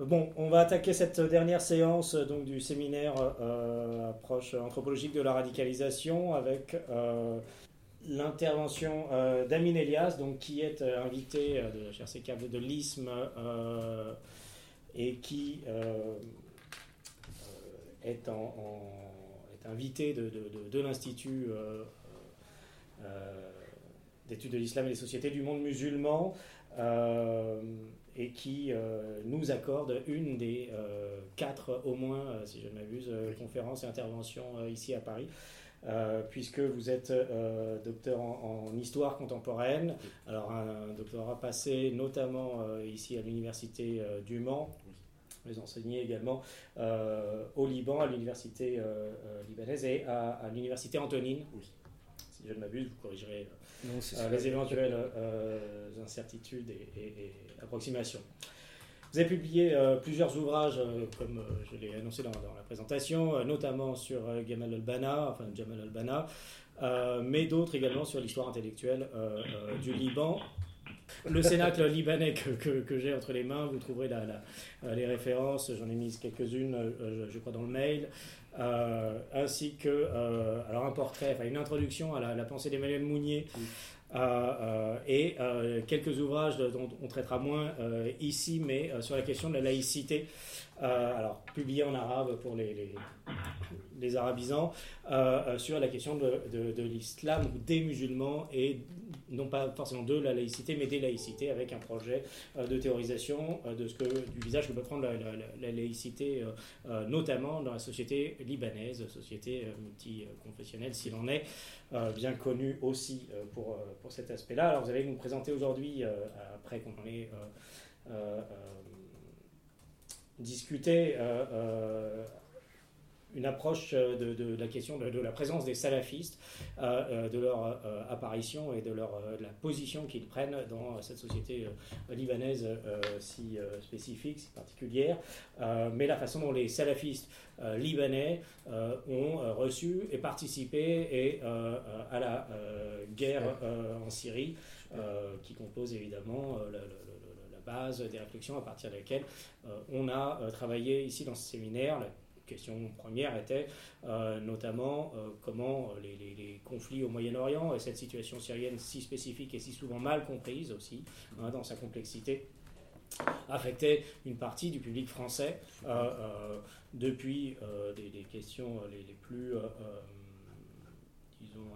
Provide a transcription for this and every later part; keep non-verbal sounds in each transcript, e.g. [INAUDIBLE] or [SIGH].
Bon, on va attaquer cette dernière séance donc, du séminaire approche anthropologique de la radicalisation avec l'intervention d'Amin Elias, qui est invité de la de l'ISM et qui est, invité de, l'Institut d'études de l'islam et des sociétés du monde musulman. Euh, et qui euh, nous accorde une des euh, quatre, au moins, si je ne m'abuse, conférences et interventions ici à Paris. puisque vous êtes docteur en, histoire contemporaine, alors un, doctorat passé notamment ici à l'université du Mans, vous enseignez également au Liban, à l'université libanaise et à, l'université Antonine. Si je ne m'abuse, vous corrigerez euh, les éventuelles euh, incertitudes et, approximations. Vous avez publié euh, plusieurs ouvrages, comme je l'ai annoncé dans, la présentation, notamment sur Gamal al-Banna, enfin Jamal al-Banna, mais d'autres également sur l'histoire intellectuelle du Liban. Le Cénacle [LAUGHS] libanais que, que, j'ai entre les mains, vous trouverez les références, j'en ai mis quelques-unes, je crois, dans le mail. Euh, ainsi que euh, alors un portrait, enfin une introduction à la, pensée d'Emmanuel Mounier. Euh, et quelques ouvrages dont on traitera moins ici, mais sur la question de la laïcité, alors publiés en arabe pour les, les, arabisants, sur la question de, de, l'islam ou des musulmans et non pas forcément de la laïcité, mais des laïcités, avec un projet euh, de théorisation euh, de ce que, du visage que peut prendre la, laïcité, euh, notamment dans la société libanaise, société multiconfessionnelle s'il en est, bien connue aussi pour, pour cet aspect-là. Alors vous allez nous présenter aujourd'hui, après qu'on ait discuté, une approche euh, de, la question de, la présence des salafistes, euh, euh, de leur apparition et de, leur, la position qu'ils prennent dans cette société libanaise si spécifique, si particulière, mais la façon dont les salafistes libanais ont reçu et participé et, à la guerre en Syrie, qui compose évidemment la, base des réflexions à partir desquelles on a travaillé ici dans ce séminaire. Question première était euh, notamment euh, comment les, conflits au Moyen-Orient et cette situation syrienne si spécifique et si souvent mal comprise aussi hein, dans sa complexité affectaient une partie du public français euh, depuis des, questions les plus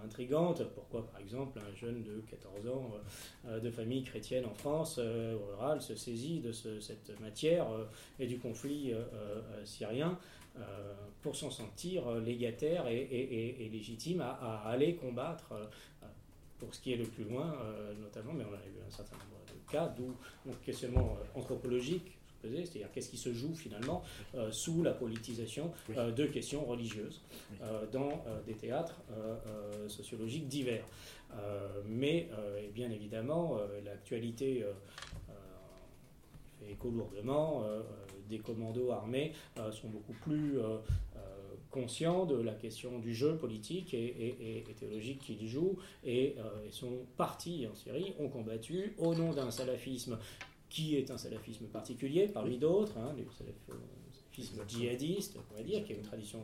intrigantes. Pourquoi, par exemple, un jeune de 14 ans de famille chrétienne en France, rurale, se saisit de cette matière et du conflit syrien euh, pour s'en sentir légataire et, légitime à, aller combattre euh, pour ce qui est le plus loin, euh, notamment, mais on a eu un certain nombre de cas, d'où questionnement anthropologique c'est-à-dire qu'est-ce qui se joue finalement sous la politisation de questions religieuses dans des théâtres sociologiques divers. mais bien évidemment, l'actualité fait écho lourdement des commandos armés euh, sont beaucoup plus euh, euh, conscients de la question du jeu politique et, théologique qu'ils jouent et, sont partis en Syrie, ont combattu au nom d'un salafisme qui est un salafisme particulier parmi d'autres, hein, le salafisme djihadiste, on va dire, qui est une tradition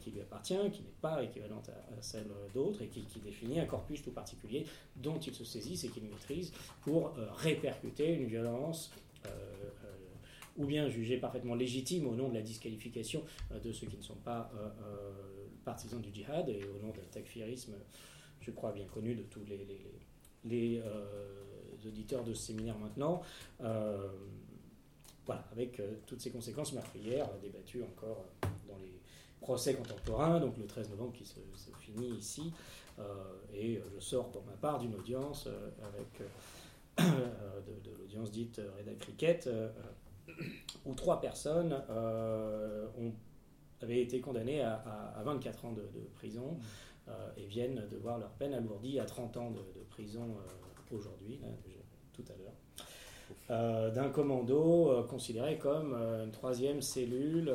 qui lui appartient, qui n'est pas équivalente à, celle d'autres et qui, définit un corpus tout particulier dont il se saisit et qu'il maîtrise pour répercuter une violence ou bien jugé parfaitement légitime au nom de la disqualification euh, de ceux qui ne sont pas euh, euh, partisans du djihad et au nom d'un takfirisme, je crois, bien connu de tous les, les, auditeurs de ce séminaire maintenant. voilà, avec toutes ces conséquences meurtrières débattues encore dans les procès contemporains, donc le 13 novembre qui se, finit ici. et je sors pour ma part d'une audience avec [COUGHS] de, l'audience dite Reda Cricket, où trois personnes euh, ont, avaient été condamnées à, 24 ans de, prison euh, et viennent de voir leur peine alourdie à 30 ans de, prison euh, aujourd'hui, tout à l'heure. d'un commando considéré comme une troisième cellule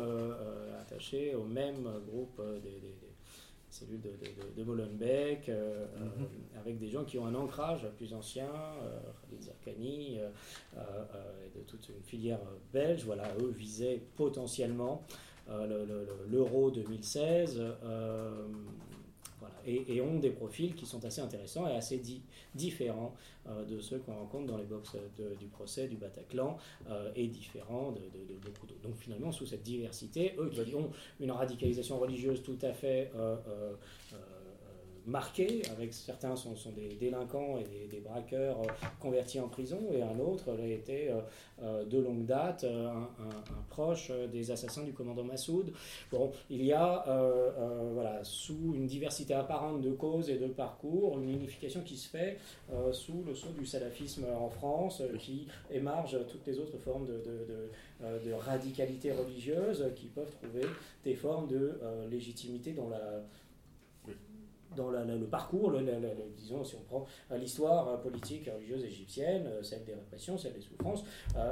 attachée au même groupe des, cellule de, de, Molenbeek, mhm. avec des gens qui ont un ancrage plus ancien, Khalid Zarkani, de toute une filière belge. Voilà, eux visaient potentiellement l'euro 2016 et, ont des profils qui sont assez intéressants et assez différents euh, de ceux qu'on rencontre dans les box du procès du Bataclan euh, et différents de, beaucoup d'autres. Donc finalement, sous cette diversité, eux qui ont une radicalisation religieuse tout à fait euh, marqué, avec certains sont, des délinquants et des, braqueurs euh, convertis en prison, et un autre a été euh, euh, de longue date un, proche des assassins du commandant Massoud. Bon, il y a, voilà, sous une diversité apparente de causes et de parcours, une unification qui se fait sous le sceau du salafisme en France, qui émarge toutes les autres formes de radicalité religieuse qui peuvent trouver des formes de légitimité dans la dans le parcours, disons, si on prend euh, l'histoire euh, politique et religieuse égyptienne, euh, celle des répressions, celle des souffrances,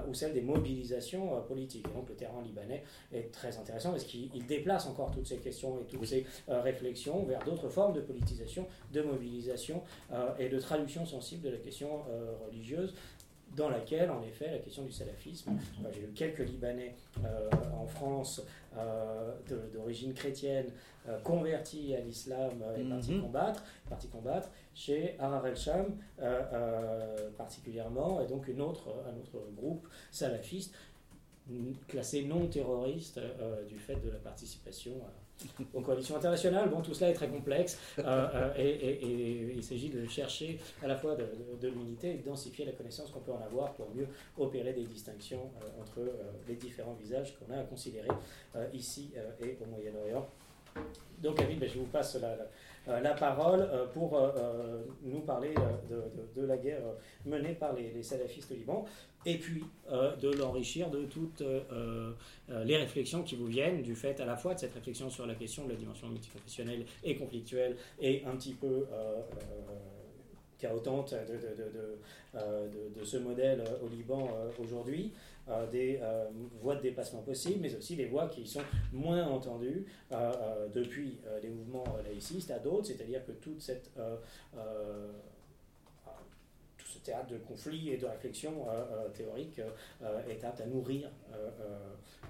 ou celle des mobilisations politiques. Et donc le terrain libanais est très intéressant parce qu'il déplace encore toutes ces questions et toutes ces réflexions vers d'autres formes de politisation, de mobilisation et de traduction sensible de la question religieuse dans laquelle, en effet, la question du salafisme, j'ai eu quelques Libanais en France d'origine chrétienne converti à l'islam et parti mhm. combattre, parti combattre chez Harar el-Sham euh, euh, particulièrement, et donc une autre, un autre groupe salafiste classé non terroriste du fait de la participation aux coalitions internationales. Bon, tout cela est très complexe et, il s'agit de chercher à la fois de, de, l'unité et de densifier la connaissance qu'on peut en avoir pour mieux opérer des distinctions entre les différents visages qu'on a à considérer ici et au Moyen-Orient. Donc, David, ben, je vous passe la, euh, parole euh, pour euh, nous parler de, la guerre menée par les, salafistes au Liban et puis de l'enrichir de toutes les réflexions qui vous viennent du fait à la fois de cette réflexion sur la question de la dimension multiconfessionnelle et conflictuelle et un petit peu chaotante de, de, ce modèle au Liban aujourd'hui, euh, des euh, voies de dépassement possibles, mais aussi des voies qui sont moins entendues euh, depuis les mouvements laïcistes à d'autres, c'est-à-dire que toute cette ce théâtre de conflit et de réflexion théorique est apte à nourrir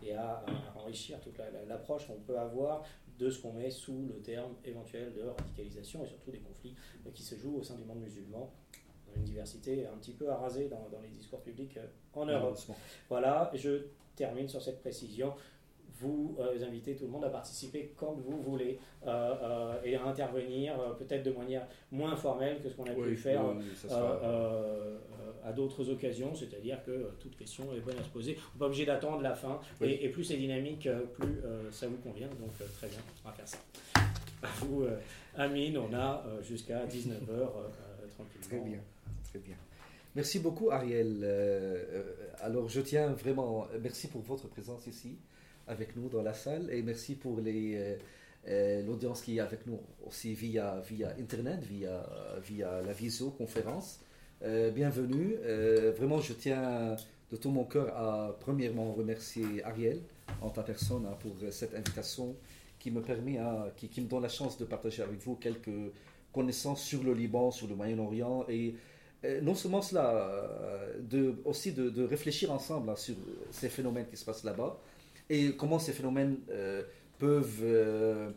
et à, enrichir toute l'approche qu'on peut avoir de ce qu'on met sous le terme éventuel de radicalisation et surtout des conflits qui se jouent au sein du monde musulman une diversité un petit peu arasée dans, dans les discours publics euh, en Europe. Voilà, je termine sur cette précision. Vous euh, invitez tout le monde à participer quand vous voulez euh, et à intervenir peut-être de manière moins formelle que ce qu'on a pu faire à d'autres occasions, c'est-à-dire que toute question est bonne à se poser. On n'est pas obligé d'attendre la fin et, plus c'est dynamique, plus ça vous convient. Donc très bien, on va faire ça. À vous, Amine, on a jusqu'à 19h tranquillement. Très bien. Très bien. Merci beaucoup, Ariel. Euh, euh, alors, je tiens vraiment, merci pour votre présence ici avec nous dans la salle et merci pour les, euh, l'audience qui est avec nous aussi via, via Internet, via, via la visioconférence. bienvenue. vraiment, je tiens de tout mon cœur à premièrement remercier Ariel en ta personne hein, pour cette invitation qui me permet, hein, qui, qui, me donne la chance de partager avec vous quelques connaissances sur le Liban, sur le Moyen-Orient et non seulement cela, euh, aussi de, réfléchir ensemble hein, sur ces phénomènes qui se passent là-bas et comment ces phénomènes euh, peuvent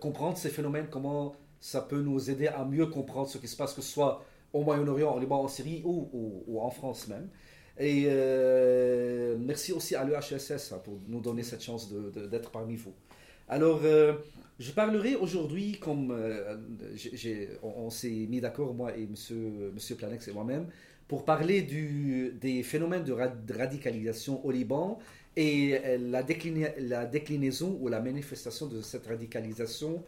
comprendre ces phénomènes, comment ça peut nous aider à mieux comprendre ce qui se passe, que ce soit au Moyen-Orient, au Liban, en Syrie ou, ou, en France même. Et merci aussi à l'EHSS hein, pour nous donner cette chance d'être parmi vous. Alors, je parlerai aujourd'hui, comme euh, on, s'est mis d'accord, moi et Monsieur, Monsieur Planex et moi-même, pour parler du, des phénomènes de, radicalisation au Liban et euh, la, la, déclinaison ou la manifestation de cette radicalisation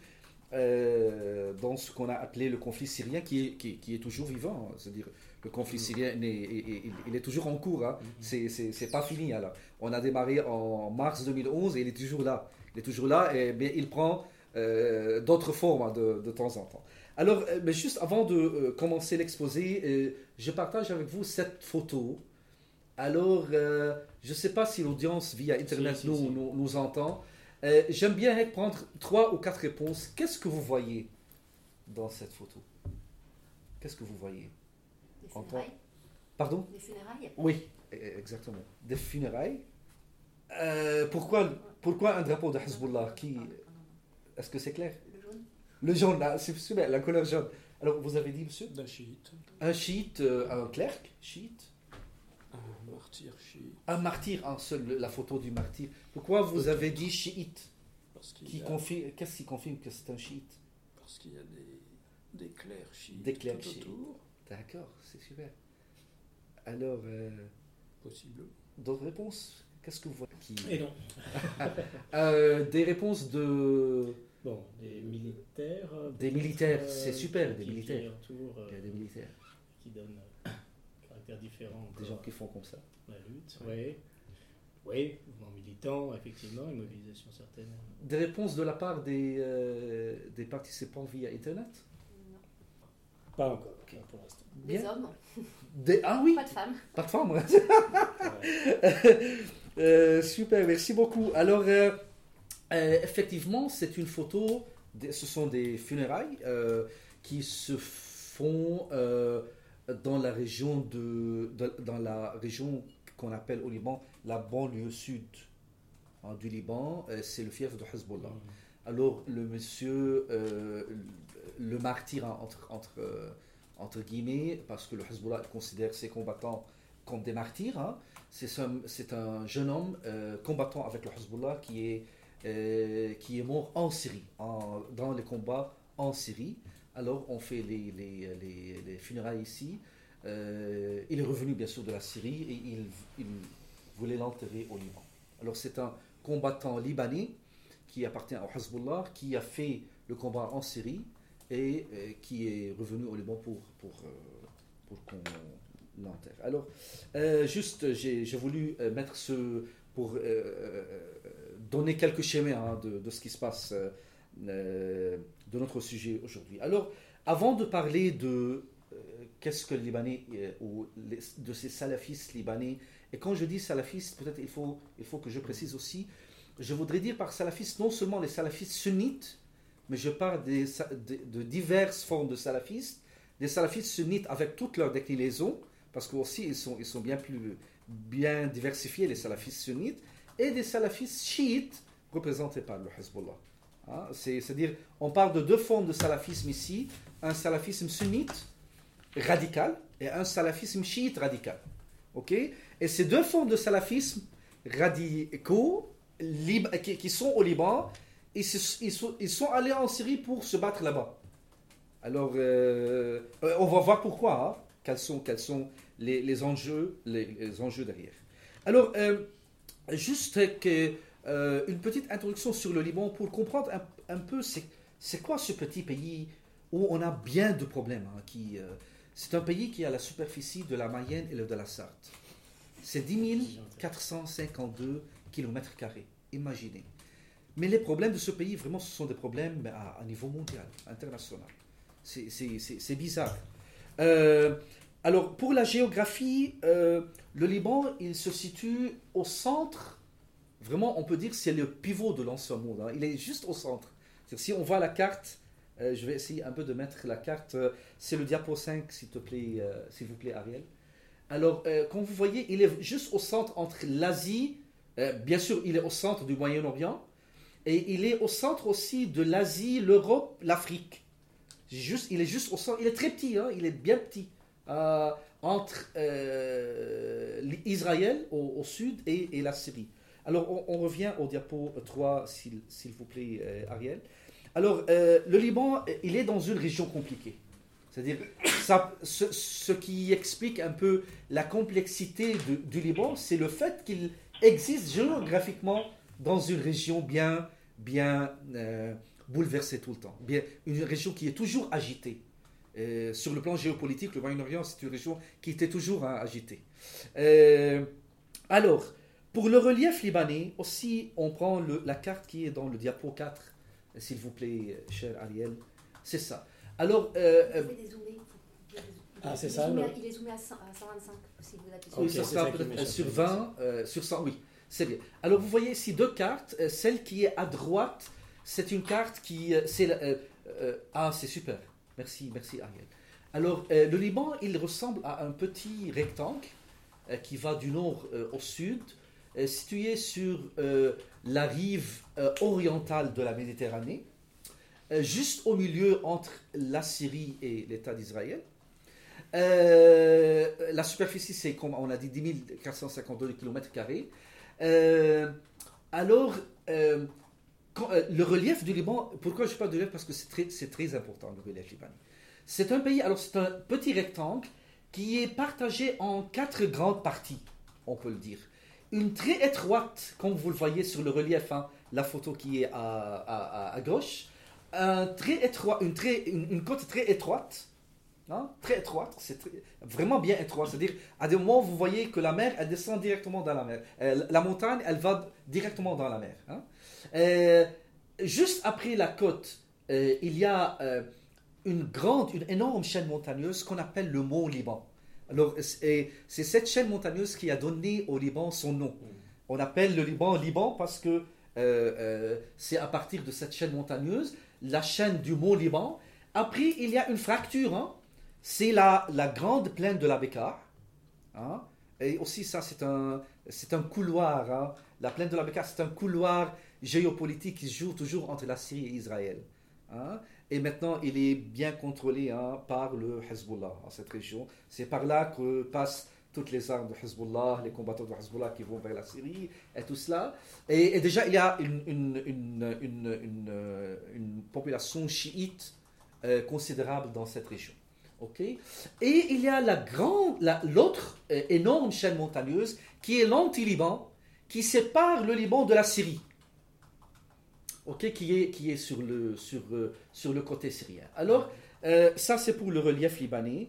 euh, dans ce qu'on a appelé le conflit syrien, qui est, qui, est toujours vivant. Hein. C'est-à-dire, le conflit syrien, est, il, est toujours en cours. Hein. Mm-hmm. C'est pas fini. Alors. On a démarré en mars 2011 et il est toujours là. Il est toujours là et bien, il prend euh, d'autres formes hein, de, de, temps en temps. Alors, euh, mais juste avant de euh, commencer l'exposé, je partage avec vous cette photo. Alors, je ne sais pas si l'audience via Internet nous, nous, entend. Euh, J'aime bien prendre trois ou quatre réponses. Qu'est-ce que vous voyez dans cette photo? Qu'est-ce que vous voyez? Des funérailles. Pardon? Des funérailles? Oui, e- exactement. Des funérailles? Euh, pourquoi, pourquoi un drapeau de Hezbollah qui... Est-ce que c'est clair? Le jaune. Le jaune, là, c'est super, la couleur jaune. Alors, vous avez dit, monsieur? D'un chiite, Un chiite, euh, un clerc, chiite? un martyr chiite, Un martyr, un seul, la photo du martyr. Pourquoi vous avez dit chiite? Parce qu'il qui y, a- confirme, Qu'est-ce qui confirme que c'est un chiite? Parce qu'il y a des, des clercs chiites Des clercs tout chiites. autour, D'accord, c'est super. Alors, euh, possiblement. d'autres réponses? Qu'est-ce que vous voyez qui... Et non. [LAUGHS] Euh, Des réponses de... Bon, des militaires. euh, Des militaires, euh, c'est super, des militaires. euh, Il y a des militaires, qui donnent un caractère différent des gens qui font comme ça. la lutte. Oui. Oui, mouvement militant, effectivement, une mobilisation certaine. Des réponses de la part des, euh, des participants via Internet? Non. Pas encore, pour l'instant. Des hommes. Des... Ah oui, Pas de femmes. pas de femmes. Ouais. [LAUGHS] [LAUGHS] Euh, super, merci beaucoup. Alors, euh, euh, effectivement, c'est une photo, de- ce sont des funérailles qui se font dans la région de, de- dans la région qu'on appelle au Liban la banlieue sud hein, du Liban. C'est le fief de Hezbollah. Alors, le monsieur, le martyr hein, entre, entre, entre guillemets, parce que le Hezbollah considère ses combattants comme des martyrs, hein, c'est un, jeune homme euh, combattant avec le Hezbollah qui est, euh, qui est mort en Syrie, dans les combats en Syrie. Alors, on fait les, les, les- les funérailles ici. Euh, il est revenu bien sûr de la Syrie et il, voulait l'enterrer au Liban. Alors, c'est un combattant libanais qui appartient au Hezbollah, qui a fait le combat en Syrie et qui est revenu au Liban pour, pour, pour qu'on Alors, euh, juste, j'ai voulu euh, mettre ce. pour euh, donner quelques schémas hein, de, ce qui se passe de notre sujet aujourd'hui. Alors, avant de parler de qu'est-ce que le Libanais ou de ces salafistes libanais, et quand je dis salafistes, peut-être il faut, il faut que je précise aussi, je voudrais dire par salafistes non seulement les salafistes sunnites, mais je parle de, de diverses formes de salafistes, des salafistes sunnites avec toutes leurs déclinaisons, parce qu'aussi ils sont, ils sont bien plus bien diversifiés, les salafistes sunnites, et des salafistes chiites représentés par le Hezbollah. C'est- C'est-à-dire, on parle de deux formes de salafisme ici, un salafisme sunnite radical et un salafisme chiite radical. Ok? Et ces deux formes de salafisme radicaux qui, sont au Liban, ils, sont, allés en Syrie pour se battre là-bas. Alors, euh, euh, on va voir pourquoi, hein, sont, quels sont les, enjeux, les, enjeux derrière. Alors, euh, juste euh, une petite introduction sur le Liban pour comprendre un, peu c'est, quoi ce petit pays où on a bien de problèmes. hein, qui, euh, c'est un pays qui a la superficie de la Mayenne et de la Sarthe. C'est 10 452 km. Imaginez. Mais les problèmes de ce pays, vraiment, ce sont des problèmes à, à niveau mondial, international. C'est- bizarre. Alors, pour la géographie, euh, le Liban, il se situe au centre. Vraiment, on peut dire c'est le pivot de l'ancien monde. hein. Il est juste au centre. Si on voit la carte, euh, je vais essayer un peu de mettre la carte. euh, c'est le diapo 5, s'il te plaît, s'il vous plaît, Ariel. Alors, comme vous voyez, il est juste au centre entre l'Asie, bien sûr, il est au centre du Moyen-Orient, et il est au centre aussi de l'Asie, l'Europe, l'Afrique. Il est juste au centre, il est très petit, hein, il est bien petit, euh, entre euh, l'Israël au, sud et, la Syrie. Alors, on, revient au diapo 3, s'il vous plaît, euh, Ariel. Alors, le Liban, il est dans une région compliquée. C'est-à-dire, ce, qui explique un peu la complexité du Liban, c'est le fait qu'il existe géographiquement dans une région bien, bien bouleversée tout le temps. Une région qui est toujours agitée. Euh, sur le plan géopolitique, le Moyen-Orient, c'est une région qui était toujours hein, agitée. Euh, alors, pour le relief libanais, aussi, on prend le- la carte qui est dans le diapo 4, s'il vous plaît, cher Ariel. C'est ça. Alors, euh, euh, Vous pouvez dézoomer. Ah, c'est Il est ça, zoomé le- à- Il est zoomé à 100 à 125 si vous appuyez sur Ok, oui, ça sur 20, euh, sur 100, oui. C'est bien. Alors vous voyez ici deux cartes. Celle qui est à droite, c'est une carte qui... euh, c'est la- ah, c'est super. Merci, merci Ariel. Alors euh, le Liban, il ressemble à un petit rectangle euh, qui va du nord euh, au sud, situé sur la rive orientale de la Méditerranée, juste au milieu entre la Syrie et l'État d'Israël. La superficie, c'est comme on a dit 10 452 km. Alors, euh, le relief du Liban, pourquoi je parle de relief? Parce que c'est très, important, le relief libanais. C'est un pays, alors c'est un petit rectangle qui est partagé en quatre grandes parties, on peut le dire. Une très étroite, comme vous le voyez sur le relief, hein, la photo qui est à, gauche, une, très, une côte très étroite, hein, très étroite, c'est très- vraiment bien étroit. C'est-à-dire, à des moments, vous voyez que la mer, elle descend directement dans la mer. Euh, la montagne, elle va directement dans la mer. hein. Euh, juste après la côte, euh, il y a une grande, une énorme chaîne montagneuse qu'on appelle le mont Liban. Alors, c'est cette chaîne montagneuse qui a donné au Liban son nom. On appelle le Liban Liban parce que c'est à partir de cette chaîne montagneuse, la chaîne du mont Liban. Après, il y a une fracture. hein. C'est la, la grande plaine de la Bécar. hein. Et aussi, ça, c'est un, c'est un couloir. hein. La plaine de la Bécar, c'est un couloir géopolitique qui se joue toujours entre la Syrie et Israël. hein. Et maintenant, il est bien contrôlé par le Hezbollah, cette région. C'est par là que passent toutes les armes de Hezbollah, les combattants de Hezbollah qui vont vers la Syrie, et tout cela. Et, déjà, il y a une population chiite euh, considérable dans cette région. Ok Et il y a la grande, la- l'autre euh, énorme chaîne montagneuse qui est l'anti-Liban, qui sépare le Liban de la Syrie. Ok, qui est, qui est sur, le, sur, euh, sur le côté syrien. Alors, euh, ça c'est pour le relief libanais,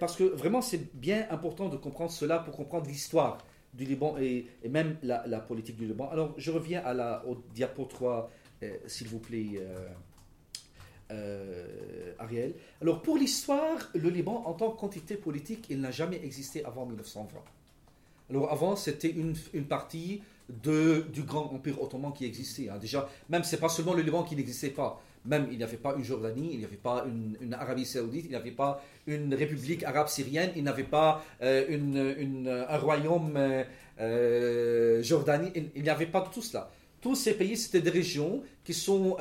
parce que vraiment c'est bien important de comprendre cela pour comprendre l'histoire du Liban et, même la, politique du Liban. Alors, je reviens à la, au diapo 3, euh, s'il vous plaît, euh, Ariel. Alors, pour l'histoire, le Liban, en tant qu'entité politique, il n'a jamais existé avant 1920. Alors, avant, c'était une, une partie de, du grand empire ottoman qui existait. hein. Déjà, même, c'est pas seulement le Liban qui n'existait pas. Même, il n'y avait pas une Jordanie, il n'y avait pas une, Arabie Saoudite, il n'y avait pas une république arabe syrienne, il n'y avait pas euh, une, un royaume euh, euh, jordanien, il n'y avait pas tout cela. Tous ces pays, c'était des régions qui, sont,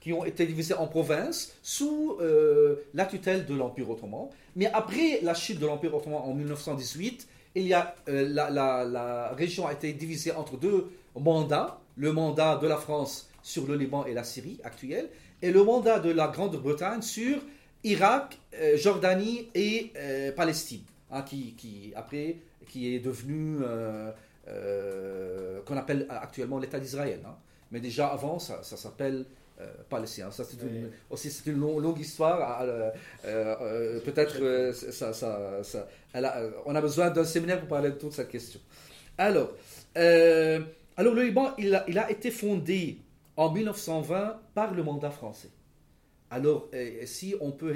qui ont été divisées en provinces sous euh, la tutelle de l'Empire ottoman. Mais après la chute de l'Empire ottoman en 1918, il y a, euh, la, région a été divisée entre deux mandats. Le mandat de la France sur le Liban et la Syrie actuelle, et le mandat de la Grande-Bretagne sur Irak, euh, Jordanie et Palestine, hein, qui, après, qui est devenu, qu'on appelle actuellement l'État d'Israël. hein. Mais déjà avant, ça s'appelle euh, Palestine. Ça, c'est une, aussi, c'est une long- longue histoire. euh, euh, euh, Peut-être ça, ça, a- on a besoin d'un séminaire pour parler de toute cette question. Alors, alors le Liban, il a, il a été fondé en 1920 par le mandat français. Alors, si on peut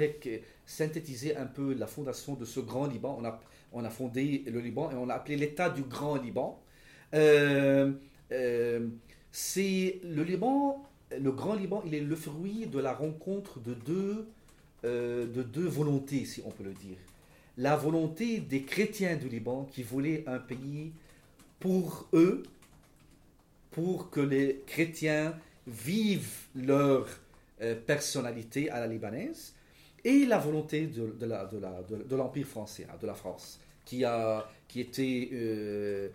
synthétiser un peu la fondation de ce grand Liban, on a, on a fondé le Liban et on l'a appelé l'État du Grand Liban. Euh, euh, c'est le Liban, le Grand Liban, il est le fruit de la rencontre de deux, euh, de deux volontés, si on peut le dire. La volonté des chrétiens du Liban qui voulaient un pays pour eux, pour que les chrétiens vivent leur euh, personnalité à la libanaise, et la volonté de, l'Empire français, hein, de la France, qui, a, qui était euh,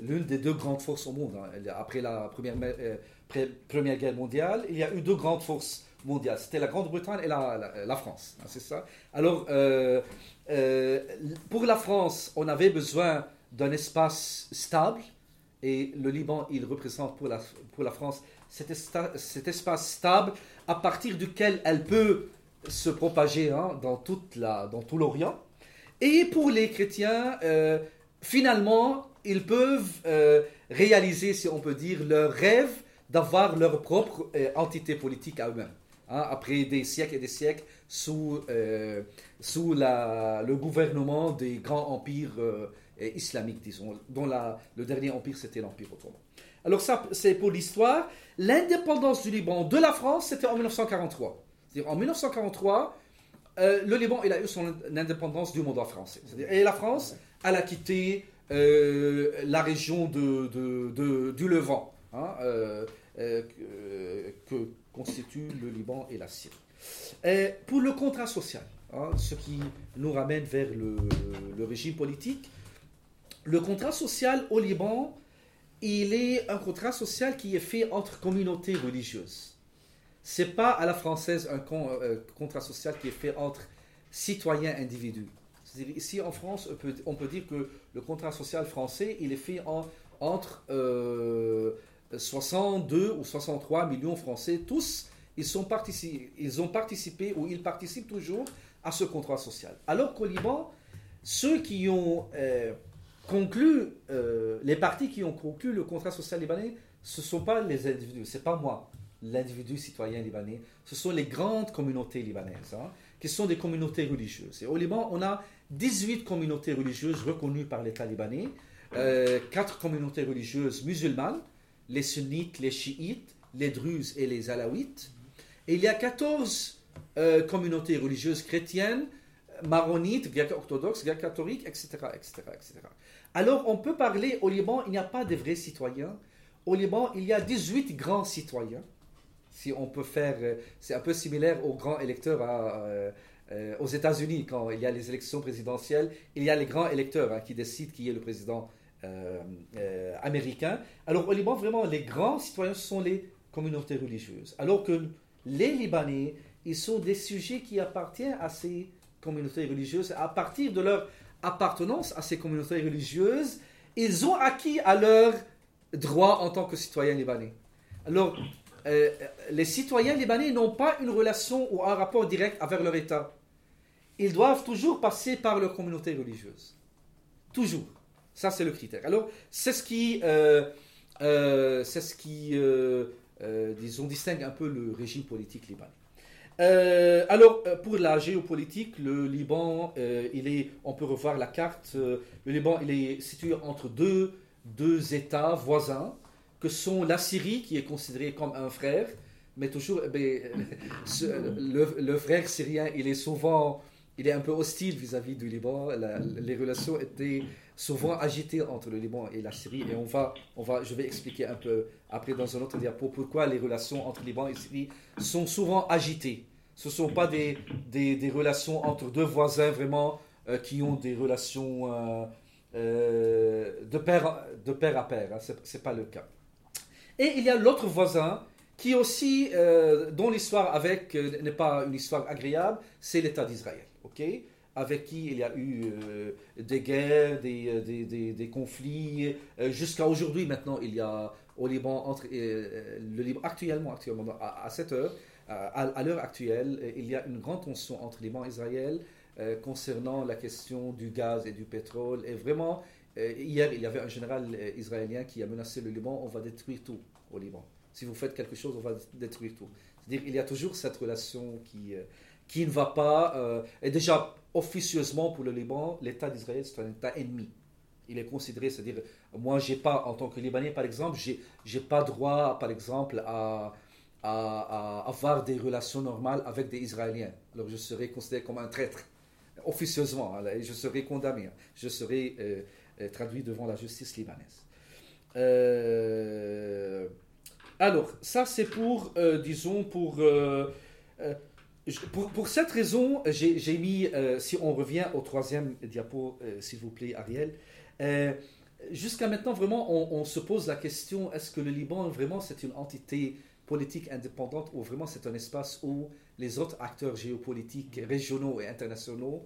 l'une des deux grandes forces au monde. hein. Après la première, première Guerre mondiale, il y a eu deux grandes forces mondiales. C'était la Grande-Bretagne et la, France. hein, c'est ça? Alors, euh, euh, pour la France, on avait besoin d'un espace stable. Et le Liban, il représente pour la, pour la France cet, espace stable à partir duquel elle peut se propager hein, dans, tout l'Orient. Et pour les chrétiens, euh, finalement, ils peuvent réaliser, si on peut dire, leur rêve d'avoir leur propre euh, entité politique à eux-mêmes. hein, après des siècles et des siècles sous, euh, sous la- le gouvernement des grands empires euh, euh, islamique, disons, dont la, le dernier empire, c'était l'Empire ottoman. Alors ça, c'est pour l'histoire. L'indépendance du Liban de la France, c'était en 1943. C'est-à-dire en 1943, euh, le Liban, il a eu son indépendance du mandat français. Et la France, elle a quitté la région de- de- du Levant, hein, euh, euh, que, que constituent le Liban et la Syrie. Pour le contrat social, hein, ce qui nous ramène vers le, régime politique, le contrat social au Liban, il est un contrat social qui est fait entre communautés religieuses. C'est pas à la française un con- euh, contrat social qui est fait entre citoyens individus. Ici en France, on peut, dire que le contrat social français, il est fait en- entre euh, 62 ou 63 millions Français. Tous, ils, sont ils ont participé ou ils participent toujours à ce contrat social. Alors qu'au Liban, ceux qui ont euh, conclu, euh, les partis qui ont conclu le contrat social libanais, ce ne sont pas les individus, c'est pas moi, l'individu citoyen libanais, ce sont les grandes communautés libanaises, hein, qui sont des communautés religieuses. Et au Liban, on a 18 communautés religieuses reconnues par l'État libanais, euh, quatre communautés religieuses musulmanes, les sunnites, les chiites, les druzes et les alaouites. Et il y a 14 euh, communautés religieuses chrétiennes, maronites, grec-orthodoxes, grec-catholiques, etc., etc., etc. Alors, on peut parler, au Liban, il n'y a pas de vrais citoyens. Au Liban, il y a 18 grands citoyens. Si on peut faire, euh, c'est un peu similaire aux grands électeurs euh, aux États-Unis, quand il y a les élections présidentielles, il y a les grands électeurs hein, qui décident qui est le président euh, euh, américain. Alors au Liban, vraiment, les grands citoyens sont les communautés religieuses. Alors que les Libanais, ils sont des sujets qui appartiennent à ces communautés religieuses. À partir de leur appartenance à ces communautés religieuses, ils ont acquis à leur droit en tant que citoyens libanais. Alors, euh, les citoyens libanais n'ont pas une relation ou un rapport direct avec leur État. Ils doivent toujours passer par leur communauté religieuse. Toujours. Ça, c'est le critère. Alors, c'est ce qui, euh, euh, c'est ce qui euh, disons, distingue un peu le régime politique libanais. Alors, pour la géopolitique, le Liban, il est, on peut revoir la carte. le Liban, il est situé entre deux, deux États voisins, que sont la Syrie, qui est considérée comme un frère, mais toujours, eh ben, [LAUGHS] le, frère syrien, il est souvent, il est un peu hostile vis-à-vis du Liban. Les relations étaient souvent agitées entre le Liban et la Syrie, et on va, on va, je vais expliquer un peu après dans un autre diapo pourquoi les relations entre Liban et Syrie sont souvent agitées. Ce ne sont pas des, des, relations entre deux voisins vraiment euh, qui ont des relations euh, euh, de, pair, de à pair. hein. Ce n'est pas le cas. Et il y a l'autre voisin qui aussi, dont l'histoire avec n'est pas une histoire agréable, c'est l'État d'Israël. ok? Avec qui il y a eu euh, des guerres, des, euh, des, des- des conflits. Euh, Jusqu'à aujourd'hui, maintenant, il y a au Liban, entre, le Liban actuellement, actuellement à, cette heure, à, à l'heure actuelle, il y a une grande tension entre Liban et Israël concernant la question du gaz et du pétrole. Et vraiment, hier, il y avait un général israélien qui a menacé le Liban, on va détruire tout au Liban. Si vous faites quelque chose, on va détruire tout. C'est-à-dire qu'il y a toujours cette relation qui, qui ne va pas. euh, et déjà, officieusement pour le Liban, l'État d'Israël, c'est un État ennemi. Il est considéré, c'est-à-dire, moi, j'ai pas, en tant que Libanais, par exemple, j'ai, j'ai pas droit, par exemple, à, à, avoir des relations normales avec des Israéliens. Alors, je serais considéré comme un traître, officieusement, hein, et je serais condamné. Je serais euh, euh, traduit devant la justice libanaise. Euh, alors, ça, c'est pour, disons, pour. Pour, cette raison, j'ai mis, euh, si on revient au troisième diapo, euh, s'il vous plaît, Ariel, euh, jusqu'à maintenant, vraiment, on, se pose la question, est-ce que le Liban, vraiment, c'est une entité politique indépendante ou vraiment c'est un espace où les autres acteurs géopolitiques régionaux et internationaux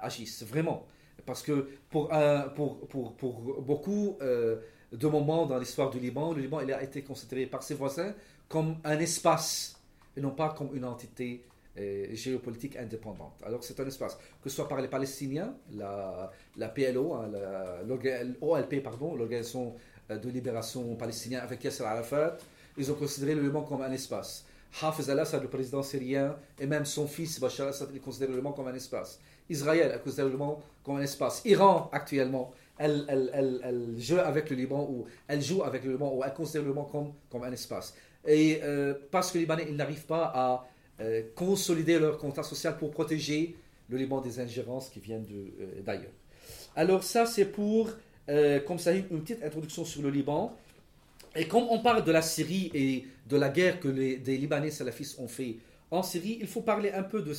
agissent Vraiment? Parce que pour, pour, beaucoup de moments dans l'histoire du Liban, le Liban il a été considéré par ses voisins comme un espace et non pas comme une entité euh, géopolitique indépendante. Alors c'est un espace, que ce soit par les Palestiniens, la, PLO, hein, l'OLP, pardon, l'Organisation euh, de libération palestinienne avec Yasser Arafat, ils ont considéré le Liban comme un espace. Hafez al-Assad, le président syrien, et même son fils Bachar al-Assad, ils considèrent le Liban comme un espace. Israël a considéré le Liban comme un espace. Iran, actuellement, elle, joue avec le Liban ou elle joue avec le Liban ou elle considère le Liban comme, comme un espace. Et euh, parce que les Libanais ils n'arrivent pas à euh, consolider leur contrat social pour protéger le Liban des ingérences qui viennent euh, d'ailleurs. Alors ça c'est pour, euh, comme ça, une petite introduction sur le Liban. Et comme on parle de la Syrie et de la guerre que les, des Libanais salafistes ont fait en Syrie, il faut parler un peu de,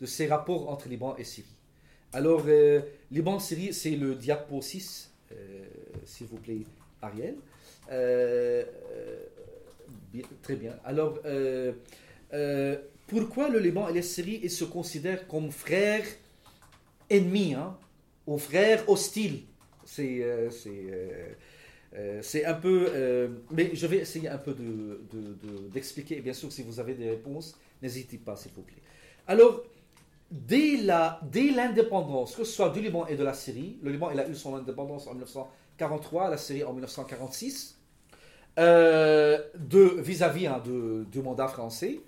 de ces rapports entre Liban et Syrie. Alors, Liban-Syrie, c'est le diapo 6, euh, s'il vous plaît, Ariel. Très bien. Alors, euh, pourquoi le Liban et la Syrie se considèrent comme frères ennemis, hein, ou frères hostiles? C'est euh, euh, un peu... mais je vais essayer un peu de- de- de- d'expliquer. Et bien sûr, si vous avez des réponses, n'hésitez pas, s'il vous plaît. Alors, dès l'indépendance, que ce soit du Liban et de la Syrie, le Liban a eu son indépendance en 1943, la Syrie en 1946, euh, de, vis-à-vis hein, de- du mandat français.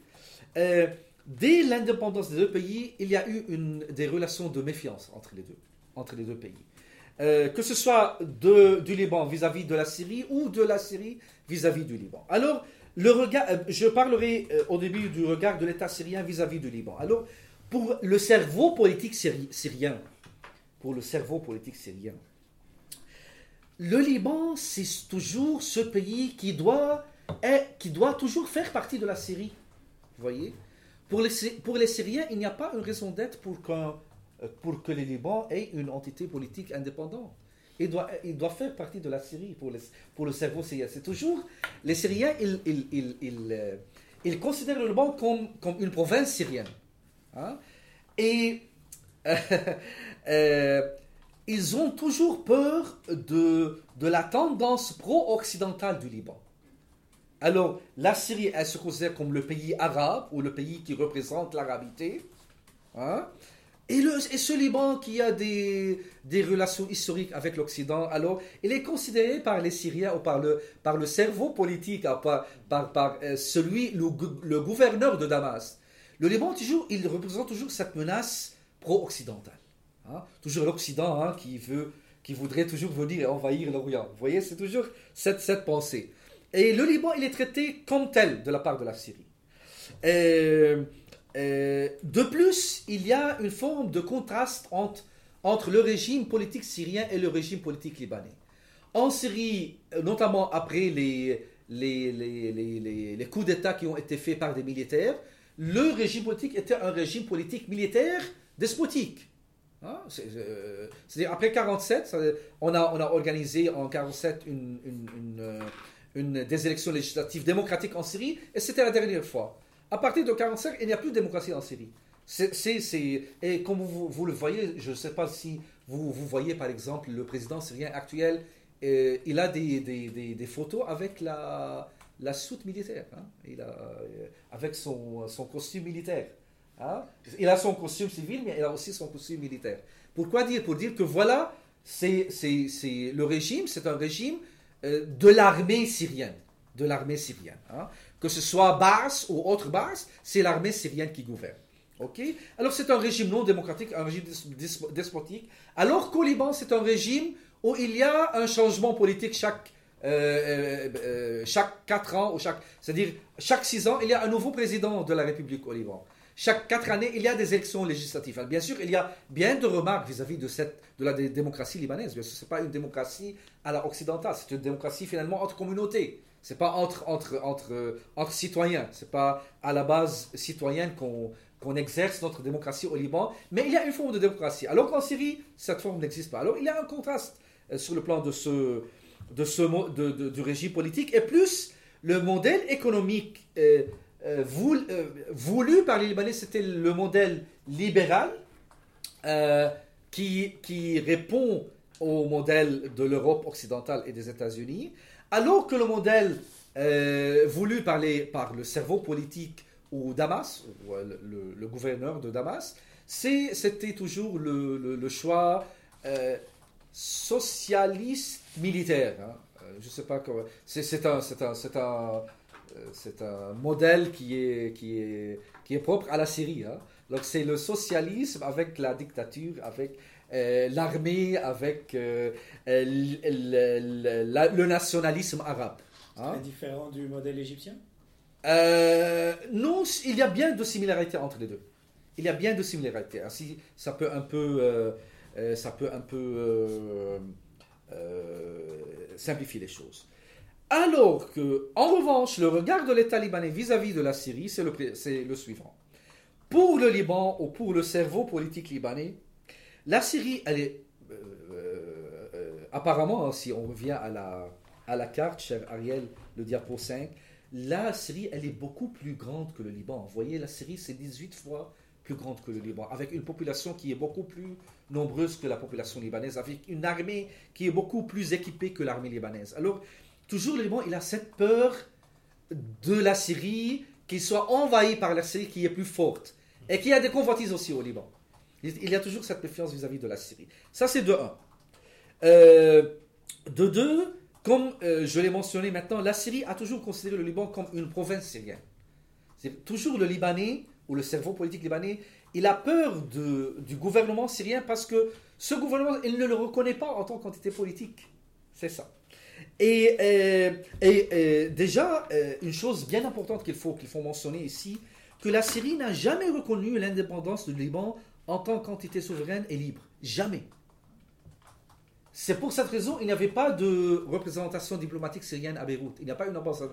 Euh, dès l'indépendance des deux pays, il y a eu une, des relations de méfiance entre les deux, entre les deux pays. Euh, que ce soit du Liban vis-à-vis de la Syrie ou de la Syrie vis-à-vis du Liban. Alors, euh, je parlerai au début du regard de l'État syrien vis-à-vis du Liban. Alors, pour le cerveau politique syri- syrien, pour le cerveau politique syrien, le Liban, c'est toujours ce pays qui doit, qui doit toujours faire partie de la Syrie. Vous voyez? Pour les, pour les Syriens, il n'y a pas une raison d'être pour, euh, pour que le Liban ait une entité politique indépendante. Il doit, il doit faire partie de la Syrie pour, les- pour le cerveau syrien. C'est toujours. Les Syriens, ils, ils, ils, ils, euh, considèrent le Liban comme, comme une province syrienne. Hein? Et [LAUGHS] euh, ils ont toujours peur de, de la tendance pro-occidentale du Liban. Alors, la Syrie, elle se considère comme le pays arabe ou le pays qui représente l'arabité. Hein? Et, le, et ce Liban qui a des, des relations historiques avec l'Occident, alors il est considéré par les Syriens ou par le, par le cerveau politique, hein, par, par, par euh, celui, le, gou- le gouverneur de Damas. Le Liban, toujours, il représente toujours cette menace pro-occidentale. hein. Toujours l'Occident qui, veut, qui voudrait toujours venir et envahir l'Orient. Vous voyez, c'est toujours cette, cette pensée. Et le Liban, il est traité comme tel de la part de la Syrie. De plus, il y a une forme de contraste entre, entre le régime politique syrien et le régime politique libanais. En Syrie, notamment après les, les, les, les, coups d'État qui ont été faits par des militaires, le régime politique était un régime politique militaire despotique. Hein, euh, C'est-à-dire, après 47, ça- on a, on a organisé en 47 une, une, une, euh, une- des élections législatives démocratiques en Syrie, et c'était la dernière fois. À partir de 45, il n'y a plus de démocratie en Syrie. C'est, c'est- et comme vous, vous le voyez, je ne sais pas si vous, vous voyez par exemple le président syrien actuel, euh, il a des, des, des, photos avec la, la soute militaire, hein. il a, euh, avec son, son costume militaire. hein. Il a son costume civil, mais il a aussi son costume militaire. Pourquoi dire? Pour dire que voilà, c'est, c'est, c'est, le régime, c'est un régime de l'armée syrienne. De l'armée syrienne. hein. Que ce soit Baas ou autre Baas, c'est l'armée syrienne qui gouverne. Ok? Alors c'est un régime non démocratique, un régime despotique. Alors qu'au Liban, c'est un régime où il y a un changement politique chaque, euh, euh, euh, chaque 4 ans, c'est-à-dire chaque 6 ans, il y a un nouveau président de la République au Liban. Chaque 4 années, il y a des élections législatives. Bien sûr, il y a bien de remarques vis-à-vis de, la dé- démocratie libanaise. Bien ce n'est pas une démocratie à la occidentale, c'est une démocratie finalement entre communautés. Ce n'est pas entre, euh, citoyens. Ce n'est pas à la base citoyenne qu'on exerce notre démocratie au Liban. Mais il y a une forme de démocratie. Alors qu'en Syrie, cette forme n'existe pas. Alors il y a un contraste euh, sur le plan de ce, du régime politique et plus le modèle économique euh, euh, voulu, euh, voulu par les Libanais, c'était le modèle libéral euh, qui, qui répond au modèle de l'Europe occidentale et des États-Unis, alors que le modèle voulu par, les, par le cerveau politique ou Damas, le, gouverneur de Damas, c'était toujours le, choix socialiste militaire. hein. Je sais pas comment. C'est un, un, un, c'est un modèle qui est, qui est, qui est propre à la Syrie. hein. Donc c'est le socialisme avec la dictature, avec euh, l'armée avec euh, euh, l- l- la- le nationalisme arabe. hein. Très différent du modèle égyptien? Euh, non, il y a bien de similarités entre les deux. Il y a bien de similarités. Ainsi, ça peut un peu, euh, euh, ça peut un peu euh, euh, simplifier les choses. Alors que, en revanche, le regard de l'État libanais vis-à-vis de la Syrie, c'est le, suivant. Pour le Liban ou pour le cerveau politique libanais, la Syrie, elle est euh, euh, apparemment, hein, si on revient à la, à la carte, cher Ariel, le diapo 5, la Syrie, elle est beaucoup plus grande que le Liban. Vous voyez, la Syrie, c'est 18 fois plus grande que le Liban, avec une population qui est beaucoup plus nombreuse que la population libanaise, avec une armée qui est beaucoup plus équipée que l'armée libanaise. Alors, toujours le Liban, il a cette peur de la Syrie, qu'il soit envahi par la Syrie qui est plus forte, et qu'il a des convoitises aussi au Liban. Il y a toujours cette méfiance vis-à-vis de la Syrie. Ça, c'est de 1. Euh, de 2, comme euh, je l'ai mentionné maintenant, la Syrie a toujours considéré le Liban comme une province syrienne. C'est toujours le Libanais, ou le cerveau politique libanais, il a peur du gouvernement syrien parce que ce gouvernement, il ne le reconnaît pas en tant qu'entité politique. C'est ça. Et, euh, euh, déjà, euh, une chose bien importante qu'il faut, qu'il faut mentionner ici, que la Syrie n'a jamais reconnu l'indépendance du Liban en tant qu'entité souveraine et libre. Jamais. C'est pour cette raison qu'il n'y avait pas de représentation diplomatique syrienne à Beyrouth. Il n'y a pas une ambassade.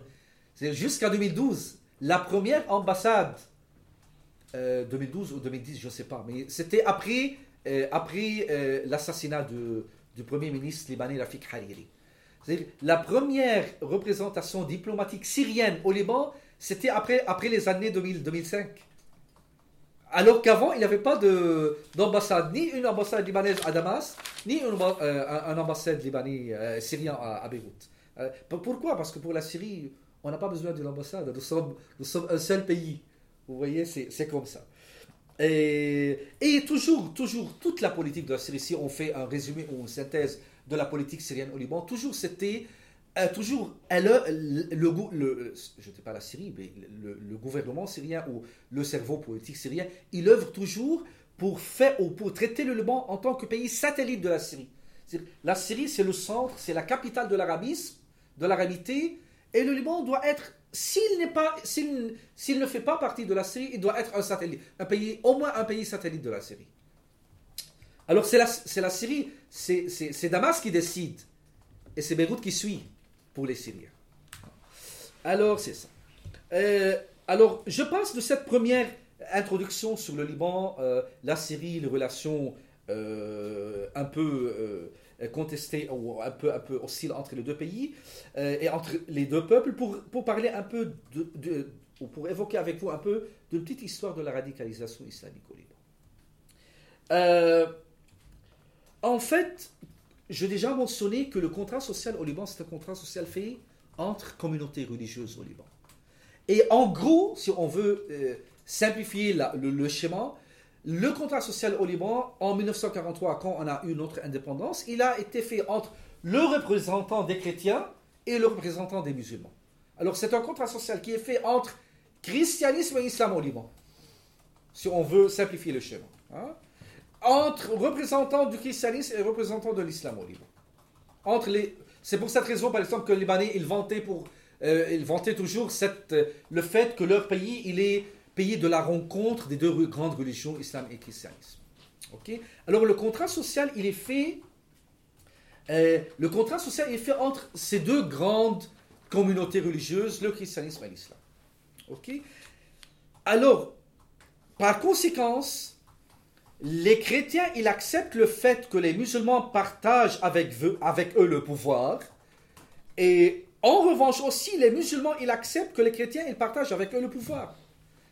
C'est jusqu'à 2012. La première ambassade, euh, 2012 ou 2010, je ne sais pas, mais c'était après, après l'assassinat du premier ministre libanais Rafik Hariri. La première représentation diplomatique syrienne au Liban, c'était après, après les années 2000, 2005. Alors qu'avant, il n'y avait pas de- d'ambassade, ni une ambassade libanaise à Damas, ni une, euh, un, ambassade libanais, euh, syrien à, à Beyrouth. Euh, pour- pourquoi? Parce que pour la Syrie, on n'a pas besoin d'une ambassade. Nous sommes, un seul pays. Vous voyez, c'est comme ça. Et, et toujours, toujours, toute la politique de la Syrie, si on fait un résumé ou une synthèse de la politique syrienne au Liban, toujours c'était, euh, toujours, elle, le, le, le- je ne pas la Syrie, mais le, gouvernement syrien ou le cerveau politique syrien, il œuvre toujours pour faire ou pour traiter le Liban en tant que pays satellite de la Syrie. La Syrie, c'est le centre, c'est la capitale de l'arabisme, de l'arabité, et le Liban doit être, s'il n'est pas, s'il ne fait pas partie de la Syrie, il doit être un satellite, un pays, au moins un pays satellite de la Syrie. Alors c'est la, Syrie, c'est, Damas qui décide, et c'est Beyrouth qui suit pour les Syriens. Alors c'est ça. Euh, alors je passe de cette première introduction sur le Liban, euh, la Syrie, les relations euh, un peu contestées ou un peu, un entre les deux pays et entre les deux peuples pour, pour parler un peu de, de- ou pour évoquer avec vous un peu d'une petite histoire de la radicalisation islamique au Liban. En fait, j'ai déjà mentionné que le contrat social au Liban, c'est un contrat social fait entre communautés religieuses au Liban. Et en gros, si on veut euh, simplifier le schéma, le contrat social au Liban, en 1943, quand on a eu notre indépendance, il a été fait entre le représentant des chrétiens et le représentant des musulmans. Alors c'est un contrat social qui est fait entre christianisme et islam au Liban, si on veut simplifier le schéma. hein. Entre représentants du christianisme et représentants de l'islam au Liban. Entre les... C'est pour cette raison, par exemple, que les Libanais, ils vantaient, pour, euh, ils toujours cette, euh, le fait que leur pays, il est pays de la rencontre des deux grandes religions, islam et christianisme. Alors le contrat social, il est fait... euh, le contrat social est fait entre ces deux grandes communautés religieuses, le christianisme et l'islam. Ok? Alors, par conséquence, les chrétiens, ils acceptent le fait que les musulmans partagent avec eux, le pouvoir. Et en revanche aussi, les musulmans, ils acceptent que les chrétiens, ils partagent avec eux le pouvoir.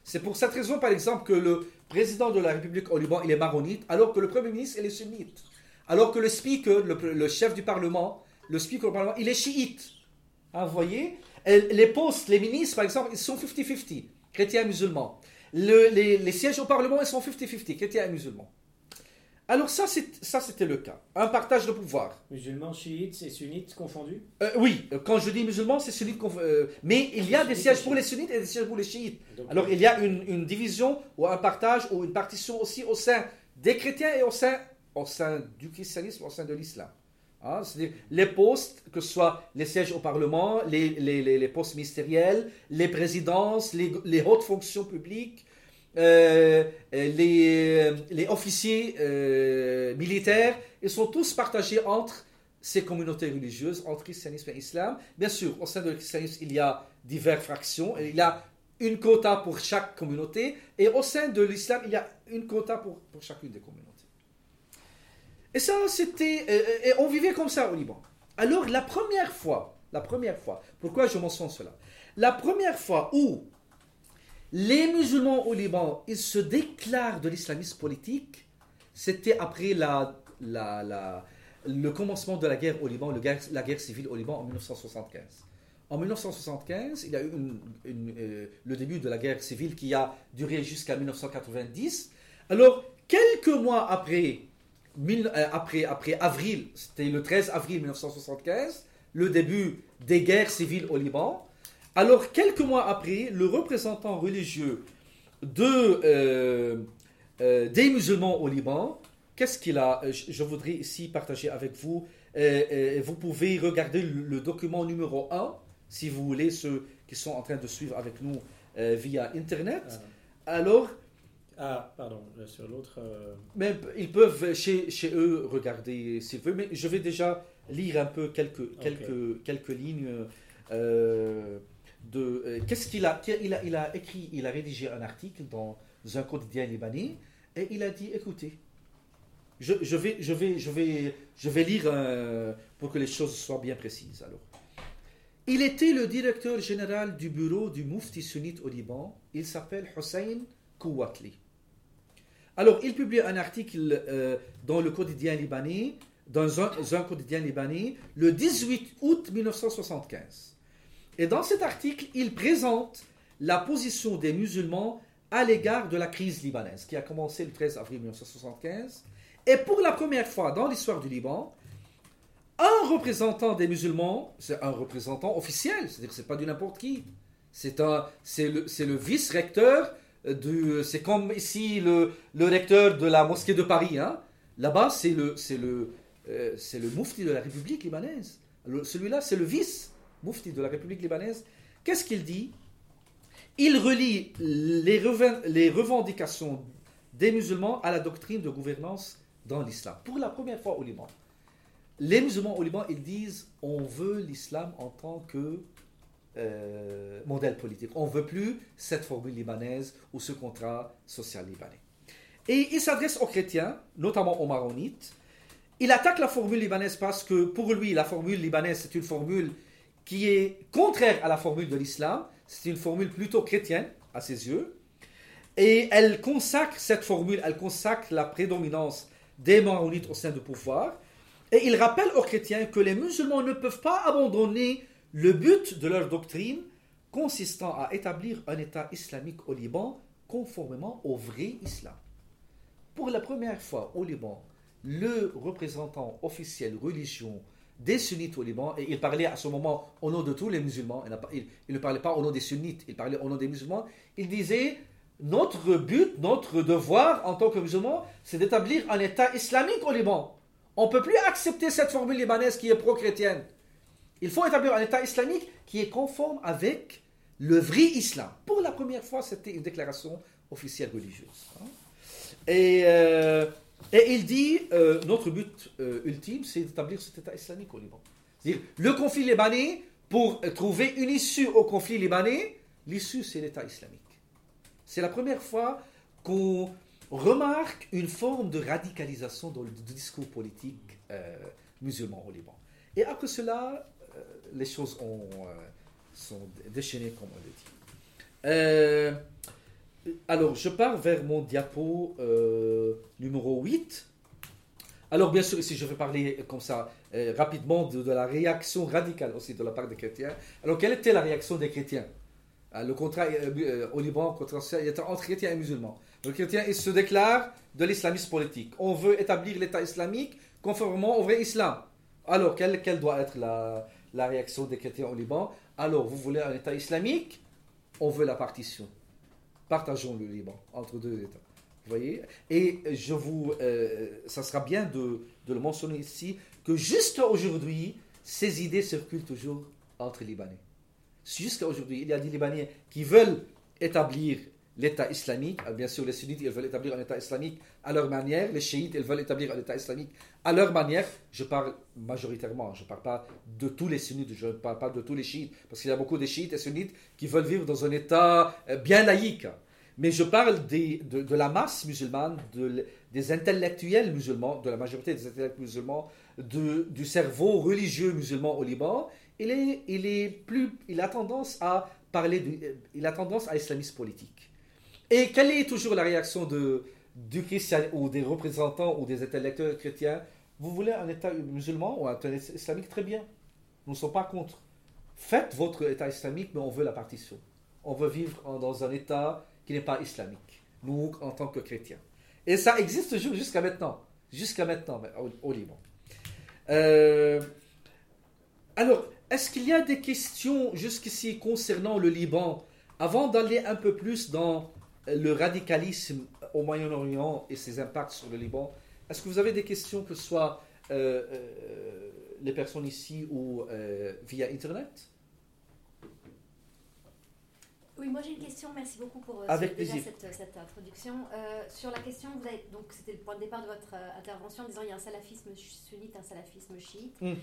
C'est pour cette raison, par exemple, que le président de la République au Liban, il est maronite, alors que le premier ministre, il est sunnite. Alors que le speaker, le, chef du Parlement, le speaker du Parlement, il est chiite. Hein, vous voyez? Les postes, les ministres, par exemple, ils sont 50-50, chrétiens et musulmans. Le- les, les sièges au Parlement, ils sont 50-50, chrétiens et musulmans. Alors ça, c'était le cas. Un partage de pouvoir. Musulmans, chiites et sunnites confondus? Euh, oui, quand je dis musulmans, c'est sunnite. conf- euh, mais il y a des Sunnites sièges pour les sunnites et des sièges pour les chiites. Donc, Alors il y a une, une division ou un partage ou une partition aussi au sein des chrétiens et au sein au sein du christianisme, au sein de l'islam. Hein, C'est-à-dire les postes, que ce soit les sièges au Parlement, les, postes ministériels, les présidences, les, hautes fonctions publiques, euh, les, les officiers euh, militaires, ils sont tous partagés entre ces communautés religieuses, entre christianisme et islam. Bien sûr, au sein du christianisme, il y a diverses fractions, il y a une quota pour chaque communauté, et au sein de l'islam, il y a une quota pour chacune des communautés. Et ça, c'était. euh, et on vivait comme ça au Liban. Alors, la première fois, la première fois, pourquoi je mentionne cela? La première fois où les musulmans au Liban, ils se déclarent de l'islamisme politique, c'était après la, la, le commencement de la guerre au Liban, la guerre civile au Liban en 1975. En 1975, il y a eu euh, le début de la guerre civile qui a duré jusqu'à 1990. Alors, quelques mois après, mille- euh, après, après avril, c'était le 13 avril 1975, le début des guerres civiles au Liban. Alors, quelques mois après, le représentant religieux de, euh, euh, des musulmans au Liban, qu'est-ce qu'il a je, voudrais ici partager avec vous. Euh, vous pouvez regarder le, le document numéro 1, si vous voulez, ceux qui sont en train de suivre avec nous via Internet. Ah, Alors, ah, pardon, là, sur l'autre. euh, mais ils peuvent chez, chez eux regarder s'ils veulent, mais je vais déjà lire un peu quelques, quelques, quelques lignes euh, de... euh, Qu'est-ce qu'il a, il a Il a écrit, il a rédigé un article dans un quotidien libanais et il a dit, écoutez, je, je vais, je, vais, je, vais, je vais lire euh, pour que les choses soient bien précises. Alors. Il était le directeur général du bureau du Mufti sunnite au Liban. Il s'appelle Hussein Kouatli. Alors, il publie un article euh, dans le quotidien libanais, dans un, quotidien libanais, le 18 août 1975. Et dans cet article, il présente la position des musulmans à l'égard de la crise libanaise, qui a commencé le 13 avril 1975. Et pour la première fois dans l'histoire du Liban, un représentant des musulmans, c'est un représentant officiel, c'est-à-dire que c'est pas du n'importe qui. C'est le, vice-recteur c'est comme ici le, le recteur de la mosquée de Paris. Hein. Là-bas, c'est le, c'est le, euh, c'est le moufti de la République libanaise. Celui-là, c'est le vice-moufti de la République libanaise. Qu'est-ce qu'il dit? Il relie les, les revendications des musulmans à la doctrine de gouvernance dans l'islam. Pour la première fois au Liban. Les musulmans au Liban, ils disent on veut l'islam en tant que euh, modèle politique. On ne veut plus cette formule libanaise ou ce contrat social libanais. Et il s'adresse aux chrétiens, notamment aux maronites. Il attaque la formule libanaise parce que pour lui, la formule libanaise, c'est une formule qui est contraire à la formule de l'islam. C'est une formule plutôt chrétienne à ses yeux. Et elle consacre cette formule, elle consacre la prédominance des maronites au sein du pouvoir. Et il rappelle aux chrétiens que les musulmans ne peuvent pas abandonner le but de leur doctrine consistant à établir un État islamique au Liban conformément au vrai islam. Pour la première fois au Liban, le représentant officiel religion des sunnites au Liban, et il parlait à ce moment au nom de tous les musulmans, il, ne parlait pas au nom des sunnites, il parlait au nom des musulmans, il disait notre but, notre devoir en tant que musulmans, c'est d'établir un État islamique au Liban. On ne peut plus accepter cette formule libanaise qui est pro-chrétienne. Il faut établir un État islamique qui est conforme avec le vrai islam. Pour la première fois, c'était une déclaration officielle religieuse. hein. Et, euh, et il dit, euh, notre but euh, ultime, c'est d'établir cet État islamique au Liban. C'est-à-dire, le conflit libanais, pour trouver une issue au conflit libanais, l'issue, c'est l'État islamique. C'est la première fois qu'on remarque une forme de radicalisation dans le discours politique musulman au Liban. Et après cela, les choses ont, euh, sont déchaînées, comme on le dit. Euh, alors, je pars vers mon diapo euh, numéro 8. Alors, bien sûr, ici, je vais parler comme ça euh, rapidement de, la réaction radicale aussi de la part des chrétiens. Alors, quelle était la réaction des chrétiens? Ah, Le contrat euh, euh, au Liban contrat il était entre chrétiens et musulmans. Le chrétien, il se déclare de l'islamisme politique. On veut établir l'État islamique conformément au vrai islam. Alors, quelle, quelle doit être la, la réaction des chrétiens au Liban Alors, vous voulez un État islamique? On veut la partition. Partageons le Liban entre deux États. Vous voyez? Et je vous, euh, ça sera bien de, de le mentionner ici, que jusqu'à aujourd'hui, ces idées circulent toujours entre Libanais. Jusqu'à aujourd'hui, il y a des Libanais qui veulent établir l'État islamique. Ah, Bien sûr, les sunnites, ils veulent établir un État islamique à leur manière. Les chiites, ils veulent établir un État islamique à leur manière. Je parle majoritairement, je ne parle pas de tous les sunnites, je ne parle pas de tous les chiites, parce qu'il y a beaucoup de chiites et sunnites qui veulent vivre dans un État euh, bien laïque. Mais je parle de, de la masse musulmane, de des intellectuels musulmans, de la majorité des intellectuels musulmans, de- du cerveau religieux musulman au Liban. Il, est, il, est plus, il a tendance à parler, du- euh, il a tendance à islamisme politique. Et quelle est toujours la réaction de, du chrétien ou des représentants ou des intellectuels chrétiens? Vous voulez un État musulman ou un État islamique? Très bien. Nous ne sommes pas contre. Faites votre État islamique, mais on veut la partition. On veut vivre dans un État qui n'est pas islamique, nous en tant que chrétiens. Et ça existe toujours jusqu'à maintenant. Jusqu'à maintenant, au Liban. Euh, alors, est-ce qu'il y a des questions jusqu'ici concernant le Liban Avant d'aller un peu plus dans le radicalisme au Moyen-Orient et ses impacts sur le Liban, est-ce que vous avez des questions, que ce soit euh, euh, les personnes ici ou euh, via Internet? Oui, moi j'ai une question. Merci beaucoup pour Avec déjà cette, cette introduction. Sur la question, vous avez, donc c'était le point de départ de votre intervention en disant il y a un salafisme sunnite, un salafisme chiite. Mm.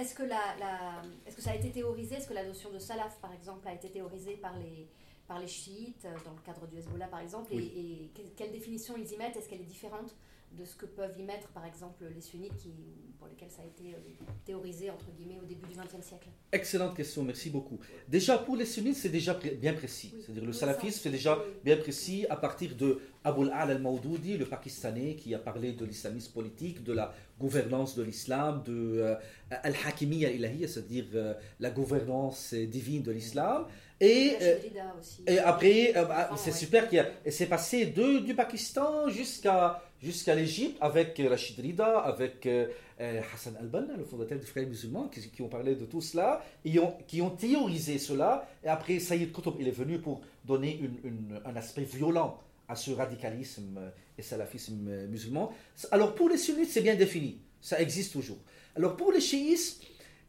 Est-ce que la, la- est-ce que ça a été théorisé? Est-ce que la notion de salaf, par exemple, a été théorisée par les par les chiites euh, dans le cadre du Hezbollah, par exemple Oui. Et, et que- quelle définition ils y mettent? Est-ce qu'elle est différente de ce que peuvent y mettre, par exemple, les sunnites qui, pour lesquels ça a été euh, théorisé entre guillemets au début du XXe siècle? Excellente question, merci beaucoup. Déjà, pour les sunnites, c'est déjà pré- bien précis. Oui. C'est-à-dire le Oui, salafisme, c'est déjà bien précis à partir de Aboul Al al-Mawdoudi, le Pakistanais, qui a parlé de l'islamisme politique, de la gouvernance de l'islam, de euh, al-Hakimiyya ilahiyya, c'est-à-dire euh, la gouvernance divine de l'islam. Et, euh, aussi. et après, euh, bah, c'est ouais. super qu'il c'est passé de, du Pakistan jusqu'à jusqu'à l'Égypte avec euh, Rachid Rida, avec euh, euh, Hassan al-Banna, le fondateur des frères musulmans, qui, qui ont parlé de tout cela, et ont, qui ont théorisé cela. Et après, Sayyid Qutb, il est venu pour donner une- une- un aspect violent à ce radicalisme euh, et salafisme euh, musulman. Alors pour les sunnites, c'est bien défini. Ça existe toujours. Alors pour les chiites,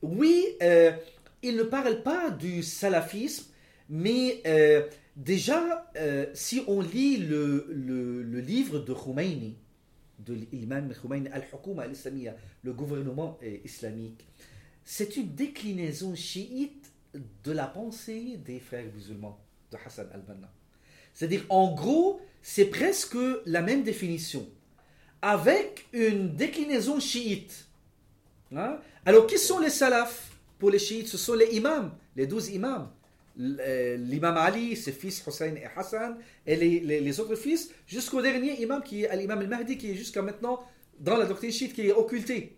oui, euh, ils ne parlent pas du salafisme, mais euh, déjà, euh, si on lit le, livre de Khomeini, de l'imam Khomeini, Al-Hukuma al-Islamiyya, le gouvernement islamique, c'est une déclinaison chiite de la pensée des frères musulmans de Hassan al-Banna. C'est-à-dire, en gros, c'est presque la même définition, avec une déclinaison chiite. Hein? Alors, qui sont les salafs pour les chiites? Ce sont les imams, les douze imams. L'imam Ali, ses fils Hussein et Hassan, et les, autres fils, jusqu'au dernier imam qui est l'imam al-Mahdi, qui est jusqu'à maintenant dans la doctrine chiite, qui est occulté,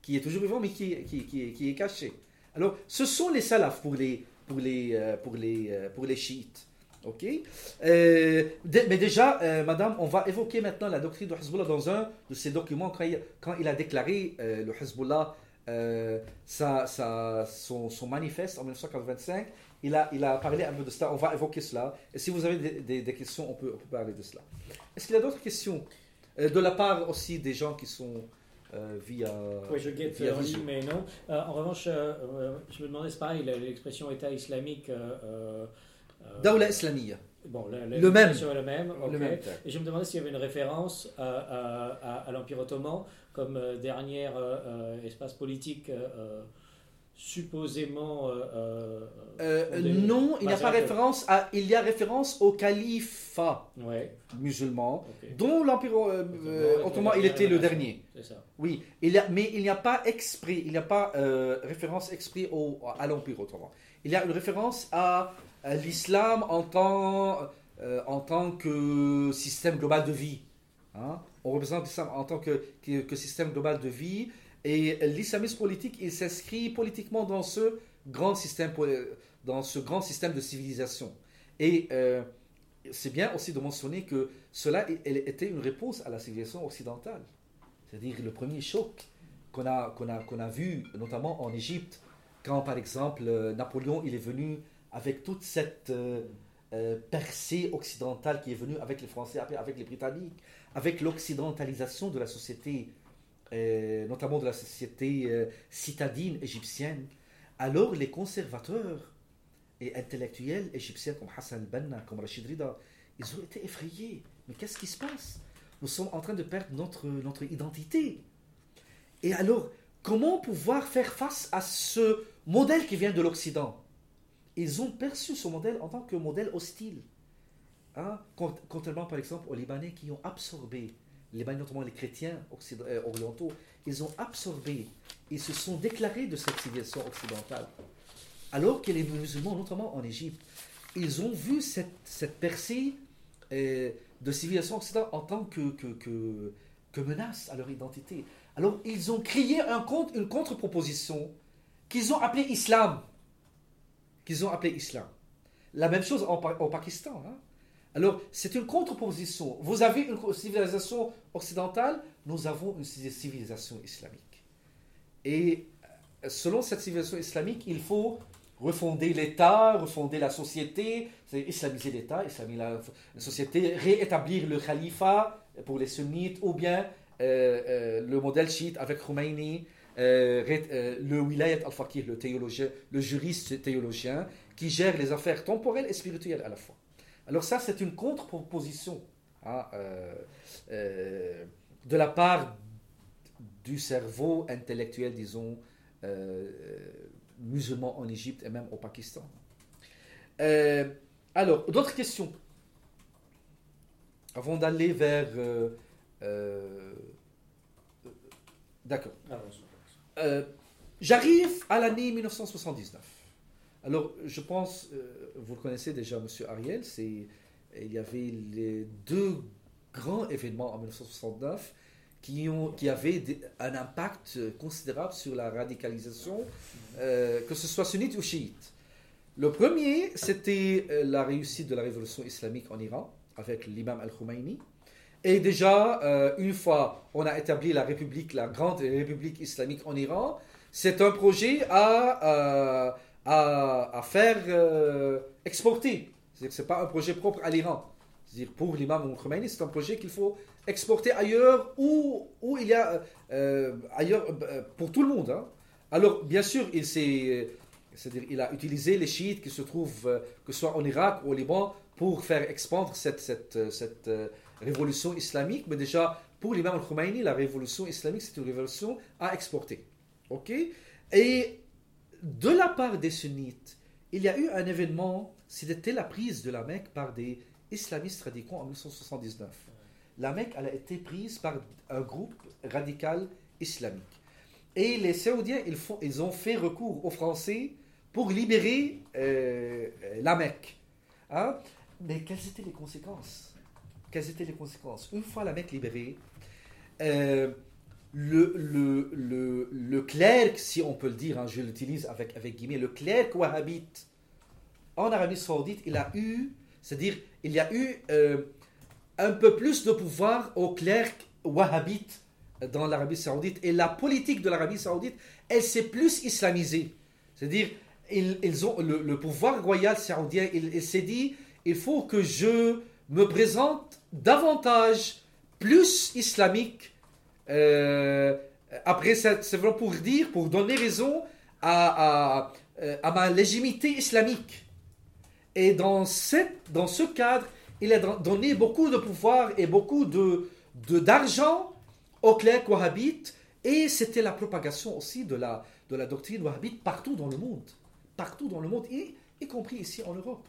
qui est toujours vivant, mais qui, qui, qui, est- caché. Alors, ce sont les salafs pour les, pour les, euh, pour les, euh, pour les chiites. Ok? Euh, Mais déjà, madame, on va évoquer maintenant la doctrine du Hezbollah dans un de ses documents quand il, quand il a déclaré le Hezbollah, sa- sa- son, son manifeste en 1985. Il a, il a parlé un peu de cela. On va évoquer cela. Et si vous avez des, des- des questions, on peut, on peut parler de cela. Est-ce qu'il y a d'autres questions Euh, De la part aussi des gens qui sont euh, via. Oui, je guette en ligne, mais non. Euh, en revanche, euh, je me demandais, c'est pareil, l'expression État islamique. Dawla Islamiyya. Bon, la- la- Le même. est le même. Le. Et je me demandais s'il y avait une référence à, à- à- à l'Empire ottoman comme dernier espace politique supposément. euh, euh, Euh, non, il n'y a pas référence à. Il y a référence au califat Ouais, musulman, dont l'Empire euh, ottoman, il était le dernier. C'est ça. Oui, il y a, mais il n'y a pas exprès, il n'y a pas référence exprès au, à l'Empire ottoman. Il y a une référence à, à l'islam en tant, en tant que système global de vie. hein. On représente l'islam en tant que, que, que système global de vie. Et l'islamisme politique, il s'inscrit politiquement dans ce grand système, dans ce grand système de civilisation. Et euh, c'est bien aussi de mentionner que cela était une réponse à la civilisation occidentale. C'est-à-dire le premier choc qu'on a, qu'on a, qu'on a vu, notamment en Égypte, quand par exemple euh, Napoléon il est venu avec toute cette, euh, percée occidentale qui est venue avec les Français, avec les Britanniques, avec l'occidentalisation de la société, euh, notamment de la société euh, citadine égyptienne, alors les conservateurs et intellectuels égyptiens comme Hassan al-Banna, comme Rachid Rida, ils ont été effrayés. Mais qu'est-ce qui se passe? Nous sommes en train de perdre notre, notre identité. Et alors, comment pouvoir faire face à ce modèle qui vient de l'Occident? Ils ont perçu ce modèle en tant que modèle hostile. Hein? Cont- Contrairement, par exemple, aux Libanais qui ont absorbé, les notamment les chrétiens euh, orientaux, ils ont absorbé, ils se sont déclarés de cette civilisation occidentale. Alors que les musulmans, notamment en Égypte, ils ont vu cette, cette percée euh, de civilisation occidentale en tant que, que, que, menace à leur identité. Alors, ils ont créé une contre-proposition qu'ils ont appelée islam. Qu'ils ont appelée islam. La même chose en Pakistan. hein. Alors, c'est une contre-proposition. Vous avez une civilisation occidentale, nous avons une civilisation islamique. Et euh, selon cette civilisation islamique, il faut refonder l'État, refonder la société, islamiser l'État, islamiser la, société, réétablir le califat pour les sunnites, ou bien euh, euh, le modèle chiite avec Khomeini, le wilayat al-faqih, le théologien, le juriste théologien, qui gère les affaires temporelles et spirituelles à la fois. Alors ça, c'est une contre-proposition hein, euh, euh, de la part du cerveau intellectuel, disons, euh, musulman en Égypte et même au Pakistan. Alors, d'autres questions? Avant d'aller vers... D'accord. J'arrive à l'année 1979. Alors, je pense, euh, vous le connaissez déjà, Monsieur Ariel, il y avait les deux grands événements en 1969 qui, ont, qui avaient un impact considérable sur la radicalisation, euh, que ce soit sunnite ou chiite. Le premier, c'était euh, la réussite de la révolution islamique en Iran avec l'imam al-Khomeini. Et déjà, une fois on a établi la République, la grande République islamique en Iran, c'est un projet à, à, faire euh, exporter. C'est-à-dire que ce n'est pas un projet propre à l'Iran. C'est-à-dire pour l'imam al-Khomeini, c'est un projet qu'il faut exporter ailleurs où, il y a euh, ailleurs euh, pour tout le monde. hein. Alors, bien sûr, il s'est c'est-à-dire il a utilisé les chiites qui se trouvent, que ce soit en Irak ou au Liban, pour faire expandre cette, cette, cette révolution islamique. Mais déjà, pour l'imam al-Khomeini, la révolution islamique, c'est une révolution à exporter. OK? Et de la part des sunnites, il y a eu un événement, c'était la prise de la Mecque par des islamistes radicaux en 1979. La Mecque a été prise par un groupe radical islamique. Et les Saoudiens, ils ont fait recours aux Français pour libérer euh, la Mecque. Hein? Mais quelles étaient les conséquences? Quelles étaient les conséquences? Une fois la Mecque libérée, euh, le, le, le, le clerc, si on peut le dire, hein, je l'utilise avec, avec guillemets, le clerc wahhabite en Arabie Saoudite, il a eu, c'est-à-dire, il y a eu euh, un peu plus de pouvoir au clerc wahhabite dans l'Arabie Saoudite. Et la politique de l'Arabie Saoudite, elle s'est plus islamisée. C'est-à-dire, ils, ils ont le, pouvoir royal saoudien, il s'est dit, il faut que je me présente davantage plus islamique. Euh, après, c'est vraiment pour dire, pour donner raison à, à, ma légitimité islamique. Et dans, cette, dans ce cadre, il a donné beaucoup de pouvoir et beaucoup de d'argent aux clercs wahhabites. Et c'était la propagation aussi de la, de la doctrine wahhabite partout dans le monde. Partout dans le monde, y, y compris ici en Europe.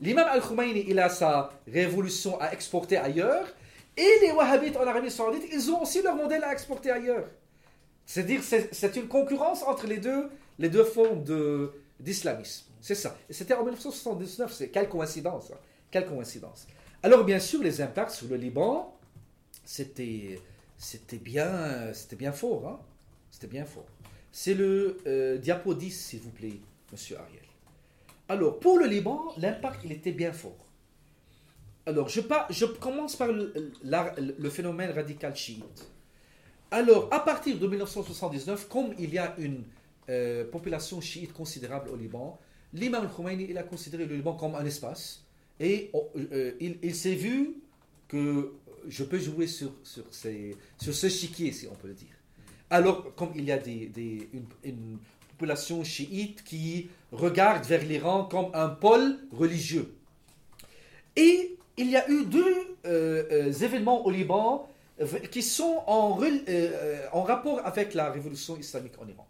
L'imam al-Khomeini, il a sa révolution à exporter ailleurs. Et les wahhabites en Arabie Saoudite, ils ont aussi leur modèle à exporter ailleurs. C'est-à-dire, c'est une concurrence entre les deux, les deux formes d'islamisme. C'est ça. C'était en 1979. C'est quelle coïncidence. hein. Quelle coïncidence. Alors, bien sûr, les impacts sur le Liban, c'était c'était bien, c'était bien fort. Hein? C'était bien fort. C'est le euh, diapo 10, s'il vous plaît, monsieur Ariel. Alors, pour le Liban, l'impact, il était bien fort. Alors, je, commence par le, phénomène radical chiite. Alors, à partir de 1979, comme il y a une euh, population chiite considérable au Liban, l'imam al-Khomeini, il a considéré le Liban comme un espace. Et oh, euh, il, s'est vu que je peux jouer sur, sur, ce chiquier, si on peut le dire. Alors, comme il y a des- une, une population chiite qui regarde vers l'Iran comme un pôle religieux. Et il y a eu deux euh, euh, événements au Liban euh, qui sont en, rapport avec la révolution islamique en Iran.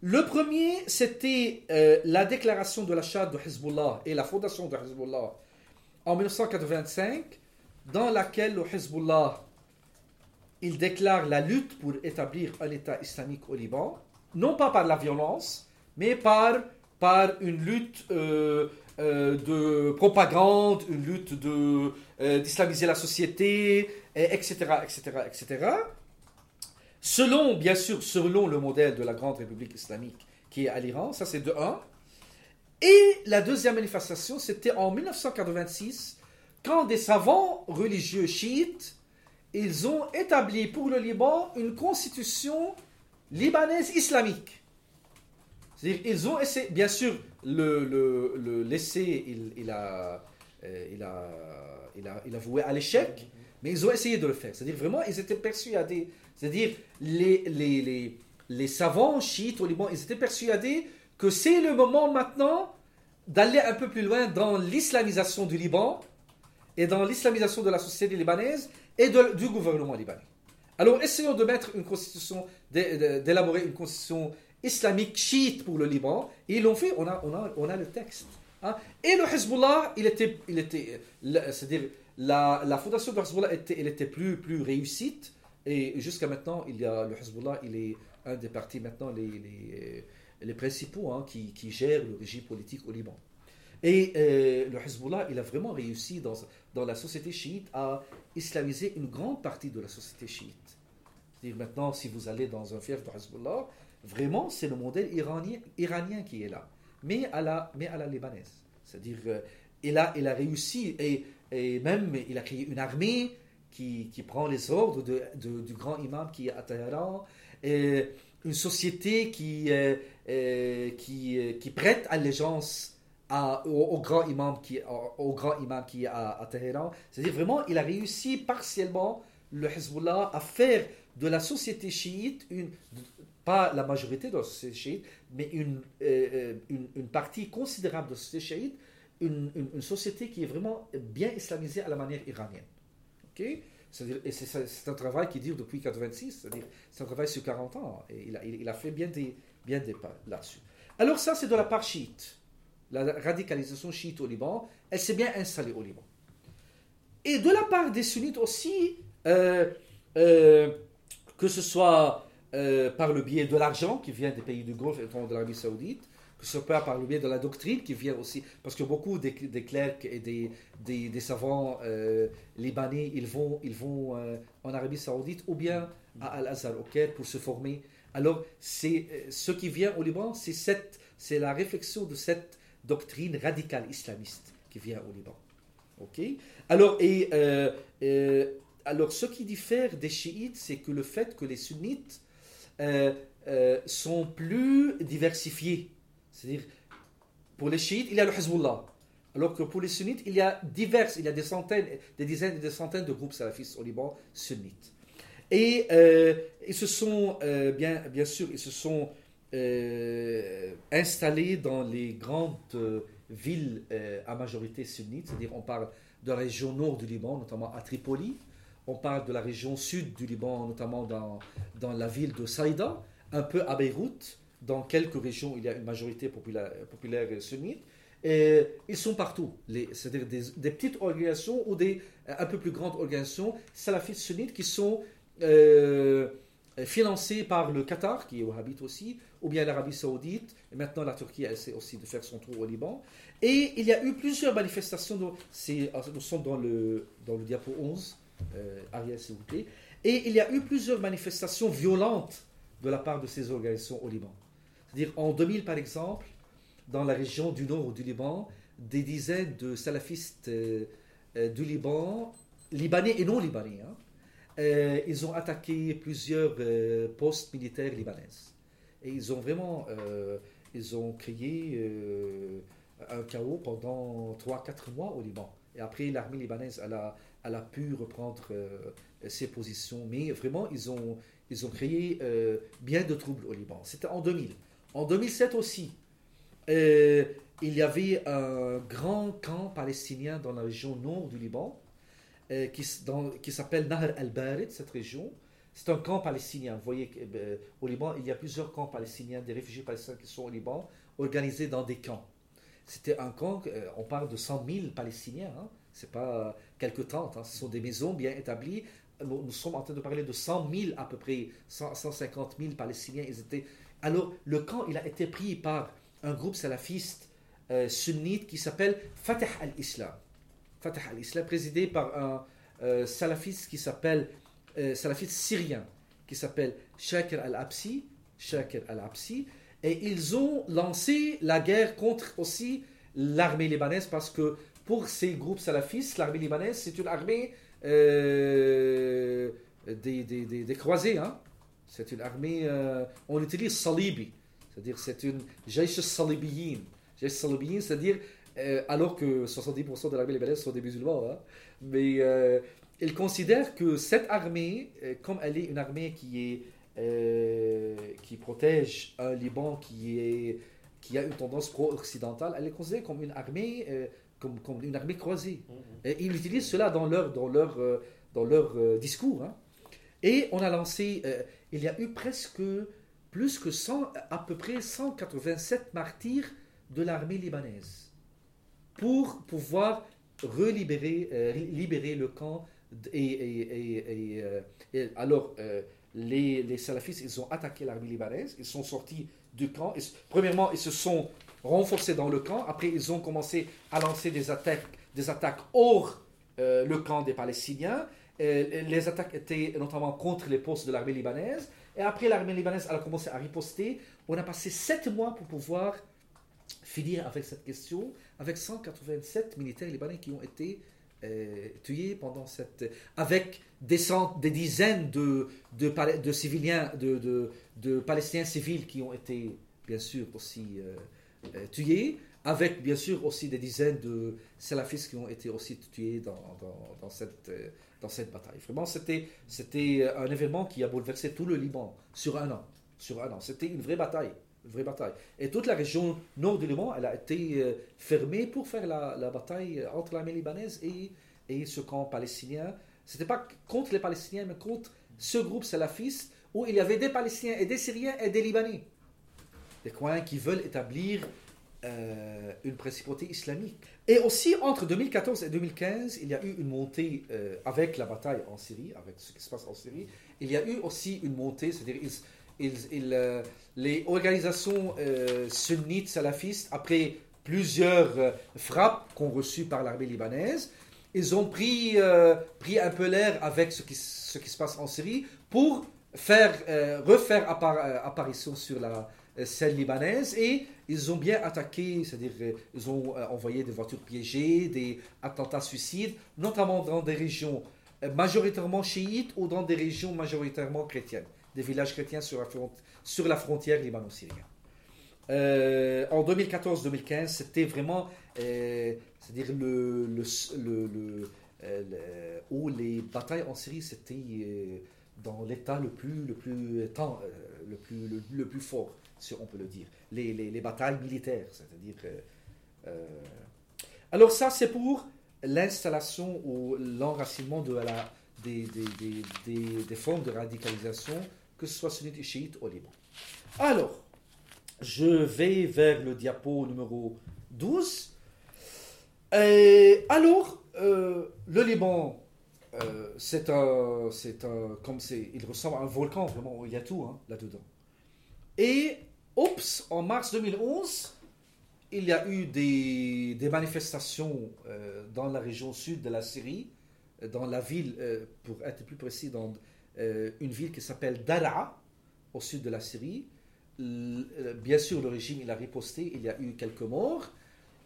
Le premier, c'était la déclaration de l'achat de Hezbollah et la fondation de Hezbollah en 1985, dans laquelle le Hezbollah il déclare la lutte pour établir un État islamique au Liban, non pas par la violence, mais par, par une lutte euh, euh, de propagande, une lutte de, euh, d'islamiser la société, et etc., etc., etc. Selon, bien sûr, selon le modèle de la Grande République islamique qui est à l'Iran, ça c'est de 1. Et la deuxième manifestation, c'était en 1986, quand des savants religieux chiites ils ont établi pour le Liban une constitution libanaise islamique. C'est-à-dire, ils ont essayé, bien sûr, le, le, le l'essai, il, il a, euh, il, a, il, a, il a voué à l'échec, mais ils ont essayé de le faire. C'est-à-dire, vraiment, ils étaient persuadés. C'est-à-dire, les, les, les, les savants chiites au Liban, ils étaient persuadés que c'est le moment maintenant d'aller un peu plus loin dans l'islamisation du Liban et dans l'islamisation de la société libanaise et de- du gouvernement libanais. Alors essayons de mettre une constitution, d'élaborer une constitution islamique chiite pour le Liban. Et ils l'ont fait, on a, on a, on a le texte. hein. Et le Hezbollah, il était, il était, c'est-à-dire la, la fondation du Hezbollah était, elle était plus, plus réussite. Et jusqu'à maintenant, il y a, le Hezbollah, il est un des partis maintenant les, les, les principaux hein, qui, qui gèrent le régime politique au Liban. Et euh, le Hezbollah, il a vraiment réussi dans, dans la société chiite à islamiser une grande partie de la société chiite. C'est-à-dire maintenant, si vous allez dans un fief de Hezbollah, vraiment, c'est le modèle iranien, qui est là, mais à la, mais à la libanaise. C'est-à-dire, euh, il, a, il a réussi, et, et même il a créé une armée qui, qui prend les ordres de, du grand imam qui est à Téhéran, et une société qui, euh, euh, qui, euh, qui prête allégeance au, grand imam qui, au grand imam qui est à, à Téhéran. C'est-à-dire vraiment, il a réussi partiellement, le Hezbollah, à faire de la société chiite, une, pas la majorité de la société chiite, mais une, euh, euh, une, partie considérable de la société chiite, une, une- société qui est vraiment bien islamisée à la manière iranienne. Ok? C'est-à-dire- et c'est, un travail qui dure depuis 86, c'est-à-dire c'est un travail sur 40 ans, et il a, il, a fait bien des, bien des pas là-dessus. Alors ça, c'est de la part chiite. La radicalisation chiite au Liban, elle s'est bien installée au Liban. Et de la part des sunnites aussi, euh, que ce soit euh, par le biais de l'argent qui vient des pays du Golfe et de l'Arabie Saoudite, que ce soit par le biais de la doctrine qui vient aussi, parce que beaucoup des, clercs et des, savants euh, libanais, ils vont, ils vont euh, en Arabie Saoudite ou bien à Al-Azhar au Caire pour se former. Alors, c'est ce qui vient au Liban, c'est cette, c'est la réflexion de cette doctrine radicale islamiste qui vient au Liban. Alors, et, alors, ce qui diffère des chiites, c'est que le fait que les sunnites euh, euh, sont plus diversifiés. C'est-à-dire, pour les chiites, il y a le Hezbollah. Alors que pour les sunnites, il y a divers, il y a des centaines, des dizaines et des centaines de groupes salafistes au Liban sunnites. Et euh, ils se sont, bien, bien sûr, ils se sont installés dans les grandes villes à majorité sunnite, c'est-à-dire on parle de la région nord du Liban, notamment à Tripoli, on parle de la région sud du Liban, notamment dans, dans la ville de Saïda, un peu à Beyrouth, dans quelques régions il y a une majorité populaire, populaire sunnite, et ils sont partout, c'est-à-dire des, petites organisations ou des un peu plus grandes organisations salafistes sunnites qui sont euh, financées par le Qatar, qui est wahhabite aussi, ou bien l'Arabie Saoudite, et maintenant la Turquie essaie aussi de faire son tour au Liban. Et il y a eu plusieurs manifestations, nous sommes dans le, dans le diapo 11, euh, Ariel s'il vous plaît, et il y a eu plusieurs manifestations violentes de la part de ces organisations au Liban. C'est-à-dire en 2000 par exemple, dans la région du nord du Liban, des dizaines de salafistes euh, euh, du Liban, libanais et non libanais, hein, euh, ils ont attaqué plusieurs euh, postes militaires libanaises. Et ils ont vraiment euh, ils ont créé euh, un chaos pendant 3-4 mois au Liban. Et après, l'armée libanaise, elle a, elle a pu reprendre euh, ses positions. Mais vraiment, ils ont, ils ont créé euh, bien de troubles au Liban. C'était en 2000. En 2007 aussi, euh, il y avait un grand camp palestinien dans la région nord du Liban qui, s'appelle Nahr al-Barid, cette région. C'est un camp palestinien. Vous voyez qu'au Liban, il y a plusieurs camps palestiniens, des réfugiés palestiniens qui sont au Liban, organisés dans des camps. C'était un camp, on parle de 100 000 Palestiniens, hein. C'est pas quelques tentes, hein. ce sont des maisons bien établies. Nous, sommes en train de parler de 100 000 à peu près, 100, 150 000 Palestiniens. Ils étaient... Alors, le camp, il a été pris par un groupe salafiste euh, sunnite qui s'appelle Fatah al-Islam. Fatah al-Islam, présidé par un euh, salafiste qui s'appelle, euh, salafiste syrien, qui s'appelle Shakir al-Absi, al-Absi, et ils ont lancé la guerre contre aussi l'armée libanaise parce que pour ces groupes salafistes, l'armée libanaise, c'est une armée euh, des, des, des, croisés. Hein? C'est une armée, euh, on utilise salibi, c'est-à-dire c'est une Jaish salibiyin. Jaish salibiyin, c'est-à-dire, euh, alors que 70% de l'armée libanaise sont des musulmans, hein? mais ils considèrent que cette armée, comme elle est une armée qui est qui protège un Liban qui, est, qui a une tendance pro-occidentale, elle est considérée comme une armée, comme, comme une armée croisée. Et ils utilisent cela dans leur, dans leur, euh, dans leur euh, discours. hein. Et on a lancé, euh, il y a eu presque plus que 100, à peu près 187 martyrs de l'armée libanaise pour pouvoir relibérer euh, libérer le camp. Et, et- et- et, euh, et alors, les, les salafistes, ils ont attaqué l'armée libanaise, ils sont sortis du camp. Premièrement, ils se sont renforcés dans le camp. Après, ils ont commencé à lancer des attaques, des attaques hors euh, le camp des Palestiniens. Euh, les attaques étaient notamment contre les postes de l'armée libanaise. Et après, l'armée libanaise a commencé à riposter. On a passé sept mois pour pouvoir finir avec cette question, avec 187 militaires libanais qui ont été euh, tués pendant cette... avec des, cent- des dizaines de, de, de civiliens, de, de, Palestiniens civils qui ont été, bien sûr, aussi tués, avec, bien sûr, aussi des dizaines de salafistes qui ont été aussi tués dans, dans, cette, euh, dans cette bataille. Vraiment, c'était, un événement qui a bouleversé tout le Liban sur un an. Sur un an. C'était une vraie bataille. Vraie bataille. Et toute la région nord du Liban, elle a été euh, fermée pour faire la, la bataille entre l'armée libanaise et, et ce camp palestinien. C'était pas contre les Palestiniens, mais contre ce groupe salafiste où il y avait des Palestiniens et des Syriens et des Libanais. Des coins qui veulent établir euh, une principauté islamique. Et aussi, entre 2014 et 2015, il y a eu une montée euh, avec la bataille en Syrie, avec ce qui se passe en Syrie. Il y a eu aussi une montée, c'est-à-dire euh, les organisations euh, sunnites salafistes, après plusieurs frappes qu'ont reçues par l'armée libanaise, ils ont pris, pris un peu l'air avec ce qui, ce qui se passe en Syrie pour faire, refaire appar- apparition sur la euh, scène libanaise et ils ont bien attaqué, c'est-à-dire euh, ils ont euh, envoyé des voitures piégées, des attentats suicides, notamment dans des régions majoritairement chiites ou dans des régions majoritairement chrétiennes, des villages chrétiens sur la, frontière libano-syrienne. En 2014-2015, c'était vraiment, c'est-à-dire où les batailles en Syrie, c'était dans l'état le plus, le plus, le plus, le plus fort, si on peut le dire. Les, les- les batailles militaires, c'est-à-dire. euh, euh, alors ça, c'est pour l'installation ou l'enracinement de la, des, des, des, des- formes de radicalisation, que ce soit sunnite et chiite au Liban. Alors, je vais vers le diapo numéro 12. Et alors, euh, le Liban, c'est un, c'est un, comme c'est, il ressemble à un volcan, vraiment, il y a tout hein, là-dedans. Et, oups, en mars 2011, il y a eu des, manifestations euh, dans la région sud de la Syrie, euh, dans la ville, euh, pour être plus précis, dans une ville qui s'appelle Daraa, au sud de la Syrie. Bien sûr, le régime il a riposté, il y a eu quelques morts.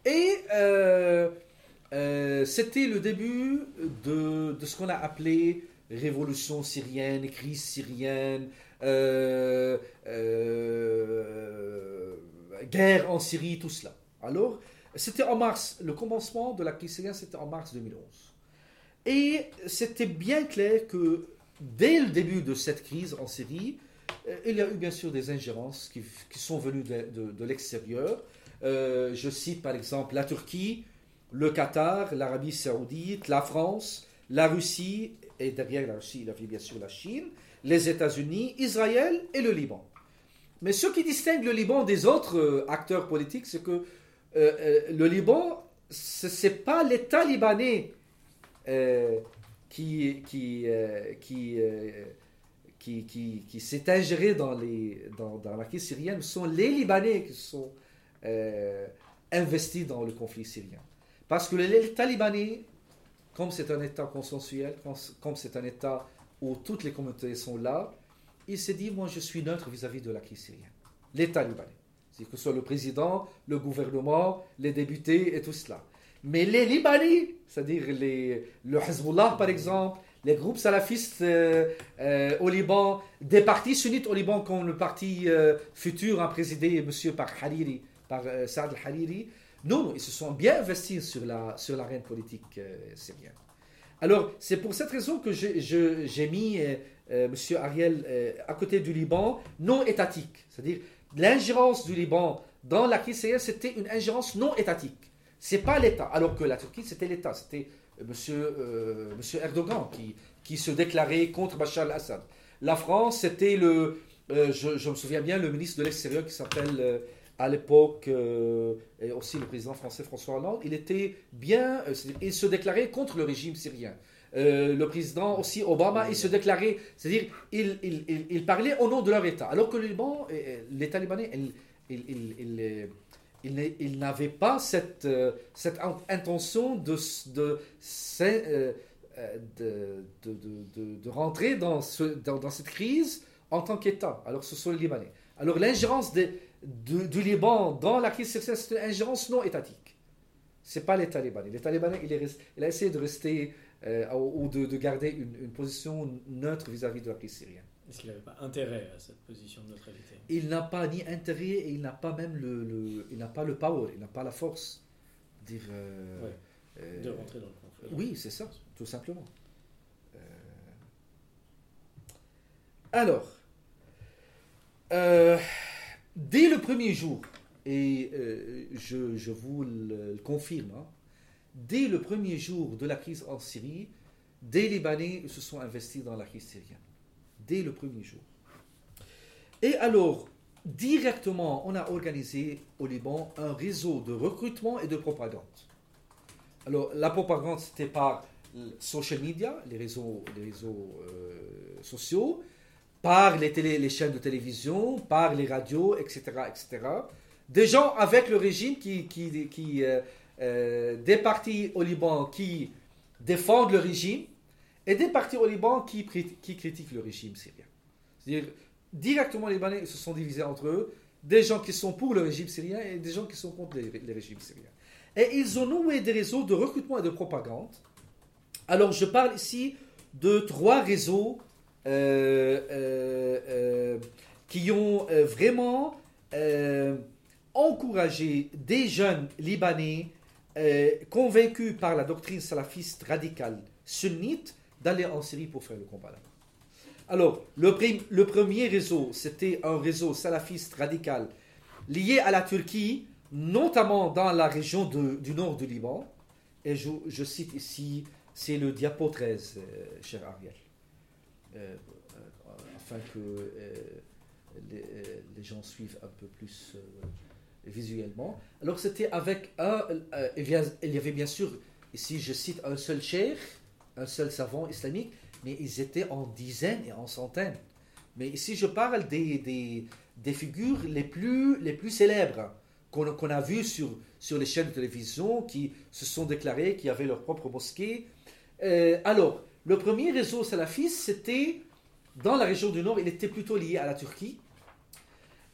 Et c'était le début de, ce qu'on a appelé révolution syrienne, crise syrienne, guerre en Syrie, tout cela. Alors, C'était en mars, le commencement de la crise syrienne, c'était en mars 2011. Et c'était bien clair que dès le début de cette crise en Syrie, euh, il y a eu bien sûr des ingérences qui, sont venues de, de- l'extérieur. Euh, je cite par exemple la Turquie, le Qatar, l'Arabie saoudite, la France, la Russie, et derrière la Russie, il y avait bien sûr la Chine, les États-Unis, Israël et le Liban. Mais ce qui distingue le Liban des autres euh, acteurs politiques, c'est que euh, euh, le Liban, ce n'est pas l'État libanais qui, qui, qui, qui, qui, s'est ingéré dans, les, dans, la crise syrienne, ce sont les Libanais qui sont investis dans le conflit syrien. Parce que l'État libanais, comme c'est un État consensuel, comme c'est un État où toutes les communautés sont là, il s'est dit, moi je suis neutre vis-à-vis de la crise syrienne. L'État libanais. C'est que ce soit le président, le gouvernement, les députés et tout cela. Mais les Libanais, c'est-à-dire le Hezbollah par exemple, les groupes salafistes euh, euh, au Liban, des partis sunnites au Liban comme le parti euh, futur hein, présidé monsieur par Hariri, par Saad al-Hariri, non, ils se sont bien investis sur la, sur l'arène politique syrienne. Alors, c'est pour cette raison que j'ai mis euh, euh, monsieur Ariel euh, à côté du Liban non étatique. C'est-à-dire, l'ingérence du Liban dans la crise c'était une ingérence non étatique. C'est pas l'État. Alors que la Turquie, c'était l'État. C'était monsieur Erdogan qui, se déclarait contre Bachar al-Assad. La France, c'était le. je, je me souviens bien, le ministre de l'Extérieur qui s'appelle. À l'époque, euh, et aussi le président français François Hollande, il était bien, euh, il se déclarait contre le régime syrien. Euh, le président aussi Obama, il se déclarait, c'est-à-dire, il, parlait au nom de leur État. Alors que le Liban, euh, l'État libanais, il, il, il, il, euh, il n'est- il n'avait pas cette, cette in- intention de, rentrer dans, dans cette crise en tant qu'État. Alors ce sont les Libanais. Alors l'ingérence des- du, du Liban dans la crise syrienne, c'est une ingérence non étatique. C'est pas l'État libanais. L'État libanais, il, est il a essayé de rester euh, ou de, de garder une, une position neutre vis-à-vis de la crise syrienne. Est-ce qu'il n'avait pas intérêt à cette position de neutralité? Il n'a pas ni intérêt et il n'a pas même le, le- il n'a pas le power, il n'a pas la force. de Dire, euh, Ouais. euh, de rentrer dans le conflit oui, c'est ça, tout simplement. Alors, dès le premier jour, et euh, je, vous le, confirme, hein, dès le premier jour de la crise en Syrie, des Libanais se sont investis dans la crise syrienne. Dès le premier jour. Et alors, directement, on a organisé au Liban un réseau de recrutement et de propagande. Alors, la propagande, c'était par social media, les réseaux, les réseaux euh, sociaux, par les, chaînes de télévision, par les radios, etc., etc. Des gens avec le régime qui, euh, euh, des partis au Liban qui défendent le régime et des partis au Liban qui, critiquent le régime syrien. C'est-à-dire, directement, les Libanais se sont divisés entre eux, des gens qui sont pour le régime syrien et des gens qui sont contre les, les régimes syriens. Et ils ont noué des réseaux de recrutement et de propagande. Alors, je parle ici de trois réseaux qui ont euh, vraiment euh, encouragé des jeunes Libanais euh, convaincus par la doctrine salafiste radicale sunnite d'aller en Syrie pour faire le combat là-bas. Alors, le, premier réseau, c'était un réseau salafiste radical lié à la Turquie, notamment dans la région du nord du Liban. Et je, cite ici, c'est le diapo 13, euh, cher Ariel. Euh, afin que euh, les, euh, les gens suivent un peu plus visuellement. Alors c'était avec un... il y avait bien sûr, ici je cite un seul cheikh, un seul savant islamique, mais ils étaient en dizaines et en centaines. Mais ici je parle des, des, figures les plus, les plus célèbres qu'on a vues sur, sur les chaînes de télévision, qui se sont déclarées, qui avaient leur propre mosquée. Alors, le premier réseau salafiste, c'était dans la région du Nord, il était plutôt lié à la Turquie,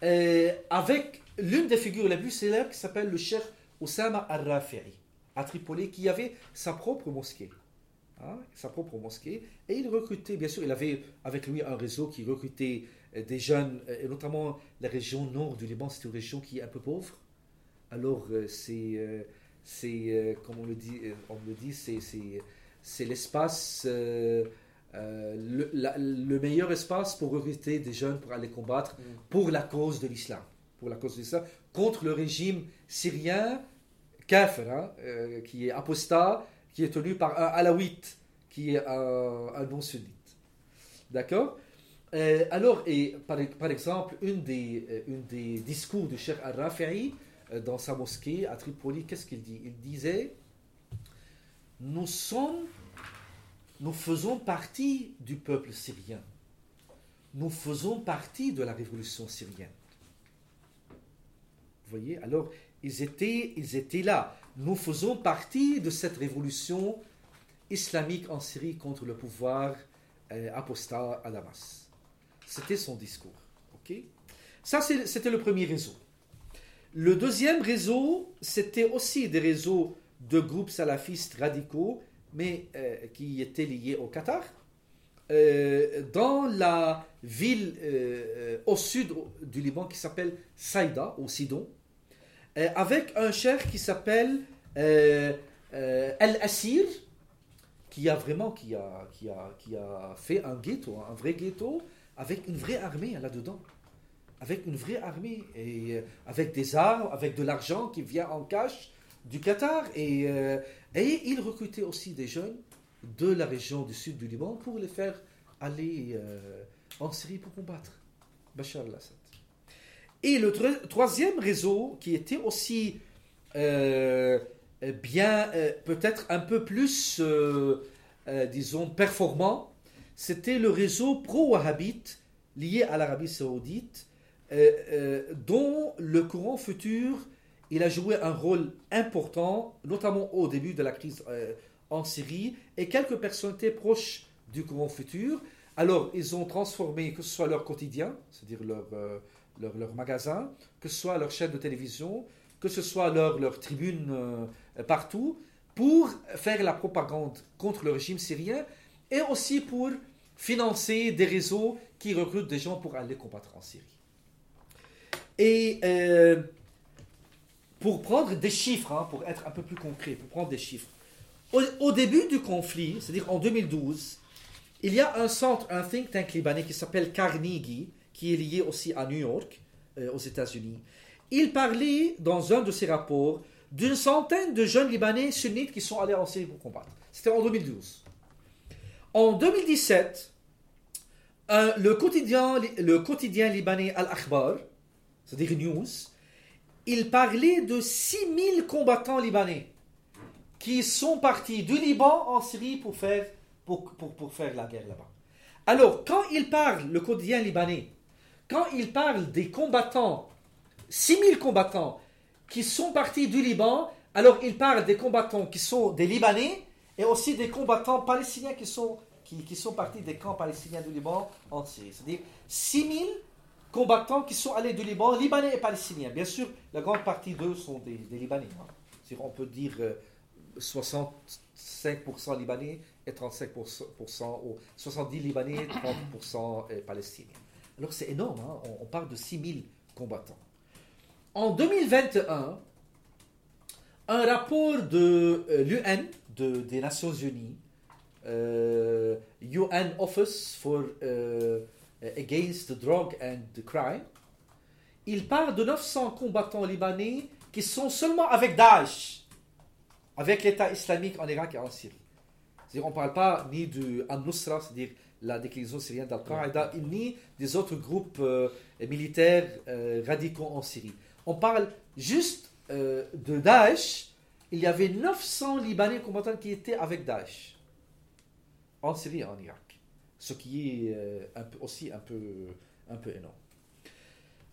euh, avec l'une des figures les plus célèbres qui s'appelle le cheikh Oussama al-Rafi'i, à Tripoli, qui avait sa propre mosquée. Hein, sa propre mosquée. Et il recrutait, bien sûr, il avait avec lui un réseau qui recrutait euh, des jeunes, euh, et notamment la région nord du Liban, c'est une région qui est un peu pauvre. alors c'est, c'est comme on le dit, on le dit c'est, c'est, l'espace, euh, euh, le, la- le meilleur espace pour recruter des jeunes pour aller combattre Mm. pour la cause de l'islam, pour la cause de l'islam, contre le régime syrien kafir, hein, euh, qui est apostat, qui est tenu par un alawite, qui est un, un non-sunnite. D'accord? Euh, Alors, et par, par exemple, une des, une des discours du Cheikh Al-Rafi'i dans sa mosquée à Tripoli, qu'est-ce qu'il dit? Il disait Nous sommes, nous faisons partie du peuple syrien. Nous faisons partie de la révolution syrienne. Vous voyez Alors, ils étaient, ils étaient là. Nous faisons partie de cette révolution islamique en Syrie contre le pouvoir euh, apostat à Damas. C'était son discours. ok? Ça, c'était le premier réseau. Le deuxième réseau, c'était aussi des réseaux de groupes salafistes radicaux, mais euh, qui étaient liés au Qatar. Euh, dans la ville euh, au sud du Liban qui s'appelle Saïda, au Sidon, avec un cheikh qui s'appelle Al-Assir, qui a vraiment qui a, qui a, qui a fait un ghetto, un vrai ghetto, avec une vraie armée là-dedans. Avec une vraie armée, et avec des armes, avec de l'argent qui vient en cash du Qatar. Et, euh, et il recrutait aussi des jeunes de la région du sud du Liban pour les faire aller euh, en Syrie pour combattre Bachar al-Assad. Et le tro- troisième réseau, qui était aussi euh, bien, euh, peut-être un peu plus, disons, performant, c'était le réseau pro-wahhabite lié à l'Arabie saoudite, dont le courant futur, il a joué un rôle important, notamment au début de la crise euh, en Syrie, et quelques personnalités proches du courant futur. Alors, ils ont transformé, que ce soit leur quotidien, c'est-à-dire leur, euh, leur, leur magasin, que ce soit leur chaîne de télévision, que ce soit leur, leur tribune euh, partout, pour faire la propagande contre le régime syrien, et aussi pour financer des réseaux qui recrutent des gens pour aller combattre en Syrie. Et pour prendre des chiffres, hein, pour être un peu plus concret, pour prendre des chiffres, au, début du conflit, c'est-à-dire en 2012, il y a un centre, un think tank libanais qui s'appelle Carnegie, qui est lié aussi à New York, euh, aux États-Unis. Il parlait dans un de ses rapports d'une centaine de jeunes Libanais sunnites qui sont allés en Syrie pour combattre. C'était en 2012. En 2017, un- le, quotidien, le quotidien libanais Al-Akhbar, c'est-à-dire News, il parlait de 6000 combattants libanais qui sont partis du Liban en Syrie pour faire, la guerre là-bas. Alors, quand il parle, le quotidien libanais, quand il parle des combattants, 6000 combattants qui sont partis du Liban, alors il parle des combattants qui sont des Libanais et aussi des combattants palestiniens qui sont, qui, partis des camps palestiniens du Liban en Syrie. C'est-à-dire 6000 combattants qui sont allés du Liban, Libanais et Palestiniens. Bien sûr, la grande partie d'eux sont des, Libanais. hein. On peut dire euh, 65% Libanais et 35%, ou 70 Libanais, 30% euh, Palestiniens. Alors c'est énorme, hein. on, parle de 6000 combattants. En 2021, un rapport de l'UN, de, des Nations Unies, euh, UN Office for euh, Against the Drug and the Crime, il parle de 900 combattants libanais qui sont seulement avec Daesh, avec l'État islamique en Irak et en Syrie. C'est-à-dire, on ne parle pas ni du Al-Nusra, c'est-à-dire la déclinaison syrienne d'Al-Qaïda, ni des autres groupes euh, militaires euh, radicaux en Syrie. On parle juste euh, de Daesh. Il y avait 900 Libanais combattants qui étaient avec Daesh en Syrie et en Irak. Ce qui est euh, aussi un peu, un énorme.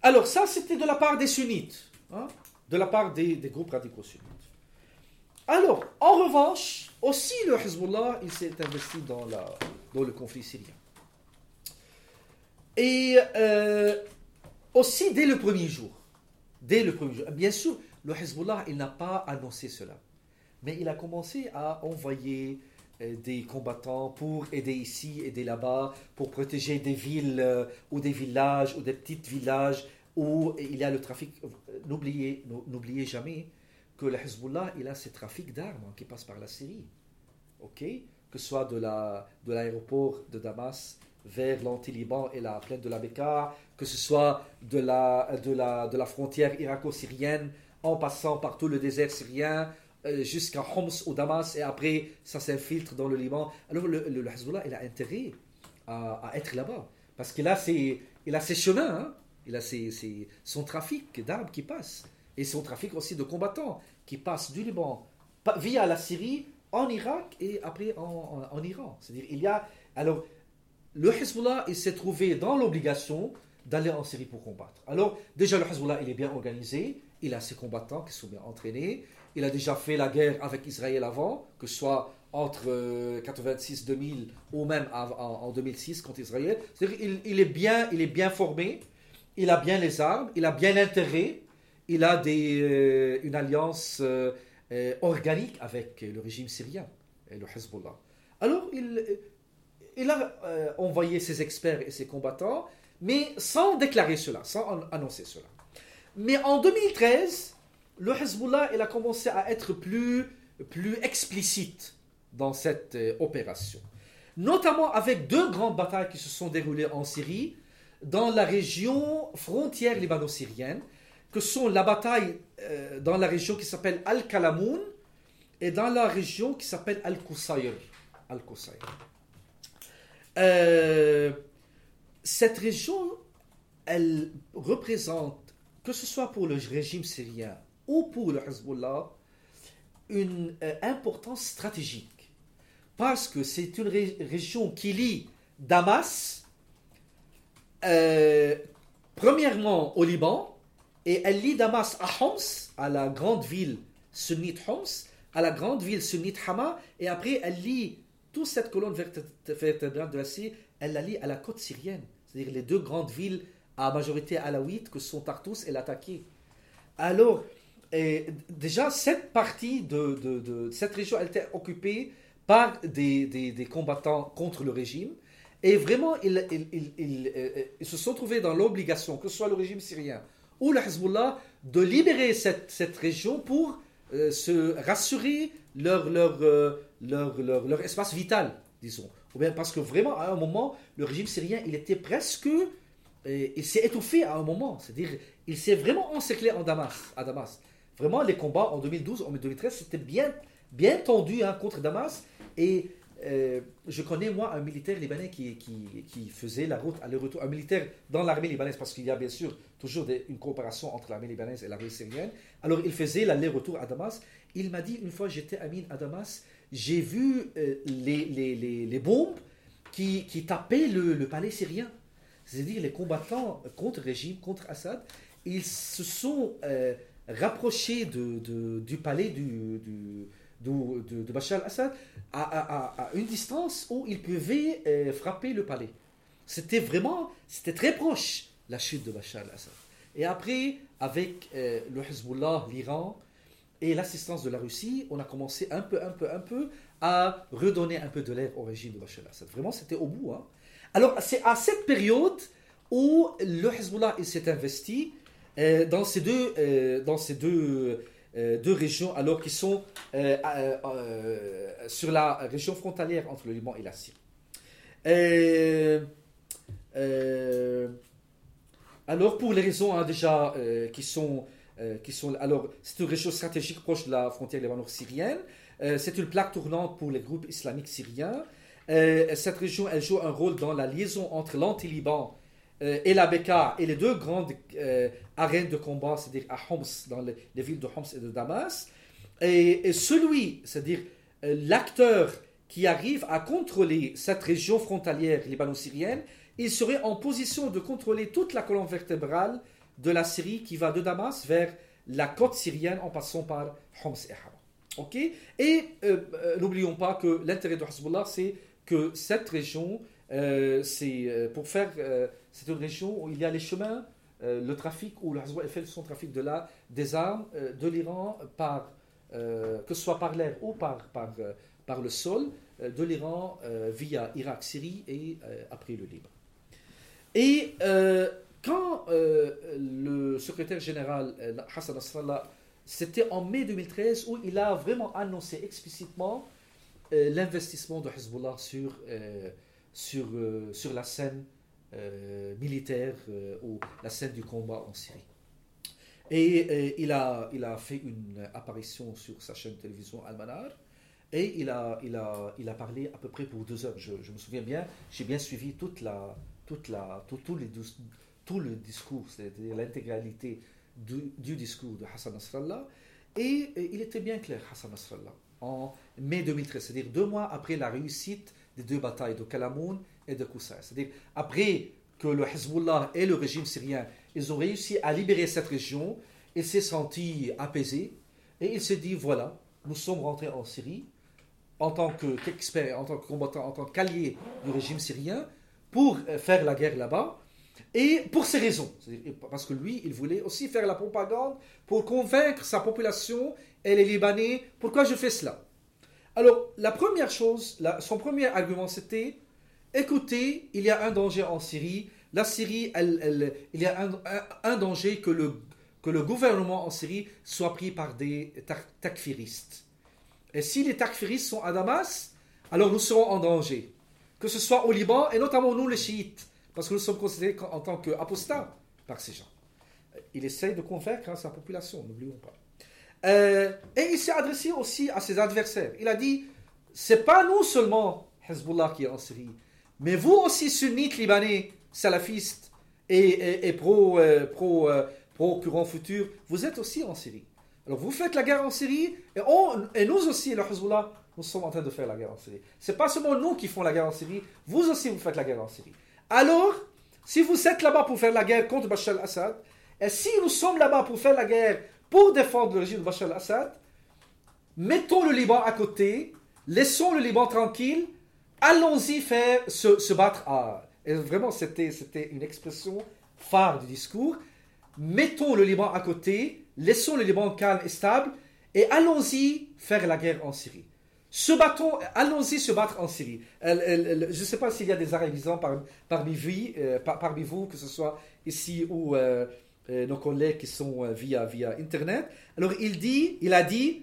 Alors ça, c'était de la part des sunnites, hein, de la part des, groupes radicaux sunnites. Alors, en revanche, aussi le Hezbollah, il s'est investi dans, le conflit syrien. Et euh, aussi dès le premier jour, dès le premier jour, bien sûr, le Hezbollah, il n'a pas annoncé cela, mais il a commencé à envoyer des combattants pour aider ici, aider là-bas, pour protéger des villes euh, ou des villages ou des petits villages où il y a le trafic. N'oubliez, n'oubliez jamais que le Hezbollah, il a ce trafic d'armes qui passe par la Syrie. Ok? Que ce soit de, la, de l'aéroport de Damas vers l'anti-Liban et la plaine de la Beka, que ce soit de la, de la, de la frontière irako-syrienne en passant par tout le désert syrien euh, jusqu'à Homs ou Damas et après ça s'infiltre dans le Liban. Alors le, Hezbollah, il a intérêt à, à être là-bas parce qu'il a ses, il a ses chemins, hein. il a ses, ses, son trafic d'armes qui passe et son trafic aussi de combattants qui passe du Liban via la Syrie en Irak et après en, en, en Iran. C'est-à-dire il y a alors le Hezbollah il s'est trouvé dans l'obligation d'aller en Syrie pour combattre. Alors déjà le Hezbollah il est bien organisé, il a ses combattants qui sont bien entraînés, il a déjà fait la guerre avec Israël avant, que ce soit entre 86-2000 ou même en, 2006 contre Israël. C'est-à-dire il, est bien, il est bien formé, il a bien les armes, il a bien l'intérêt, il a euh, une alliance euh, euh, organique avec le régime syrien et le Hezbollah. Alors il a envoyé ses experts et ses combattants, mais sans déclarer cela, sans annoncer cela. Mais en 2013, le Hezbollah il a commencé à être plus, plus explicite dans cette euh, opération. Notamment avec deux grandes batailles qui se sont déroulées en Syrie, dans la région frontière libano-syrienne, que sont la bataille euh, dans la région qui s'appelle Al-Kalamoun et dans la région qui s'appelle Al-Qusayr. Al euh, cette région, elle représente que ce soit pour le régime syrien ou pour le Hezbollah, une euh, importance stratégique. Parce que c'est une région qui lie Damas, euh, premièrement au Liban, et elle lie Damas à Homs, à la grande ville sunnite Homs, à la grande ville sunnite Hama, et après elle lie toute cette colonne vertébrale de la Syrie, elle la lie à la côte syrienne, c'est-à-dire les deux grandes villes à majorité alaouite que sont Tartous et l'attaquer. Alors, déjà, cette partie de, cette région, elle était occupée par des, combattants contre le régime. Et vraiment, euh, ils se sont trouvés dans l'obligation, que ce soit le régime syrien ou le Hezbollah, de libérer cette, région pour euh, se rassurer leur, euh, leur, leur, leur, espace vital, disons. Ou bien parce que vraiment, à un moment, le régime syrien, il était presque il s'est étouffé à un moment. C'est-à-dire, il s'est vraiment encerclé à Damas. Vraiment, les combats en 2012, en 2013, c'était bien, bien tendu hein, contre Damas. Et euh, je connais, moi, un militaire libanais qui, qui, faisait la route aller-retour, un militaire dans l'armée libanaise, parce qu'il y a bien sûr toujours une coopération entre l'armée libanaise et l'armée syrienne. Alors, il faisait l'aller-retour à Damas. Il m'a dit, une fois, j'étais à Mine à Damas, j'ai vu euh, les, les, les, bombes qui, qui tapaient le, le palais syrien. C'est-à-dire les combattants contre le régime, contre Assad, ils se sont euh, rapprochés de, du palais de, Bachar al-Assad à, une distance où ils pouvaient euh, frapper le palais. C'était vraiment, c'était très proche, la chute de Bachar al-Assad. Et après, avec euh, le Hezbollah, l'Iran et l'assistance de la Russie, on a commencé un peu, un peu, un peu à redonner un peu de l'air au régime de Bachar al-Assad. Vraiment, c'était au bout. Hein. Alors, c'est à cette période où le Hezbollah s'est investi euh, dans ces deux, euh, dans ces deux, euh, deux régions, alors qu'ils sont sur la région frontalière entre le Liban et la Syrie. alors, pour les raisons hein, déjà qui sont, qui sont. Alors, c'est une région stratégique proche de la frontière libano-syrienne. c'est une plaque tournante pour les groupes islamiques syriens. Cette région, elle joue un rôle dans la liaison entre l'anti-Liban et la Beka et les deux grandes euh, arènes de combat, c'est-à-dire à Homs, dans les, villes de Homs et de Damas. Et, celui, c'est-à-dire l'acteur qui arrive à contrôler cette région frontalière libano-syrienne, il serait en position de contrôler toute la colonne vertébrale de la Syrie qui va de Damas vers la côte syrienne en passant par Homs et Hama. Ok? Et n'oublions pas que l'intérêt de Hezbollah, c'est que cette région, euh, c'est euh, pour faire, euh, c'est une région où il y a les chemins, le trafic, où le fait son trafic de là, des armes de l'Iran par, que ce soit par l'air ou par, par, par le sol, de l'Iran via Irak, Syrie et après le Liban. Et quand euh, le secrétaire général euh, Hassan Nasrallah, c'était en mai 2013 où il a vraiment annoncé explicitement euh, l'investissement de Hezbollah sur, euh, sur, euh, sur la scène euh, militaire euh, ou la scène du combat en Syrie. Et euh, il, a, il a fait une apparition sur sa chaîne de télévision Al-Manar et il a, il, a, il a parlé à peu près pour deux heures. Je, me souviens bien, j'ai bien suivi toute la, toute la, tout, les tout le discours, c'est-à-dire l'intégralité du, discours de Hassan Nasrallah. Et, euh, il était bien clair, Hassan Nasrallah, en mai 2013, c'est-à-dire deux mois après la réussite des deux batailles de Kalamoun et de Koussaï. C'est-à-dire après que le Hezbollah et le régime syrien, ils ont réussi à libérer cette région, il s'est senti apaisé et il s'est dit, voilà, nous sommes rentrés en Syrie en tant que- qu'expert, en tant que combattant, en tant qu'allié du régime syrien pour euh, faire la guerre là-bas. Et pour ces raisons, parce que lui, il voulait aussi faire la propagande pour convaincre sa population et les Libanais, pourquoi je fais cela? Alors, la première chose, son premier argument, c'était, écoutez, il y a un danger en Syrie, la Syrie, il y a un, danger que le, que le gouvernement en Syrie soit pris par des tak- takfiristes. Et si les takfiristes sont à Damas, alors nous serons en danger. Que ce soit au Liban, et notamment nous les chiites, parce que nous sommes considérés en tant qu'apostats par ces gens. Il essaye de convaincre hein, sa population, n'oublions pas. Euh, et il s'est adressé aussi à ses adversaires. Il a dit, c'est pas nous seulement Hezbollah qui est en Syrie, mais vous aussi sunnites libanais, salafistes et, pro, euh, pro, euh, pro futur, vous êtes aussi en Syrie. Alors vous faites la guerre en Syrie et nous aussi, le Hezbollah, nous sommes en train de faire la guerre en Syrie. C'est pas seulement nous qui font la guerre en Syrie, vous aussi vous faites la guerre en Syrie. Alors, si vous êtes là-bas pour faire la guerre contre Bachar al-Assad, et si nous sommes là-bas pour faire la guerre pour défendre le régime de Bachar al-Assad, mettons le Liban à côté, laissons le Liban tranquille, allons-y faire se, se battre à... Et vraiment, c'était, c'était une expression phare du discours. Mettons le Liban à côté, laissons le Liban calme et stable, et allons-y faire la guerre en Syrie. Se battons, allons-y se battre en Syrie. Elle- elle- elle- je ne sais pas s'il y a des arabisants par- parmi, vous, euh, par- parmi vous, que ce soit ici ou euh, euh, nos collègues qui sont euh, via, via Internet. Alors il dit, il a dit,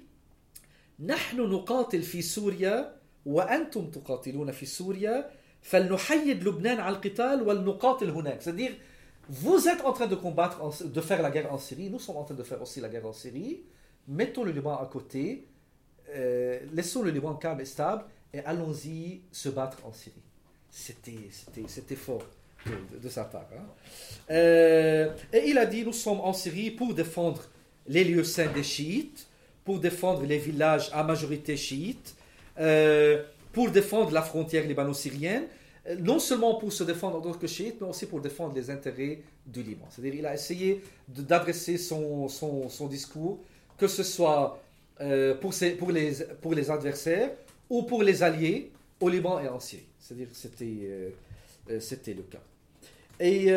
نحن نقاتل في سوريا وأنتم تقاتلون في سوريا فلنحيد لبنان على القتال ولنقاتل هناك. C'est-à-dire, vous êtes en train de combattre, en- de faire la guerre en Syrie, nous sommes en train de faire aussi la guerre en Syrie, mettons le Liban à côté, euh, laissons le Liban calme et stable et allons-y se battre en Syrie. C'était, c'était, c'était fort de, de- de sa part. hein. Euh, et il a dit, nous sommes en Syrie pour défendre les lieux saints des chiites, pour défendre les villages à majorité chiite, euh, pour défendre la frontière libano-syrienne, euh, non seulement pour se défendre en tant que chiite, mais aussi pour défendre les intérêts du Liban. C'est-à-dire il a essayé d'adresser son, discours, que ce soit euh, pour, les, adversaires ou pour les alliés au Liban et en Syrie. C'est-à-dire c'était, c'était le cas. Et,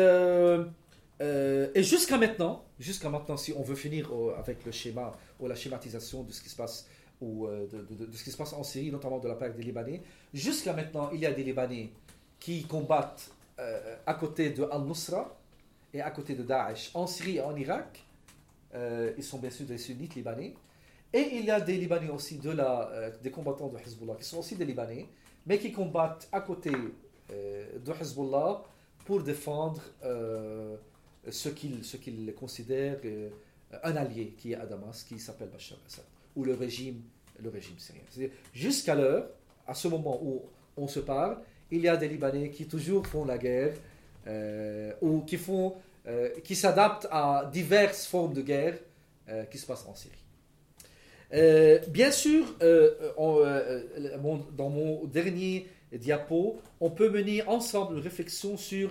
et jusqu'à maintenant, jusqu'à maintenant, si on veut finir avec le schéma ou la schématisation de ce qui se passe ou euh, de, de- de- ce qui se passe en Syrie, notamment de la part des Libanais, jusqu'à maintenant, il y a des Libanais qui combattent euh, à côté de Al-Nusra et à côté de Daesh en Syrie et en Irak. Euh, ils sont bien sûr des sunnites libanais. Et il y a des Libanais aussi, de la, des combattants de Hezbollah, qui sont aussi des Libanais, mais qui combattent à côté de Hezbollah pour défendre ce qu'ils qu'ils considèrent un allié qui est à Damas, qui s'appelle Bachar al-Assad, ou le régime, le régime syrien. Jusqu'à l'heure, à ce moment où on se parle, il y a des Libanais qui toujours font la guerre, euh, ou qui, font, euh, qui s'adaptent à diverses formes de guerre euh, qui se passent en Syrie. Bien sûr, dans mon dernier diapo, on peut mener ensemble une réflexion sur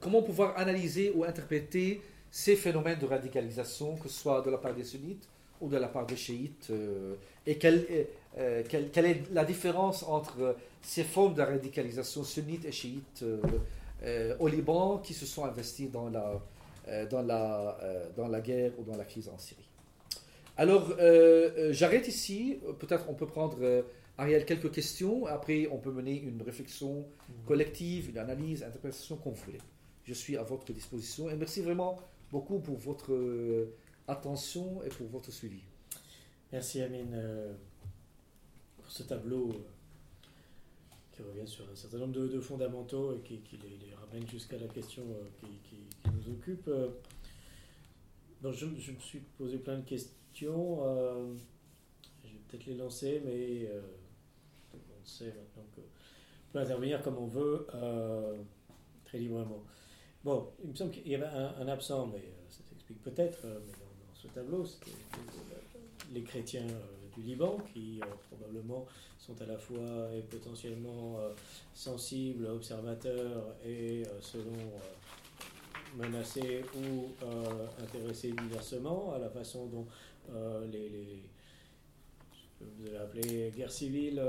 comment pouvoir analyser ou interpréter ces phénomènes de radicalisation, que ce soit de la part des sunnites ou de la part des chiites, euh, et quelle, est- euh, quelle- quelle est la différence entre euh, ces formes de radicalisation sunnite et chiite euh, euh, au Liban qui se sont investis dans la, euh, dans, la, euh, dans la guerre ou dans la crise en Syrie? Alors, euh, euh, j'arrête ici. Peut-être on peut prendre, euh, Ariel, quelques questions. Après, on peut mener une réflexion collective, une analyse, une interprétation vous voulez. je suis à votre disposition. Et merci vraiment beaucoup pour votre euh, attention et pour votre suivi. Merci Amine euh, pour ce tableau euh, qui revient sur un certain nombre de, fondamentaux et qui, les, ramène jusqu'à la question euh, qui, nous occupe. Bon, je, me suis posé plein de questions. je vais peut-être les lancer, mais monde sait maintenant que on peut intervenir comme on veut, très librement. Bon, il me semble qu'il y avait un, absent, mais ça s'explique peut-être, tableau, c'était les chrétiens euh, du Liban, qui euh, probablement sont à la fois et potentiellement euh, sensibles, observateurs et selon menacés ou intéressés diversement à la façon dont les, vous avez appelé guerre civile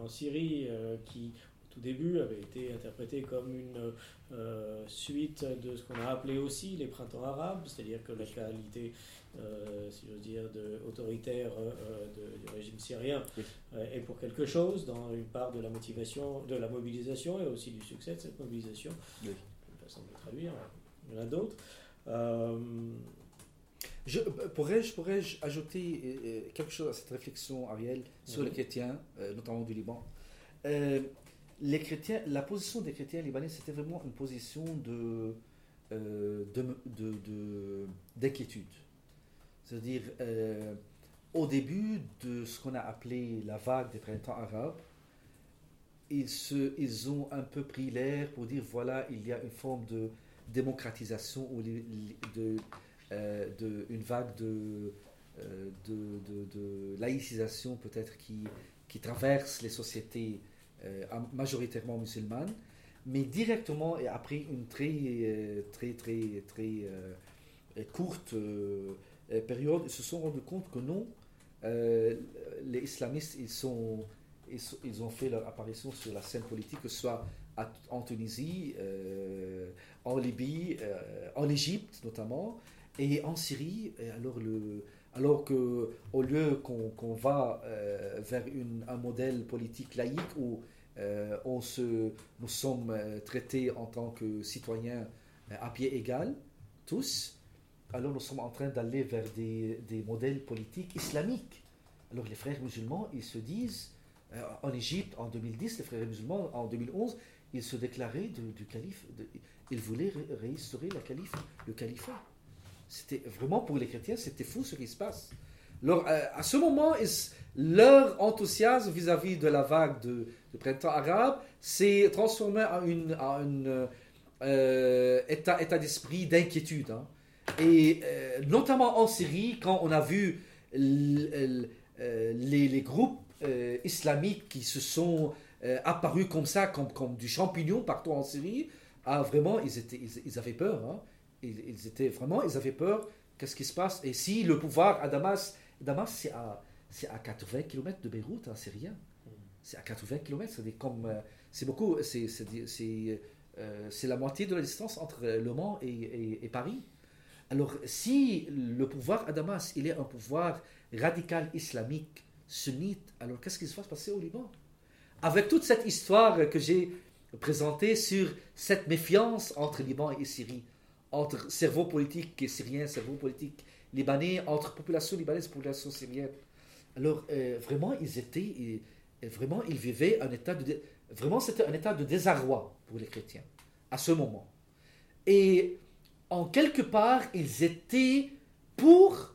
en Syrie, qui tout début avait été interprétée comme une euh, suite de ce qu'on a appelé aussi les printemps arabes, c'est-à-dire que la qualité, euh, si j'ose dire, de, autoritaire euh, de- du régime syrien Oui. euh, est pour quelque chose dans une part de la motivation, de la mobilisation et aussi du succès de cette mobilisation. Oui. Une façon de traduire, il y en a d'autres. Je, pourrais-je, pourrais-je ajouter quelque chose à cette réflexion, Ariel, sur les chrétiens, notamment du Liban? Euh, les chrétiens, La position des chrétiens libanais, c'était vraiment une position de, euh, de, de- de- d'inquiétude. C'est-à-dire, euh, au début de ce qu'on a appelé la vague des printemps arabes, ils, se, ils ont un peu pris l'air pour dire voilà, il y a une forme de démocratisation ou de, euh, de, une vague de, de, de- laïcisation peut-être qui, qui traverse les sociétés majoritairement musulmanes, mais directement et après une très euh, très très très euh, courte euh, euh, période, ils se sont rendus compte que non, euh, les islamistes ils sont ils, ont fait leur apparition sur la scène politique, que ce soit en Tunisie, euh, en Libye, euh, en Égypte notamment, et en Syrie. Et alors, le, alors que au lieu qu'on va euh, vers un modèle politique laïque où euh, on se, nous sommes euh, traités en tant que citoyens à pied égal, tous, alors nous sommes en train d'aller vers des, modèles politiques islamiques. Alors les frères musulmans, ils se disent, en Égypte en 2010, les frères musulmans en 2011, ils se déclaraient du calife, ils voulaient ré- réinstaurer calife, le califat. C'était vraiment pour les chrétiens, c'était fou ce qui se passe. Alors, euh, à ce moment, leur enthousiasme vis-à-vis de la vague de, printemps arabe s'est transformé en une, euh, état, d'esprit d'inquiétude. hein. Et euh, notamment en Syrie, quand on a vu euh, les, groupes islamiques qui se sont apparus comme ça, comme, du champignon partout en Syrie, ah, vraiment, ils avaient peur. hein. Ils, étaient vraiment, ils avaient peur. Qu'est-ce qui se passe? Et si le pouvoir à Damas, Damas c'est à, à 80 km de Beyrouth, hein, c'est rien. C'est à 80 km, c'est comme, euh, c'est beaucoup, c'est, euh, la moitié de la distance entre Le Mans et, Paris. Alors, si le pouvoir à Damas, il est un pouvoir radical islamique, sunnite, alors qu'est-ce qui se va se passer au Liban? Avec toute cette histoire que j'ai présentée sur cette méfiance entre Liban et Syrie, entre cerveau politique syrien, cerveau politique libanais, entre population libanaise et population syrienne. Alors, euh, vraiment, ils étaient, ils- vraiment, ils vivaient un état de, vraiment, c'était un état de désarroi pour les chrétiens à ce moment. Et en quelque part, ils étaient pour,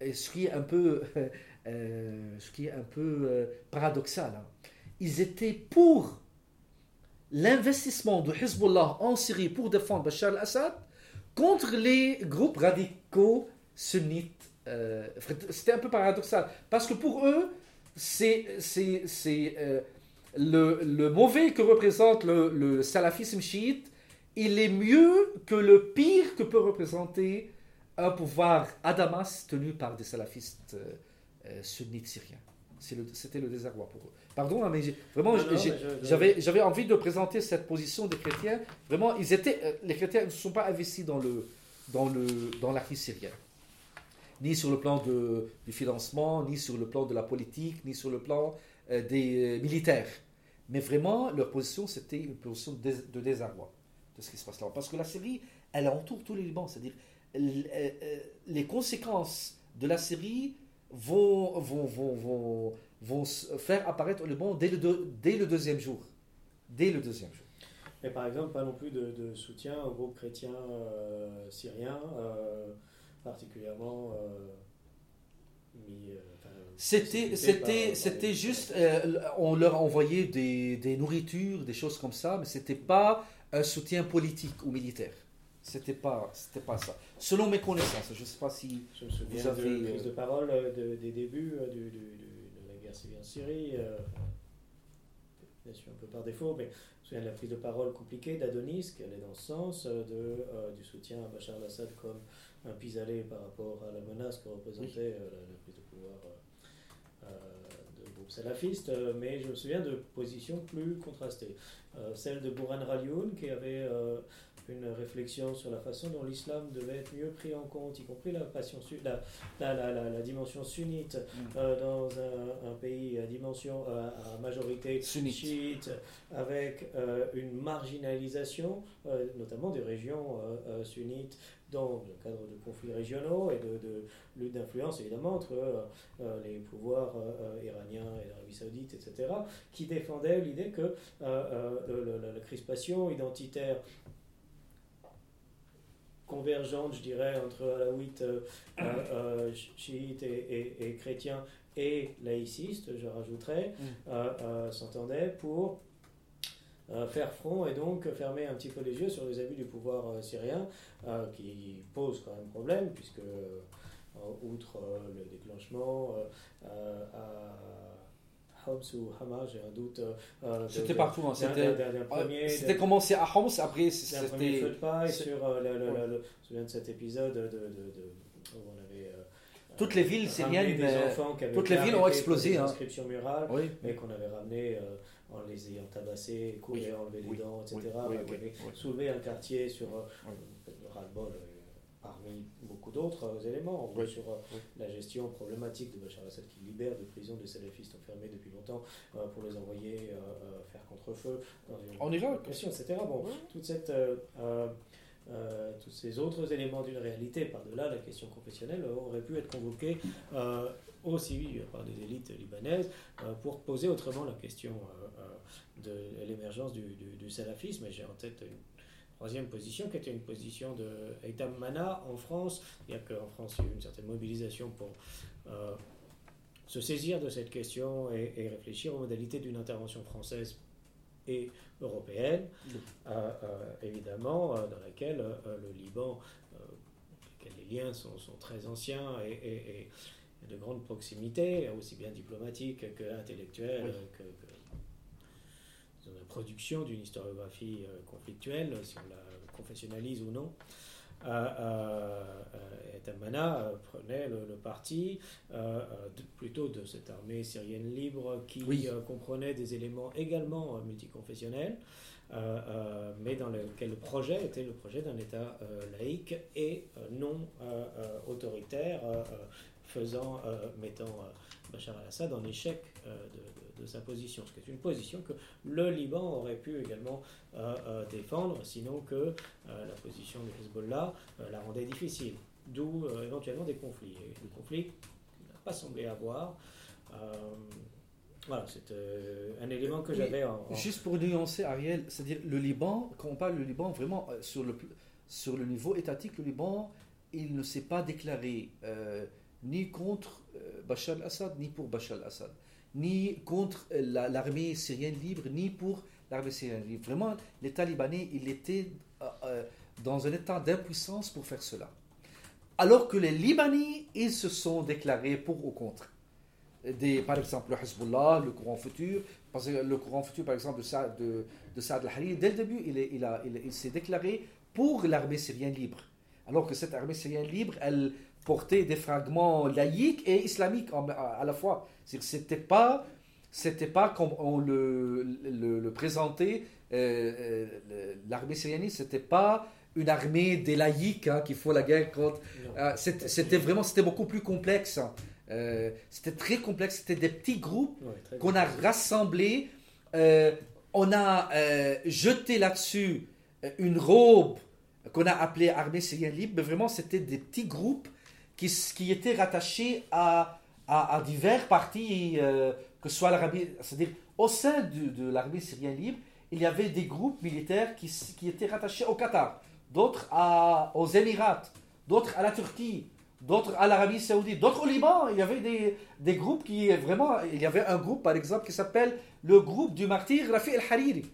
ce qui est un peu, [LAUGHS] euh, ce qui est un peu euh, paradoxal, hein, ils étaient pour l'investissement de Hezbollah en Syrie pour défendre Bachar al-Assad contre les groupes radicaux sunnites. Euh, C'était un peu paradoxal, parce que pour eux, c'est euh, le, mauvais que représente le, salafisme chiite, il est mieux que le pire que peut représenter un pouvoir à Damas tenu par des salafistes euh, sunnites syriens. C'est le- C'était le, désarroi pour eux. Pardon, hein, mais vraiment, j'avais envie de présenter cette position des chrétiens. Vraiment, ils étaient, euh, les chrétiens ne sont pas investis dans, le, dans, le, dans la crise syrienne. Ni sur le plan de, du financement, ni sur le plan de la politique, ni sur le plan euh, des euh, militaires. Mais vraiment, leur position, c'était une position de, dés- de désarroi. de ce qui se passe là. Parce que la Syrie, elle entoure tout le Liban. C'est-à-dire, les conséquences de la Syrie vont, vont, vont, vont, vont faire apparaître au Liban dès le, deux- dès le deuxième jour. Dès le deuxième jour. Mais par exemple, pas non plus de, de soutien aux groupes chrétiens euh, syriens, euh, particulièrement euh, mis. C'était, c'était, c'était juste, euh, on leur envoyait des, des nourritures, des choses comme ça, mais c'était pas un soutien politique ou militaire. C'était pas, c'était pas ça. Selon mes connaissances, je sais pas si. Je me souviens Vous avez, de prise de parole de- des débuts du- du- du- de la guerre civile en Syrie. euh, bien sûr, un peu par défaut, mais je me souviens de la prise de parole compliquée d'Adonis, qui allait dans ce sens, euh, de, euh, du soutien à Bachar al-Assad comme un pis-aller par rapport à la menace que représentait la, la prise de pouvoir de groupes salafistes. mais je me souviens de positions plus contrastées. Euh, celle de Bourhan Ralioun, qui avait euh, une réflexion sur la façon dont l'islam devait être mieux pris en compte, y compris la, passion, su- la, la, la, la- la dimension sunnite euh, dans un, un pays à dimension euh, à majorité Sunnite. chiite, avec euh, une marginalisation, notamment des régions sunnites, dans le cadre de conflits régionaux et de, de lutte d'influence évidemment entre euh, les pouvoirs euh, iraniens et l'Arabie saoudite, etc., qui défendaient l'idée que euh, la crispation identitaire convergente, je dirais, entre alaouites, euh, euh, euh, chi- chiites et, et- et chrétiens et laïcistes, je rajouterais, Mm. euh, s'entendaient pour faire front et donc fermer un petit peu les yeux sur les abus du pouvoir syrien qui posent quand même problème puisque outre le déclenchement à Homs ou Hama, j'ai un doute. euh, de- C'était partout. hein, C'était, euh, c'était commencé à Homs, après c'est un premier feu c'était. de paille sur euh, le, le- Ouais. le- je me souviens de cet épisode de, de- de- où on avait euh, Toutes les villes syriennes, euh, avaient toutes les villes ont explosé, hein. des inscriptions murales Oui. mais qu'on avait ramené euh, en les ayant tabassés, coupés, Oui. enlevé les Oui. dents, etc. Euh, oui. soulevé un quartier sur euh, ras-le-bol euh, parmi beaucoup d'autres euh, éléments, Oui. sur euh, Oui. la gestion problématique de Bachar al-Assad qui libère de prison des salafistes enfermés depuis longtemps euh, pour les envoyer euh, euh, faire contre-feu dans une En Irak. question, etc. Bon, toute cette, euh, euh, euh, tous ces autres éléments d'une réalité, par-delà la question confessionnelle, auraient pu être convoqués euh, aussi par des élites libanaises euh, pour poser autrement la question de l'émergence du, du- du salafisme. Et j'ai en tête une troisième position qui était une position de Eitam Mana en France. C'est-à-dire qu'en France, il y a eu une certaine mobilisation pour euh, se saisir de cette question et, et réfléchir aux modalités d'une intervention française et européenne, euh, euh, évidemment, dans laquelle le Liban, les liens sont, sont très anciens et, et- et de grande proximité, aussi bien diplomatique Oui. que, que la production d'une historiographie euh, conflictuelle, si on la confessionnalise ou non. Euh, euh, et Tamana euh, prenait le, le parti euh, de- plutôt de cette armée syrienne libre qui Oui. euh, comprenait des éléments également multiconfessionnels, euh, mais dans lequel le projet était le projet d'un État laïque et non autoritaire, faisant, mettant Bachar al-Assad en échec de, de- de sa position, ce qui est une position que le Liban aurait pu également euh, euh, défendre, sinon que euh, la position de Hezbollah la rendait difficile, d'où éventuellement des conflits. Et le conflit qu'il n'a pas semblé avoir. voilà, c'est euh, un élément que j'avais en, en- Juste pour nuancer, Ariel, c'est-à-dire le Liban, quand on parle du Liban, vraiment sur le, sur le niveau étatique, le Liban, il ne s'est pas déclaré euh, ni contre euh, Bachar al-Assad, ni pour Bachar al-Assad, ni contre euh, la- l'armée syrienne libre, ni pour l'armée syrienne libre. Vraiment, l'État libanais, il était euh, euh, dans un état d'impuissance pour faire cela. Alors que les Libanais, ils se sont déclarés pour ou contre. Des, par exemple, le Hezbollah, le courant futur, parce que le courant futur, par exemple, de Saad, de, de Saad al-Hariri, dès le début, il- il s'est déclaré pour l'armée syrienne libre. Alors que cette armée syrienne libre, elle portait des fragments laïques et islamiques à, la fois. C'était pas, c'était pas comme on le, le, le présentait. euh, euh, l'armée syrienne, c'était pas une armée des laïcs hein, qui font la guerre contre. Euh, c'était vraiment, c'était beaucoup plus complexe. hein. C'était très complexe. C'était des petits groupes Ouais, qu'on a rassemblés. On a jeté là-dessus une robe qu'on a appelée armée syrienne libre, mais vraiment c'était des petits groupes qui, qui étaient rattachés à, à, à divers partis, euh, que ce soit l'Arabie, c'est-à-dire au sein de, de l'armée syrienne libre, il y avait des groupes militaires qui, qui étaient rattachés au Qatar, d'autres aux Émirats, d'autres à la Turquie, d'autres à l'Arabie Saoudite, d'autres au Liban. Il y avait des, des groupes qui vraiment. Il y avait un groupe, par exemple, qui s'appelle le groupe du martyr Rafi el-Hariri.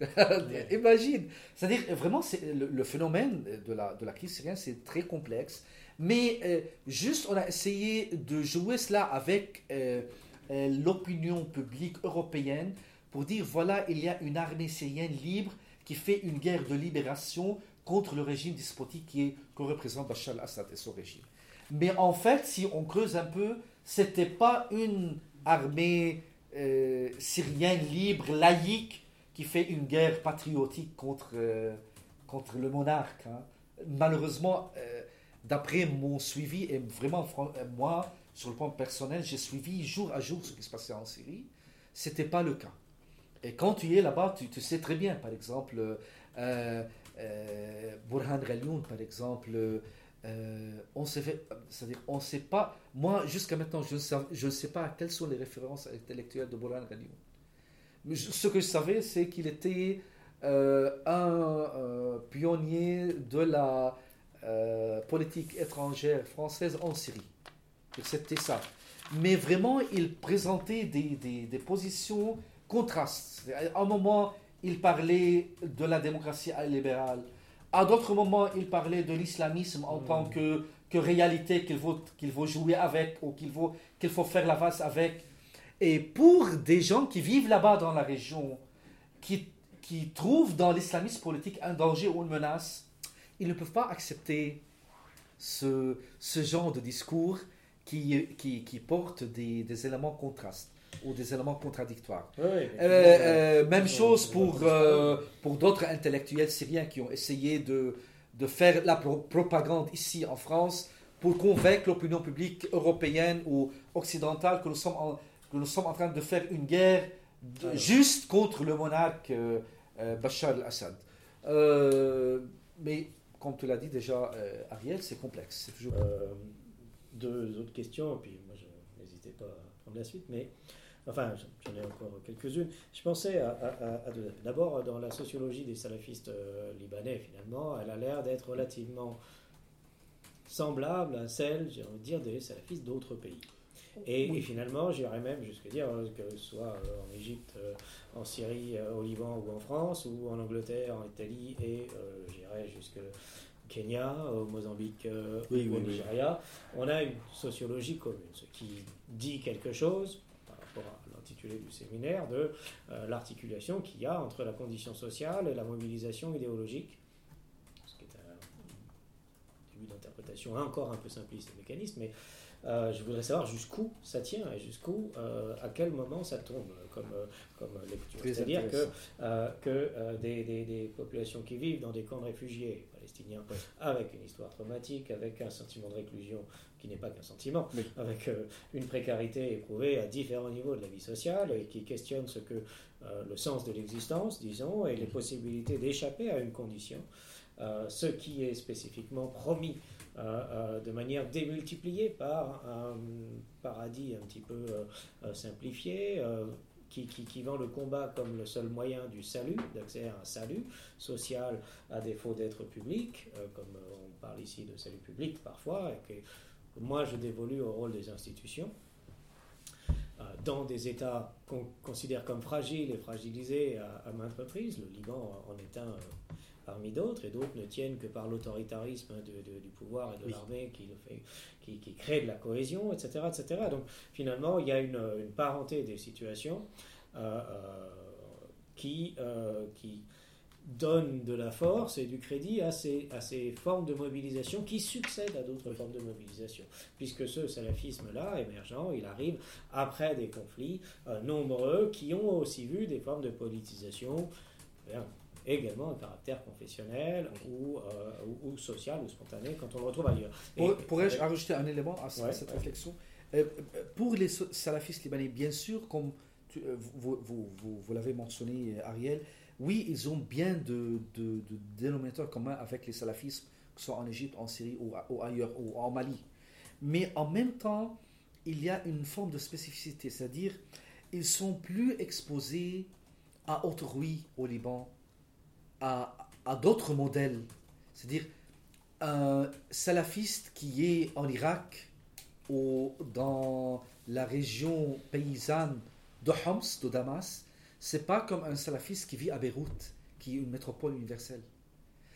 [LAUGHS] Imagine. C'est-à-dire, vraiment, le, le phénomène de la, de la crise syrienne, c'est très complexe. Mais euh, juste, on a essayé de jouer cela avec euh, euh, l'opinion publique européenne pour dire voilà, il y a une armée syrienne libre qui fait une guerre de libération contre le régime despotique qui est, que représente Bachar al-Assad et son régime. Mais en fait, si on creuse un peu, c'était pas une armée syrienne libre, laïque, qui fait une guerre patriotique contre, contre le monarque. hein. Malheureusement, d'après mon suivi, et vraiment, moi, sur le plan personnel, j'ai suivi jour à jour ce qui se passait en Syrie. C'était pas le cas. Et quand tu es là-bas, tu, sais très bien, par exemple, euh, euh, Burhan par exemple, euh, on sait sait pas, moi, jusqu'à maintenant, je ne sais, pas quelles sont les références intellectuelles de Burhan Ghalioun. Ce que je savais, c'est qu'il était euh, un euh, pionnier de la euh, politique étrangère française en Syrie. C'était ça. Mais vraiment, il présentait des, des- des positions contrastes. À un moment, il parlait de la démocratie libérale. À d'autres moments, il parlait de l'islamisme en tant que, que réalité qu'il faut, qu'il faut jouer avec ou qu'il faut, qu'il faut faire la face avec. Et pour des gens qui vivent là-bas dans la région, qui, qui trouvent dans l'islamisme politique un danger ou une menace, ils ne peuvent pas accepter ce, ce genre de discours qui, qui, qui porte des, des éléments contrastes ou des éléments contradictoires. Euh, euh, même chose pour, euh, pour d'autres intellectuels syriens qui ont essayé de, de faire la pro- propagande ici en France pour convaincre l'opinion publique européenne ou occidentale que nous sommes en, que nous sommes en train de faire une guerre de- Alors. juste contre le monarque Bachar al-Assad. Mais comme tu l'as dit déjà, euh, Ariel, c'est complexe. Euh, deux autres questions, et puis moi, je n'hésitais pas à prendre la suite, mais enfin, j'en ai encore quelques-unes. Je pensais à deux. D'abord, dans la sociologie des salafistes euh, libanais, finalement, elle a l'air d'être relativement semblable à celle, j'ai envie de dire, des salafistes d'autres pays. Et, et finalement, j'irais même jusqu'à dire euh, que ce soit euh, en Égypte, euh, en Syrie, euh, au Liban ou en France, ou en Angleterre, en Italie, et euh, j'irais jusque au Kenya, au Mozambique, euh, Oui, ou au oui, oui. Nigeria, on a une sociologie commune, ce qui dit quelque chose par rapport à l'intitulé du séminaire de euh, l'articulation qu'il y a entre la condition sociale et la mobilisation idéologique, ce qui est un début d'interprétation encore un peu simpliste des mécanismes, mais euh, je voudrais savoir jusqu'où ça tient et jusqu'où, euh, à quel moment ça tombe comme, euh, comme lecture. Très C'est-à-dire que, euh, que des, des- des populations qui vivent dans des camps de réfugiés palestiniens, avec une histoire traumatique, avec un sentiment de réclusion qui n'est pas qu'un sentiment, Oui. avec une précarité éprouvée à différents niveaux de la vie sociale et qui questionne ce que le sens de l'existence, disons, et les possibilités d'échapper à une condition, ce qui est spécifiquement promis de manière démultipliée par un paradis un petit peu euh, euh, simplifié. euh, qui, qui- qui vend le combat comme le seul moyen du salut, d'accès à un salut social à défaut d'être public, euh, comme euh, on parle ici de salut public parfois, et que moi je dévolue au rôle des institutions, euh, dans des États qu'on considère comme fragiles et fragilisés à, maintes reprises. Le Liban en est un euh, parmi d'autres, et d'autres ne tiennent que par l'autoritarisme de- de- du pouvoir et de Oui. l'armée qui, qui, qui crée de la cohésion, etc. etc. Donc finalement, il y a une, une parenté des situations euh, euh, qui, euh, qui donne de la force et du crédit à ces, à ces formes de mobilisation qui succèdent à d'autres formes de mobilisation. Puisque ce salafisme-là, émergent, il arrive après des conflits euh, nombreux qui ont aussi vu des formes de politisation, également un caractère confessionnel ou, euh, ou, ou social ou spontané quand on le retrouve ailleurs. Pour- Pourrais-je rajouter un élément à, Ouais, cette ouais. réflexion? Euh, Pour les salafistes libanais, bien sûr, comme tu- euh, vous, vous, vous, vous l'avez mentionné, Ariel, oui, ils ont bien de, de, de dénominateurs communs avec les salafismes, que ce soit en Égypte, en Syrie ou, ou ailleurs, ou en Mali. Mais en même temps, il y a une forme de spécificité, c'est-à-dire ils sont plus exposés à autrui au Liban, à, d'autres modèles. C'est-à-dire un salafiste qui est en Irak ou dans la région paysanne de Homs, de Damas, c'est pas comme un salafiste qui vit à Beyrouth, qui est une métropole universelle.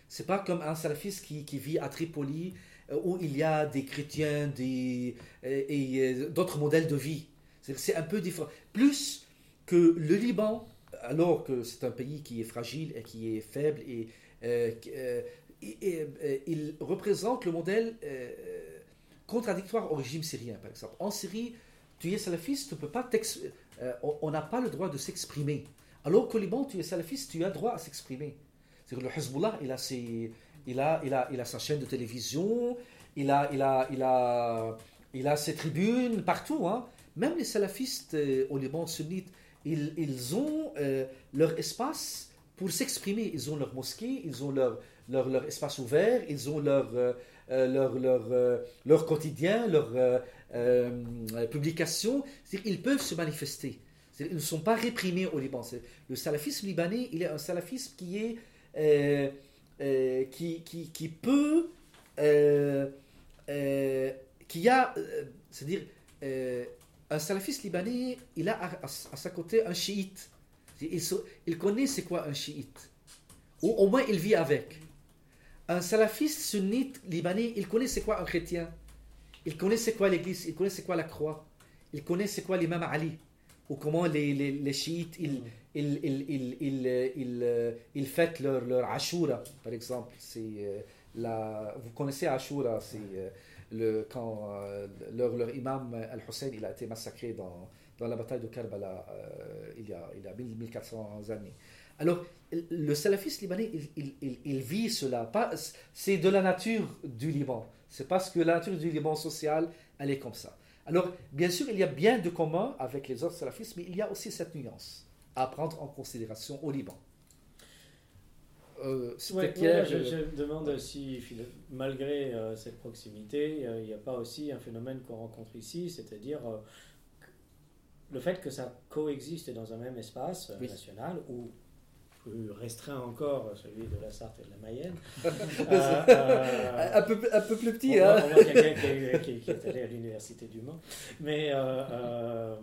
C'est pas comme un salafiste qui, qui vit à Tripoli, euh, où il y a des chrétiens des, et, et, euh, d'autres modèles de vie. C'est un peu différent. Plus que le Liban, alors que c'est un pays qui est fragile et qui est faible, et, euh, euh, euh, il représente le modèle contradictoire au régime syrien, par exemple. En Syrie, tu es salafiste, tu peux pas on- n'a pas le droit de s'exprimer. Alors qu'au Liban, tu es salafiste, tu as droit à s'exprimer. C'est-à-dire le Hezbollah, il a, ses, il, a, il, a, il a sa chaîne de télévision, il a, il a, il a, il a ses tribunes partout. hein. Même les salafistes au Liban sunnite, ils, ont euh, leur espace pour s'exprimer. Ils ont leur mosquée, ils ont leur, leur, espace ouvert, ils ont leur, euh, euh, leur, leur, euh, leur quotidien, leur euh, publication. Ils peuvent se manifester. Ils ne sont pas réprimés au Liban. Le salafisme libanais, il est un salafisme qui est qui, qui, qui peut qui a c'est-à-dire un salafiste libanais il a à, à- à sa côté un chiite. Il, se- il connaît c'est quoi un chiite. Ou au moins il vit avec. Un salafiste sunnite libanais il connaît c'est quoi un chrétien. Il connaît c'est quoi l'église il connaît c'est quoi la croix. Il connaît c'est quoi l'imam Ali. Ou comment les, les, les chiites ils, ils, ils, ils, ils, euh, euh, ils fêtent leur, leur Ashura, par exemple. C'est, euh, vous connaissez Ashura, c'est euh, le, quand euh, leur, imam Al-Hussein il a été massacré dans, dans la bataille de Karbala euh, il, y a, il y a 1000 1400 années. Alors, le salafiste libanais, il, il, il, vit cela. C'est de la nature du Liban. C'est parce que la nature du Liban social, elle est comme ça. Alors, bien sûr, il y a bien de commun avec les autres salafistes, mais il y a aussi cette nuance à prendre en considération au Liban. Euh, C'était Ouais, clair. ouais, je, euh, je me demande si, malgré euh, cette proximité, il n'y a pas aussi un phénomène qu'on rencontre ici, c'est-à-dire le fait que ça coexiste dans un même espace Oui. national ou plus restreint encore, celui de la Sarthe et de la Mayenne. Euh, [LAUGHS] euh, un, peu, un peu plus petit, on hein voit, voit quelqu'un qui, est- qui- qui est allé à l'université du Mans. Mais euh,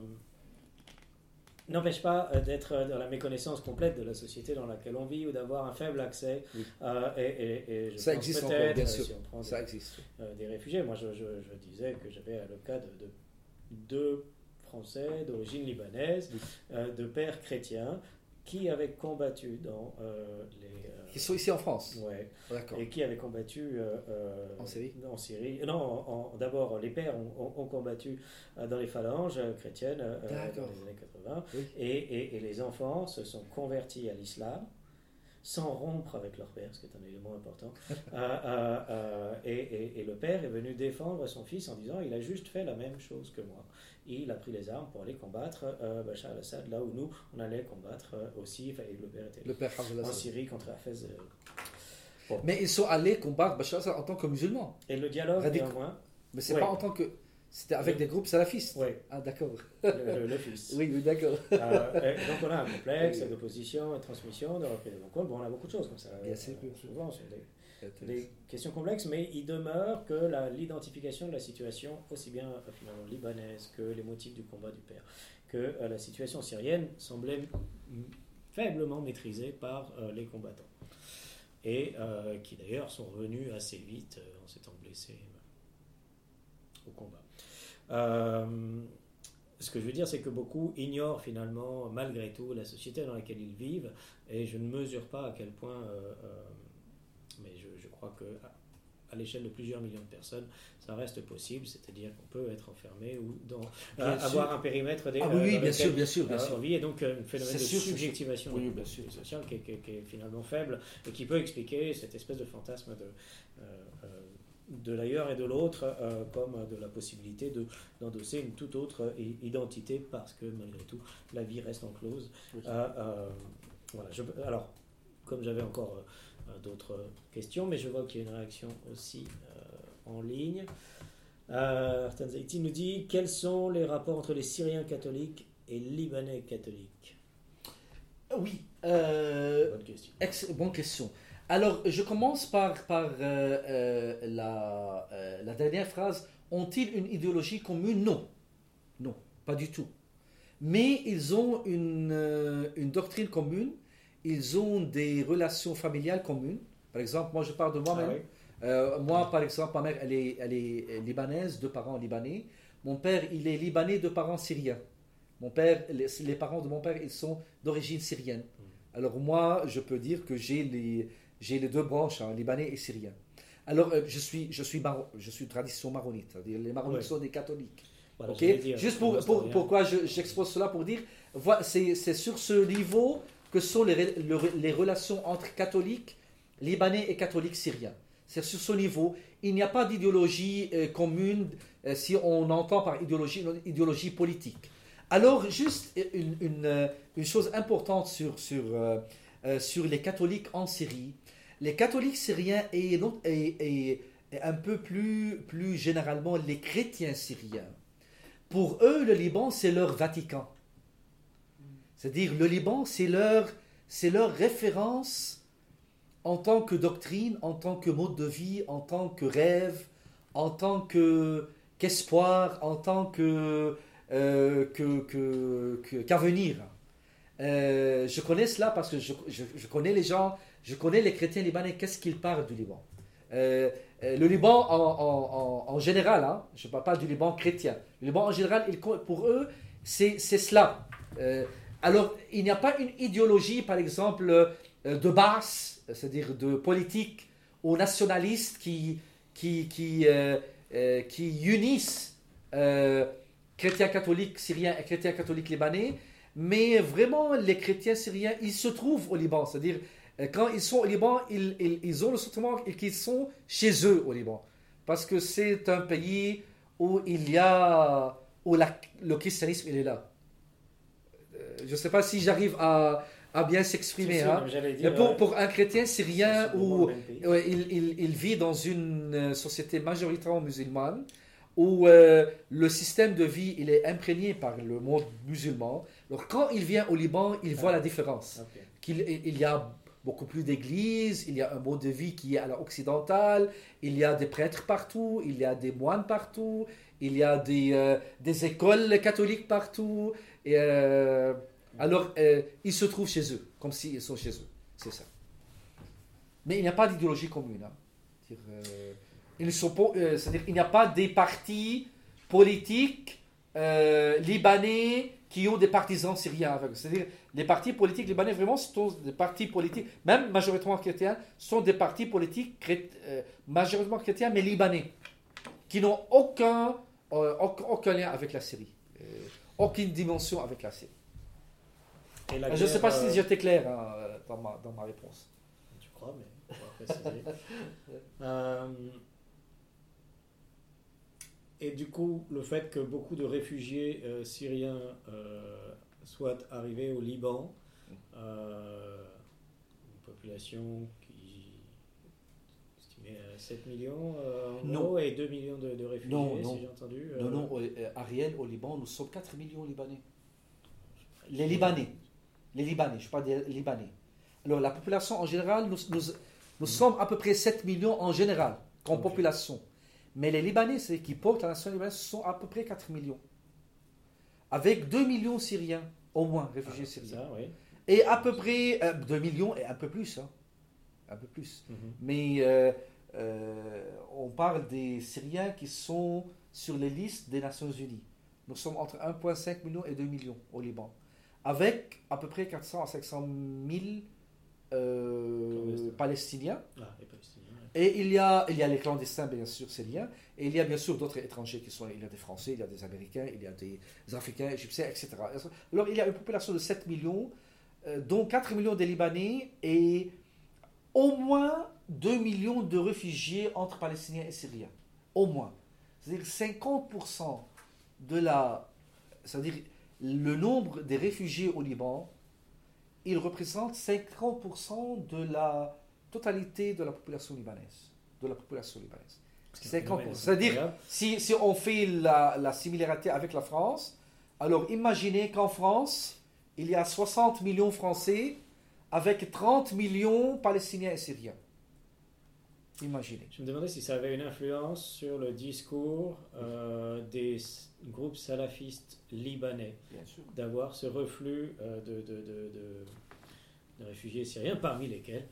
n'empêche pas euh, d'être dans la méconnaissance complète de la société dans laquelle on vit ou d'avoir un faible accès. Oui. Euh, et, et- et je Ça pense existe encore, bien euh, sûr. si on prend Ça des, existe. euh, des réfugiés. Moi, je, je- je disais que j'avais le cas de, de deux Français d'origine libanaise, euh, de pères chrétiens, qui avaient combattu dans euh, les... euh, Qui sont ici en France. ouais, D'accord. et qui avaient combattu euh, euh, En Syrie En Syrie. Non, d'abord, les pères ont, ont- ont combattu dans les phalanges chrétiennes dans les années 80. Oui. Et, et- et les enfants se sont convertis à l'islam sans rompre avec leur père, ce qui est un élément important. [LAUGHS] Euh, euh, euh, et, et- et le père est venu défendre son fils en disant il a juste fait la même chose que moi. Il a pris les armes pour aller combattre euh, Bachar al-Assad là où nous, on allait combattre aussi. Et le père était Le père en. Syrie contre Hafez. euh. Mais ils sont allés combattre Bachar al-Assad en tant que musulmans. Et le dialogue, néanmoins, Mais c'est Ouais. pas en tant que. C'était avec Le- des groupes salafistes. ouais, Ah, d'accord. le, fils. Oui, oui, d'accord. Euh, donc on a un complexe Oui. d'opposition et de transmission, de reprise de contrôle. Bon, on a beaucoup de choses comme ça. Bien sûr. Souvent, c'est des, des questions complexes, mais il demeure que l'identification de la situation, aussi bien euh, finalement libanaise que les motifs du combat du père, que euh, la situation syrienne semblait faiblement maîtrisée par euh, les combattants. Et qui d'ailleurs sont revenus assez vite en s'étant blessés au combat. Euh, ce que je veux dire, c'est que beaucoup ignorent finalement, malgré tout, la société dans laquelle ils vivent, et je ne mesure pas à quel point, euh, euh, mais je, je crois que à, à l'échelle de plusieurs millions de personnes, ça reste possible, c'est-à-dire qu'on peut être enfermé ou dans, euh, avoir un périmètre des, Ah oui, oui, dans bien lequel, sûr, bien sûr, bien sûr. on vit, et donc un phénomène de sûr, subjectivation Oui, bien sûr. sociale qui est, qui est- qui est finalement faible et qui peut expliquer cette espèce de fantasme de, de l'ailleurs et de l'autre euh, comme de la possibilité de, d'endosser une toute autre i- identité parce que malgré tout la vie reste enclose. Oui. Euh, euh, Voilà, je- alors, comme j'avais encore euh, d'autres questions, mais je vois qu'il y a une réaction aussi euh, en ligne. Euh, nous dit quels sont les rapports entre les Syriens catholiques et Libanais catholiques? Oui. euh, Bonne question. Ex- bonne question. Alors, je commence par, par euh, euh, la, euh, la dernière phrase. Ont-ils une idéologie commune? Non. Non, pas du tout. Mais ils ont une, une doctrine commune. Ils ont des relations familiales communes. Par exemple, moi, je parle de moi-même. Ah oui moi, par exemple, ma mère, elle est, elle est libanaise, deux parents libanais. Mon père, il est libanais, deux parents syriens. Mon père, les, les parents de mon père, ils sont d'origine syrienne. Alors moi, je peux dire que j'ai les, j'ai les deux branches, hein, libanais et syrien. Alors, euh, je suis, je suis, maro- je suis tradition maronite. c'est-à-dire Les maronites Ouais. sont des catholiques. Voilà, dire, Juste pour, pourquoi je- j'expose cela pour dire, c'est sur ce niveau que sont les, le- les relations entre catholiques, libanais et catholiques syriens. C'est sur ce niveau. Il n'y a pas d'idéologie euh, commune euh, si on entend par idéologie une idéologie politique. Alors, juste une, une, une chose importante sur, sur, euh, sur les catholiques en Syrie. Les catholiques syriens et, et- un peu plus, plus généralement les chrétiens syriens, pour eux, le Liban, c'est leur Vatican. C'est-à-dire, le Liban, c'est leur, c'est leur référence en tant que doctrine, en tant que mode de vie, en tant que rêve, en tant que, qu'espoir, en tant que, euh, que, qu'avenir. Euh, je connais cela parce que je- je connais les gens, je connais les chrétiens libanais, qu'est-ce qu'ils parlent du Liban? Euh, euh, le Liban en, général, hein, je ne parle pas du Liban chrétien, le Liban en général, pour eux, c'est cela. Euh, alors, il n'y a pas une idéologie, par exemple, de base, c'est-à-dire de politique ou nationaliste qui, qui, qui, qui unissent chrétiens catholiques syriens et chrétiens catholiques libanais, mais vraiment les chrétiens syriens, ils se trouvent au Liban, c'est-à-dire quand ils sont au Liban, ils, ils, ils ont le sentiment qu'ils sont chez eux au Liban, parce que c'est un pays où il y a où la- le christianisme il est là. Euh, Je ne sais pas si j'arrive à, à bien s'exprimer. Hein. pour, pour un chrétien syrien où il, il- il vit dans une euh, société majoritairement musulmane où euh, le système de vie il est imprégné par le monde musulman. Alors quand il vient au Liban, il voit la différence. Qu'il il y a beaucoup plus d'églises, il y a un mode de vie qui est à l'occidental, il y a des prêtres partout, il y a des moines partout, il y a des, euh, des écoles catholiques partout. Et, euh, alors, euh, ils se trouvent chez eux, comme s'ils sont chez eux. C'est ça. Mais il n'y a pas d'idéologie commune. hein. Sont il n'y a pas des partis politiques libanais qui ont des partisans syriens avec eux. C'est-à-dire, les partis politiques libanais, vraiment, sont des partis politiques, même majoritairement chrétiens, sont des partis politiques euh, majoritairement chrétiens, mais libanais, qui n'ont aucun, euh, aucun, lien avec la Syrie. Euh, aucune dimension avec la Syrie. Et la Je ne sais pas si j'étais clair hein, dans, ma, dans ma réponse. Tu crois, mais on va préciser. [LAUGHS] Et du coup, le fait que beaucoup de réfugiés euh, syriens euh, soient arrivés au Liban, euh, une population qui est estimée à 7 millions en Non. et 2 millions de, de réfugiés, Non, non. si j'ai entendu. Non, non, Ariel, au Liban, nous sommes 4 millions Libanais. Les Libanais. Les Libanais, je parle des Libanais. Alors, la population en général, nous, nous, nous sommes à peu près 7 millions en général, comme Ok. population. Mais les Libanais, qui portent la nation libanaise, sont à peu près 4 millions. Avec 2 millions Syriens, au moins, ah, réfugiés c'est syriens. ça, oui. Et à peu près euh, 2 millions et un peu plus. hein. Un peu plus. Mhm. Mais euh, euh, on parle des Syriens qui sont sur les listes des Nations Unies. Nous sommes entre 1,5 million et 2 millions au Liban, avec à peu près 400 à 500 000 euh, Clandestins. Palestiniens. Ah, les Palestiniens. Et il y, a, il y a les clandestins, bien sûr, syriens. Et il y a bien sûr d'autres étrangers qui sont. Il y a des Français, il y a des Américains, il y a des Africains, Égyptiens, etc. Alors il y a une population de 7 millions, euh, dont 4 millions de Libanais et au moins 2 millions de réfugiés entre Palestiniens et Syriens. Au moins. C'est-à-dire 50% de la. C'est-à-dire le nombre des réfugiés au Liban, ils représentent 50% de la totalité de la population libanaise. De la population libanaise. C'est un 50%. phénomène C'est-à-dire, si, si on fait la, la similarité avec la France, alors imaginez qu'en France, il y a 60 millions Français avec 30 millions Palestiniens et Syriens. Imaginez. Je me demandais si ça avait une influence sur le discours euh, des groupes salafistes libanais d'avoir ce reflux euh, de- de- de- de réfugiés syriens, parmi lesquels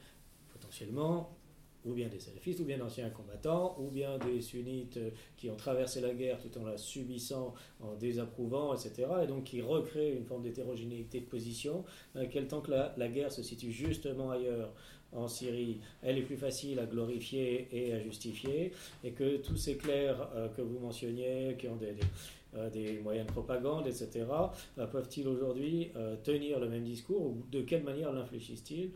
ou bien des salafistes, ou bien d'anciens combattants, ou bien des sunnites euh, qui ont traversé la guerre tout en la subissant, en désapprouvant, etc. Et donc qui recréent une forme d'hétérogénéité de position, dans laquelle tant que la, la guerre se situe justement ailleurs, en Syrie, elle est plus facile à glorifier et à justifier, et que tous ces clercs euh, que vous mentionniez, qui ont des, des, euh, des moyens de propagande, etc., peuvent-ils aujourd'hui tenir le même discours, ou de quelle manière l'infléchissent-ils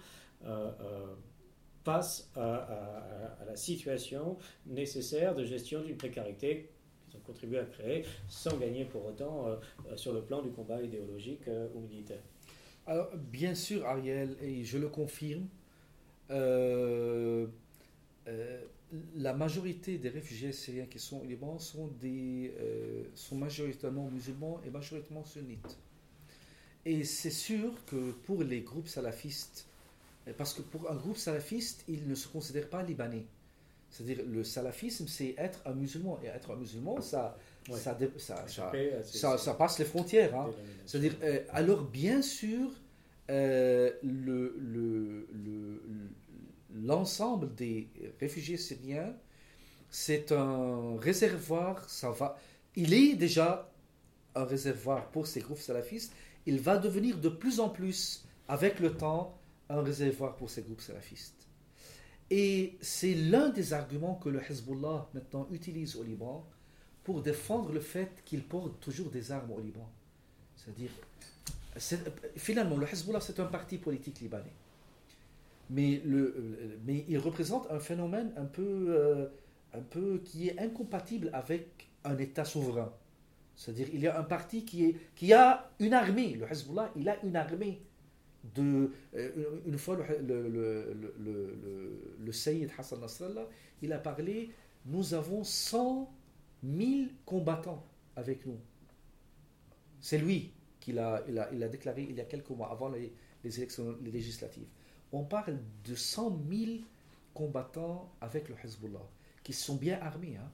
face à, la situation nécessaire de gestion d'une précarité qu'ils ont contribué à créer, sans gagner pour autant euh, euh, sur le plan du combat idéologique euh, ou militaire. Alors, bien sûr, Ariel, et je le confirme, la majorité des réfugiés syriens qui sont au Liban sont, des, sont majoritairement musulmans et majoritairement sunnites. Et c'est sûr que pour les groupes salafistes, parce que pour un groupe salafiste, il ne se considère pas libanais. C'est-à-dire, le salafisme, c'est être un musulman. Et être un musulman, ça, Ouais. ça, ça, ça, ça passe les frontières. hein. C'est-à-dire, euh, alors bien sûr, euh, le- le- le- l'ensemble des réfugiés syriens, c'est un réservoir, ça va, il est déjà un réservoir pour ces groupes salafistes, il va devenir de plus en plus, avec le temps, un réservoir pour ces groupes salafistes. Et c'est l'un des arguments que le Hezbollah maintenant utilise au Liban pour défendre le fait qu'il porte toujours des armes au Liban. C'est-à-dire, c'est- finalement, le Hezbollah, c'est un parti politique libanais. Mais, il représente un phénomène un peu, euh, un peu qui est incompatible avec un État souverain. C'est-à-dire, il y a un parti qui a une armée. Le Hezbollah, il a une armée. De, euh, une fois, le, le, le, le, Hassan Nasrallah, il a parlé nous avons 100 000 combattants avec nous. C'est lui qui l'a il a, il a déclaré il y a quelques mois, avant les, les élections législatives. On parle de 100 000 combattants avec le Hezbollah, qui sont bien armés. Hein,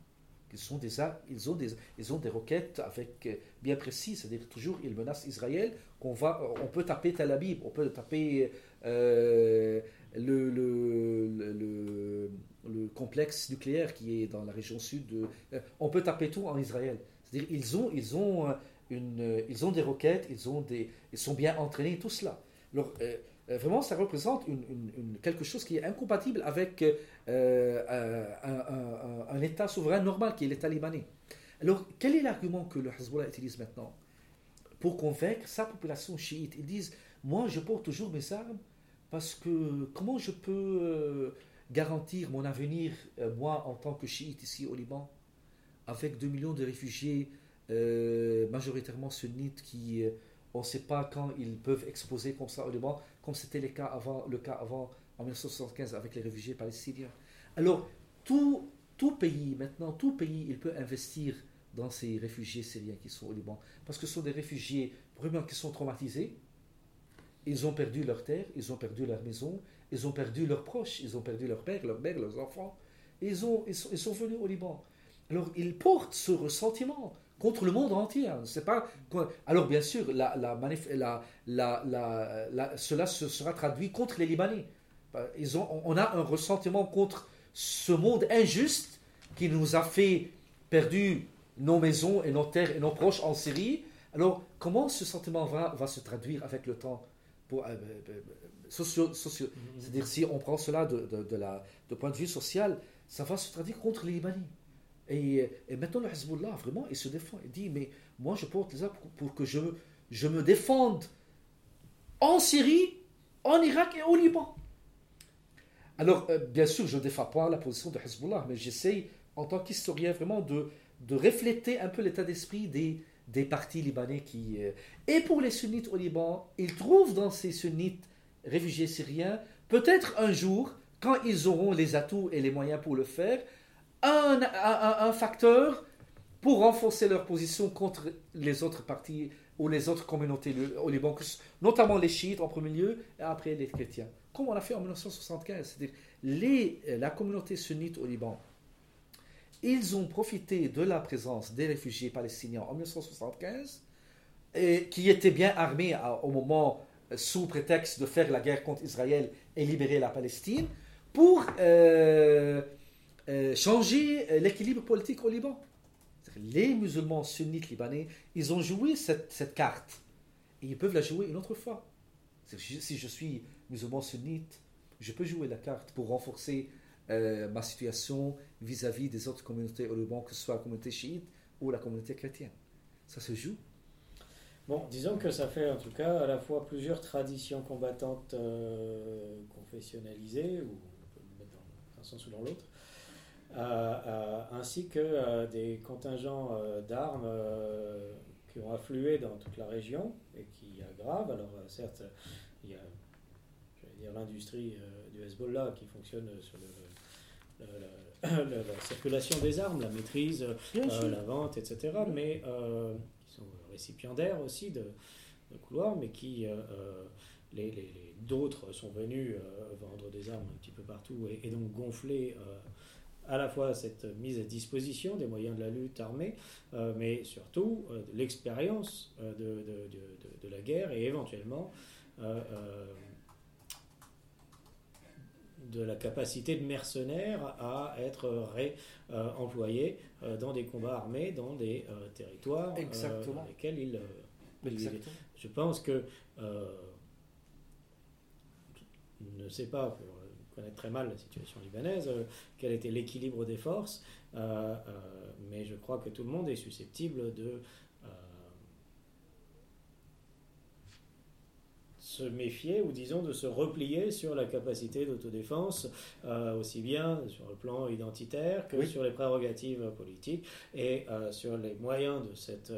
qui sont des, ils, ont des, ils ont des roquettes avec, euh, bien précises, c'est-à-dire toujours ils menacent Israël, qu'on va, on peut taper Tel Aviv, on peut taper euh, le, le, le, le- le complexe nucléaire qui est dans la région sud. Euh, on peut taper tout en Israël. C'est-à-dire ils ont, ils ont, euh, une, euh, ils ont des roquettes, ils, ont des, ils sont bien entraînés, tout cela. Euh, euh, vraiment, ça représente quelque chose qui est incompatible avec euh, euh, un, État souverain normal qui est l'État libanais. Alors, quel est l'argument que le Hezbollah utilise maintenant pour convaincre sa population chiite? Ils disent Moi, je porte toujours mes armes parce que comment je peux euh, garantir mon avenir, euh, moi, en tant que chiite ici au Liban, avec 2 millions de réfugiés euh, majoritairement sunnites qui, euh, on ne sait pas quand ils peuvent exposer comme ça au Liban, comme c'était le cas avant, le cas avant en 1975 avec les réfugiés palestiniens. Alors, tout, tout pays, maintenant, tout pays, il peut investir dans ces réfugiés syriens qui sont au Liban. Parce que ce sont des réfugiés, vraiment, qui sont traumatisés. Ils ont perdu leur terre, ils ont perdu leur maison, ils ont perdu leurs proches, ils ont perdu leur père, leur mère, leurs enfants. Ils, ont, ils sont venus au Liban. Alors, ils portent ce ressentiment contre le monde entier. hein. C'est pas... Alors, bien sûr, la, la manif- la- la- la- la- cela se sera traduit contre les Libanais. Ils ont, on a un ressentiment contre ce monde injuste qui nous a fait perdre nos maisons et nos terres et nos proches en Syrie. Alors, comment ce sentiment va, va se traduire avec le temps pour, euh, euh, socio, socio- C'est-à-dire, si on prend cela de, de, de la, de point de vue social, ça va se traduire contre les Libanais. Et, et maintenant, le Hezbollah, vraiment, il se défend. Il dit, mais moi, je porte les armes pour, que je, me défende en Syrie, en Irak et au Liban. Alors, euh, bien sûr, je ne défends pas la position de Hezbollah, mais j'essaye, en tant qu'historien, vraiment de, de refléter un peu l'état d'esprit des, des partis libanais qui... euh, et pour les sunnites au Liban, ils trouvent dans ces sunnites réfugiés syriens, peut-être un jour, quand ils auront les atouts et les moyens pour le faire, un, facteur pour renforcer leur position contre les autres partis ou les autres communautés au Liban, notamment les chiites en premier lieu, et après les chrétiens. Comme on a fait en 1975, c'est-à-dire les, la communauté sunnite au Liban, ils ont profité de la présence des réfugiés palestiniens en 1975, et, qui étaient bien armés au moment sous prétexte de faire la guerre contre Israël et libérer la Palestine, pour euh, euh, changer l'équilibre politique au Liban les musulmans sunnites libanais, ils ont joué cette, carte. Et ils peuvent la jouer une autre fois. Si je suis musulman sunnite, je peux jouer la carte pour renforcer euh, ma situation vis-à-vis des autres communautés au Liban, que ce soit la communauté chiite ou la communauté chrétienne. Ça se joue. Bon, disons que ça fait en tout cas à la fois plusieurs traditions combattantes euh, confessionnalisées, ou on peut le mettre dans un sens ou dans l'autre, euh, euh, ainsi que euh, des contingents d'armes qui ont afflué dans toute la région et qui aggravent. Alors certes, il y a l'industrie du Hezbollah qui fonctionne sur [COUGHS] la circulation des armes, la maîtrise, la vente, etc. Mais qui sont récipiendaires aussi de, couloirs, mais qui les, d'autres sont venus vendre des armes un petit peu partout et, et donc gonfler à la fois cette mise à disposition des moyens de la lutte armée, euh, mais surtout euh, l'expérience euh, de, la guerre et éventuellement de la capacité de mercenaires à être réemployés dans des combats armés, dans des territoires dans lesquels ils... Je pense que... je ne sais pas, pour connaître très mal la situation libanaise, euh, quel était l'équilibre des forces, euh, euh, mais je crois que tout le monde est susceptible de se méfier ou disons de se replier sur la capacité d'autodéfense, aussi bien sur le plan identitaire que sur les prérogatives politiques et sur les moyens de cette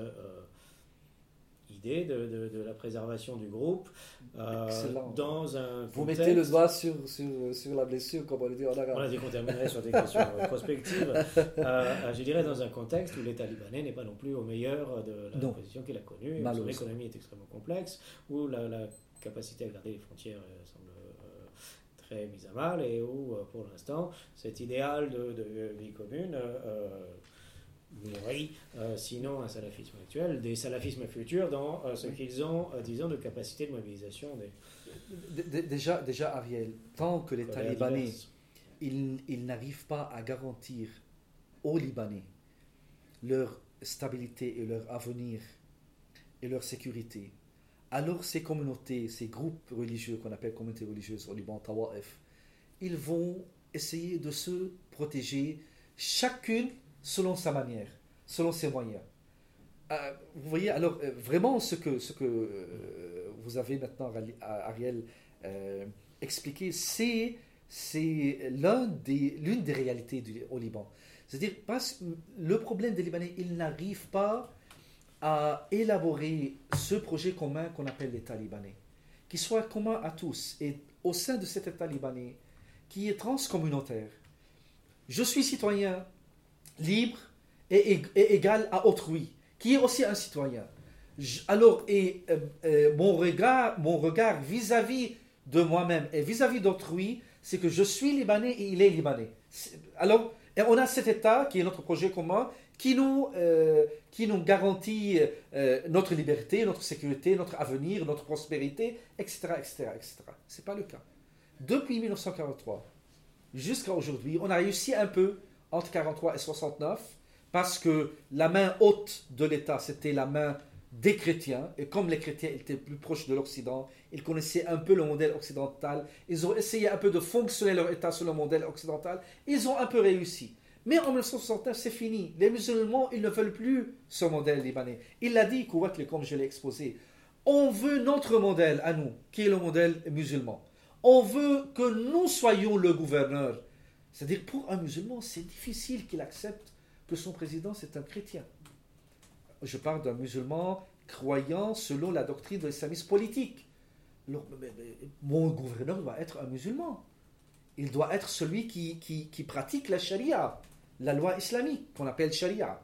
idée de, de, la préservation du groupe euh, dans un Vous mettez le doigt sur, sur, sur, la blessure, comme on le dit en arabe. On a dit qu'on terminerait sur des questions euh, [LAUGHS] prospectives. Euh, je dirais dans un contexte où l'État libanais n'est pas non plus au meilleur de la position qu'il a connue, où son économie est extrêmement complexe, où la, la capacité à garder les frontières semble très mise à mal et où, pour l'instant, cet idéal de, de vie commune nourrit, euh, sinon un salafisme actuel, des salafismes futurs dans euh, ce qu'ils ont, euh, disons, de capacité de mobilisation. Des... Déjà, déjà, Ariel, tant que les Talibans, ils, ils n'arrivent pas à garantir aux Libanais leur stabilité et leur avenir et leur sécurité, alors ces communautés, ces groupes religieux qu'on appelle communautés religieuses au Liban, Tawa'if, ils vont essayer de se protéger chacune selon sa manière, selon ses moyens. Euh, vous voyez, alors euh, vraiment ce que, ce que euh, vous avez maintenant, Ariel, expliqué, c'est, c'est l'un des, l'une des réalités du, au Liban. C'est-à-dire, parce le problème des Libanais, ils n'arrivent pas à élaborer ce projet commun qu'on appelle l'État libanais, qui soit commun à tous. Et au sein de cet État libanais, qui est transcommunautaire, je suis citoyen libre et, égal à autrui, qui est aussi un citoyen. alors, et, euh, euh, mon regard, vis-à-vis de moi-même et vis-à-vis d'autrui, c'est que je suis libanais et il est libanais. Alors, on a cet État qui est notre projet commun, qui nous, euh, garantit notre liberté, notre sécurité, notre avenir, notre prospérité, etc., etc., etc. Ce n'est pas le cas. Depuis 1943 jusqu'à aujourd'hui, on a réussi un peu entre 43 et 69, parce que la main haute de l'État, c'était la main des chrétiens, et comme les chrétiens étaient plus proches de l'Occident, ils connaissaient un peu le modèle occidental, ils ont essayé un peu de fonctionner leur État sur le modèle occidental, ils ont un peu réussi. Mais en 1969, c'est fini. Les musulmans, ils ne veulent plus ce modèle libanais. Il l'a dit, comme je l'ai exposé. On veut notre modèle à nous, qui est le modèle musulman. On veut que nous soyons le gouverneur c'est-à-dire, pour un musulman, c'est difficile qu'il accepte que son président, c'est un chrétien. Je parle d'un musulman croyant selon la doctrine de l'islamisme politique. Alors, mon gouverneur doit être un musulman. Il doit être celui qui, pratique la charia, la loi islamique qu'on appelle charia.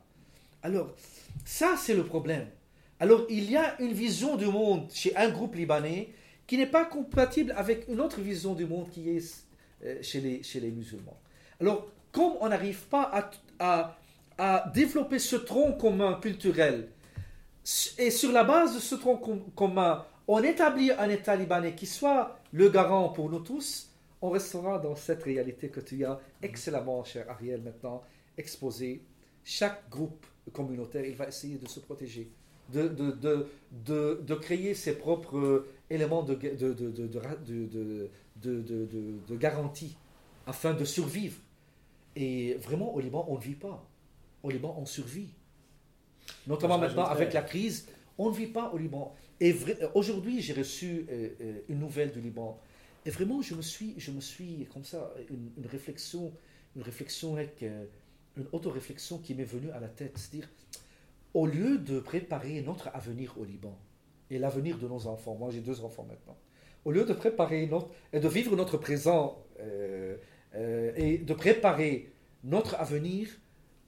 Alors, ça, c'est le problème. Alors, il y a une vision du monde chez un groupe libanais qui n'est pas compatible avec une autre vision du monde qui est euh, chez les musulmans. Alors, comme on n'arrive pas à, développer ce tronc commun culturel, et sur la base de ce tronc com- commun, on établit un État libanais qui soit le garant pour nous tous, on restera dans cette réalité que tu as excellemment, cher Ariel, maintenant exposé. Chaque groupe communautaire, il va essayer de se protéger, de, créer ses propres euh, éléments de garantie afin de survivre. Et vraiment, au Liban, on ne vit pas. Au Liban, on survit. Notamment maintenant avec la crise, on ne vit pas au Liban. Et euh, aujourd'hui, j'ai reçu euh, euh, une nouvelle du Liban. Et vraiment, je me suis, je me suis comme ça, une, une réflexion, une réflexion avec euh, une auto-réflexion qui m'est venue à la tête. C'est-à-dire, au lieu de préparer notre avenir au Liban et l'avenir de nos enfants, moi j'ai deux enfants maintenant, au lieu de préparer notre, et de vivre notre présent euh, euh, et de préparer notre avenir,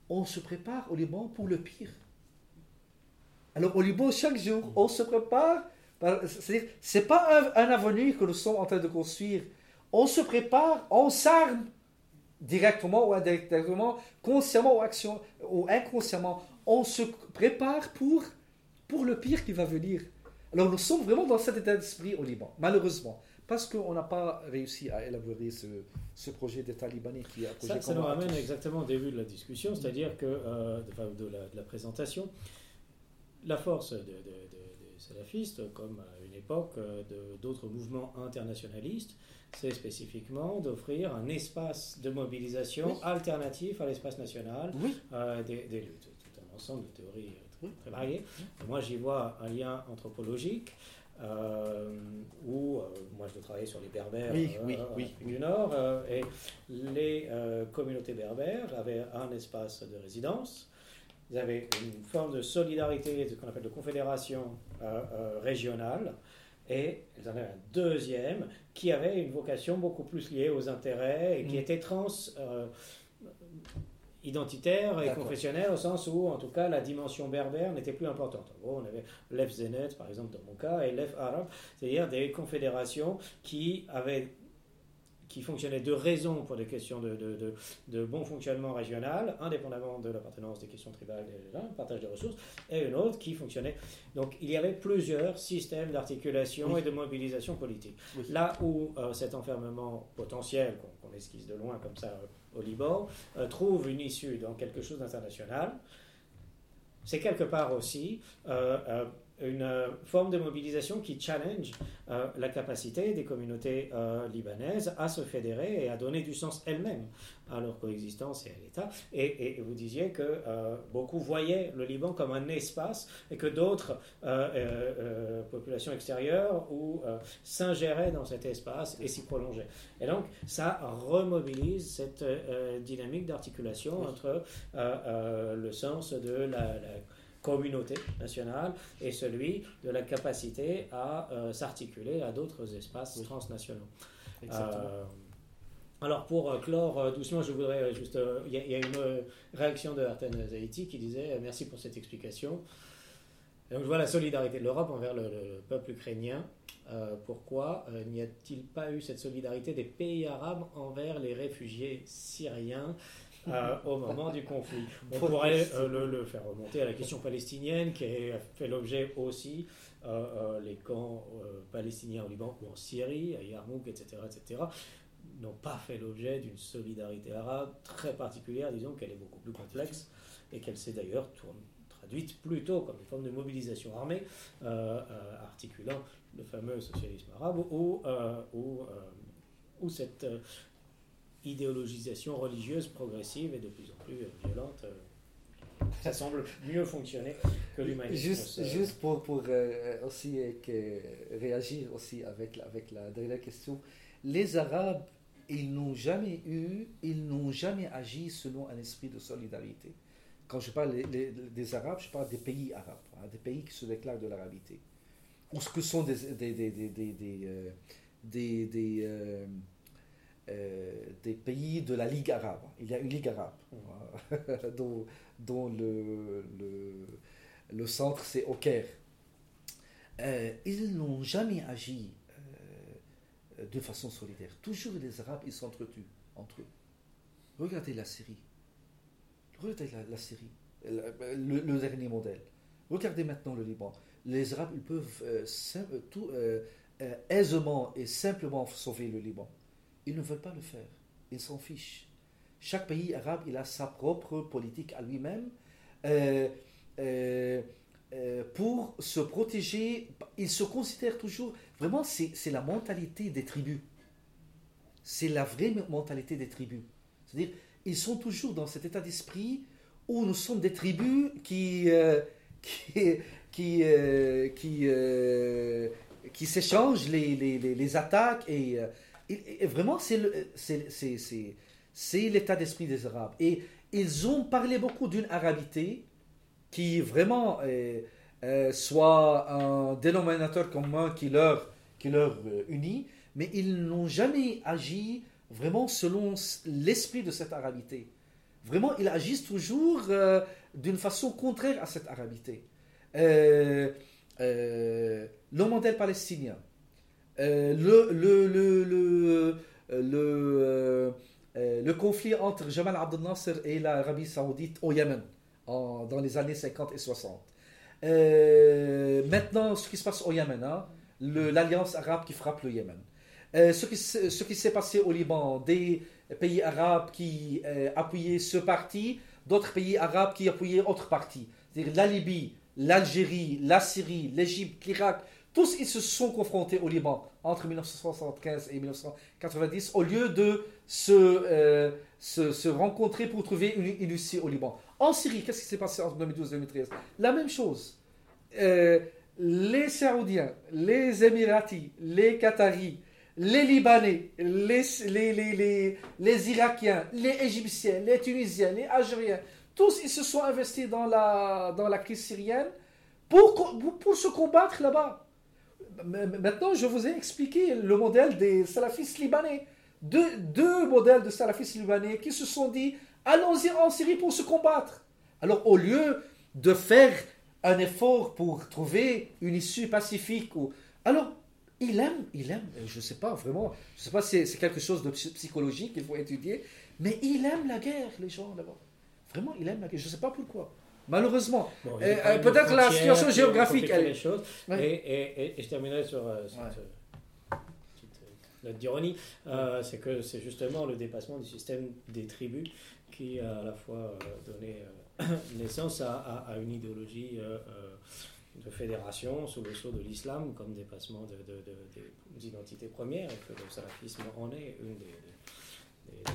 on se prépare au Liban pour le pire. Alors au Liban, chaque jour, on se prépare. par- C'est-à-dire, c'est pas un, avenir que nous sommes en train de construire. On se prépare, on s'arme directement ou indirectement, consciemment ou, ou inconsciemment. On se prépare pour, pour le pire qui va venir. Alors nous sommes vraiment dans cet état d'esprit au Liban, malheureusement, parce qu'on n'a pas réussi à élaborer ce, ce projet d'État libanais qui est un projet Ça, ça nous ramène exactement au début de la discussion, c'est-à-dire que, euh, de, la, de la présentation, la force de- de- de- des salafistes, comme à une époque euh, d'autres mouvements internationalistes, c'est spécifiquement d'offrir un espace de mobilisation Oui. alternatif à l'espace national Oui, euh, des, des luttes. Tout un ensemble de théories euh, très variées. Moi, j'y vois un lien anthropologique. Euh, où euh, moi je travaillais sur les berbères Oui, euh, oui, oui, du Nord et les communautés berbères avaient un espace de résidence ils avaient une forme de solidarité, ce qu'on appelle de confédération régionale, et ils en avaient un deuxième qui avait une vocation beaucoup plus liée aux intérêts et qui Mm. était trans identitaire et confessionnel au sens où, en tout cas, la dimension berbère n'était plus importante. En gros, on avait l'EF Zenet, par exemple, dans mon cas, et l'EF Arabe, c'est-à-dire des confédérations qui avaient qui fonctionnaient de raison pour des questions de, de, de- de bon fonctionnement régional, indépendamment de l'appartenance des questions tribales et partage des ressources, et une autre qui fonctionnait. Donc il y avait plusieurs systèmes d'articulation Oui. et de mobilisation politique. Oui. Là où euh, cet enfermement potentiel, qu'on qu'on esquisse de loin comme ça euh, au Liban, euh, trouve une issue dans quelque chose d'international, c'est quelque part aussi euh, euh, une euh, forme de mobilisation qui challenge euh, la capacité des communautés euh, libanaises à se fédérer et à donner du sens elles-mêmes à leur coexistence et à l'État. Et, et- et vous disiez que euh, beaucoup voyaient le Liban comme un espace et que d'autres populations extérieures ou s'ingéraient dans cet espace et s'y prolongeaient. Et donc ça remobilise cette dynamique d'articulation entre le sens de la, la communauté nationale et celui de la capacité à euh, s'articuler à d'autres espaces Oui. transnationaux. Euh, alors pour euh, clore doucement, je voudrais juste... Il y, a- il y a une réaction de Arten Zaiti qui disait merci pour cette explication. Donc je vois la solidarité de l'Europe envers le, le peuple ukrainien. Euh, pourquoi euh, n'y a-t-il pas eu cette solidarité des pays arabes envers les réfugiés syriens? Euh, au moment du conflit [LAUGHS] On pourrait question. euh, le, le faire remonter à la question palestinienne qui a fait l'objet aussi euh, euh, les camps palestiniens au Liban ou en Syrie, à Yarmouk, etc., etc., n'ont pas fait l'objet d'une solidarité arabe très particulière, disons qu'elle est beaucoup plus complexe et qu'elle s'est d'ailleurs traduite plutôt comme une forme de mobilisation armée euh, euh, articulant le fameux socialisme arabe ou, euh, ou, ou cette idéologisation religieuse progressive et de plus en plus euh, violente. euh, ça semble mieux fonctionner que l'humanisme. Juste, Ça- juste pour, pour euh, aussi euh, que- réagir aussi avec, la- avec la dernière question, les Arabes, ils n'ont jamais eu, ils n'ont jamais agi selon un esprit de solidarité. Quand je parle les- les- des Arabes, je parle des pays arabes, hein, des pays qui se déclarent de l'arabité. ou ce que sont des, des, des, des, des, des, euh, des- des, euh, des pays de la Ligue arabe. Il y a une Ligue arabe [LAUGHS] dont, dont le, le, le centre c'est au Caire. Euh, ils n'ont jamais agi euh, de façon solidaire. Toujours les Arabes, ils s'entretuent entre eux. Regardez la Syrie. Regardez la, la Syrie, le, dernier modèle. Regardez maintenant le Liban. Les Arabes, ils peuvent tout, aisément et simplement sauver le Liban. Ils ne veulent pas le faire. Ils s'en fichent. Chaque pays arabe, il a sa propre politique à lui-même. Euh, euh, euh, pour se protéger, ils se considèrent toujours, vraiment, c'est la mentalité des tribus. C'est la vraie mentalité des tribus. C'est-à-dire, ils sont toujours dans cet état d'esprit où nous sommes des tribus qui, qui, qui, qui, s'échangent les, les, les, les attaques. Et, vraiment, c'est l'état d'esprit des Arabes. Et ils ont parlé beaucoup d'une arabité qui vraiment euh, euh, soit un dénominateur commun qui leur, qui leur euh, unit, mais ils n'ont jamais agi vraiment selon l'esprit de cette arabité. Vraiment, ils agissent toujours d'une façon contraire à cette arabité. Le modèle palestinien, le, euh, euh, le conflit entre Jamal Abdel Nasser et l'Arabie Saoudite au Yémen en- dans les années 50 et 60. Euh, maintenant, ce qui se passe au Yémen, hein, l'alliance arabe qui frappe le Yémen. Euh, ce qui, s'est passé au Liban, des pays arabes qui euh, appuyaient ce parti, d'autres pays arabes qui appuyaient autre parti. C'est-à-dire la Libye, l'Algérie, la Syrie, l'Égypte, l'Irak, tous ils se sont confrontés au Liban entre 1975 et 1990 au lieu de se, euh, se, se rencontrer pour trouver une, une issue au Liban. En Syrie, qu'est-ce qui s'est passé entre 2012 et 2013 La même chose. Euh, les Saoudiens, les Émiratis, les Qataris, les Libanais, les, les, les, les, Irakiens, les Égyptiens, les Tunisiens, les Algériens, tous ils se sont investis dans la, dans la crise syrienne pour, pour se combattre là-bas. Maintenant, je vous ai expliqué le modèle des salafistes libanais. Deux, modèles de salafistes libanais qui se sont dit allons-y en Syrie pour se combattre. Alors, au lieu de faire un effort pour trouver une issue pacifique, alors, il aime, il aime, je ne sais pas vraiment, je ne sais pas si c'est quelque chose de psy- psychologique qu'il faut étudier, mais il aime la guerre, les gens là-bas. Vraiment, il aime la guerre. Je ne sais pas pourquoi. Malheureusement. Bon, Euh, peut-être la situation géographique, elle- les choses. Ouais. Et, et- et- et je terminerai sur euh, cette Ouais. euh, petite euh, note d'ironie. Euh, c'est que c'est justement le dépassement du système des tribus qui a à la fois donné [COUGHS] naissance à, à- à une idéologie de fédération sous le sceau de l'islam comme dépassement de, de- de- des identités premières et que le salafisme en est une des, des- des-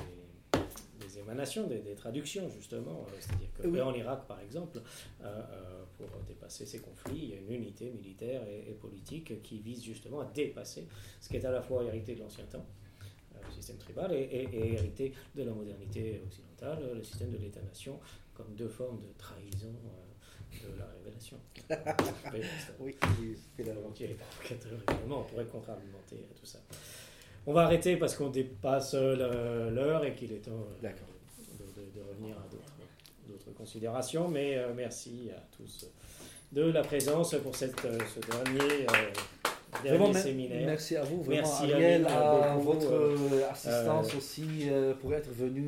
des émanations, des, des traductions justement. Euh, C'est-à-dire que Oui. et en Irak par exemple, euh, euh, pour dépasser ces conflits, il y a une unité militaire et, et politique qui vise justement à dépasser ce qui est à la fois hérité de l'ancien temps, le système tribal, et, et- et hérité de la modernité occidentale, le système de l'État-nation, comme deux formes de trahison euh, de la révélation. [LAUGHS] Oui, c'est la- évidemment, on pourrait contre-argumenter tout ça. On va arrêter parce qu'on dépasse euh, l'heure et qu'il est temps euh, de, de- de revenir à d'autres- considérations. Mais euh, merci à tous de la présence pour cette, ce dernier, euh, Vraiment, séminaire. merci à vous, vraiment, Merci, Ariel, Aline, à beaucoup, votre euh, assistance aussi pour être venu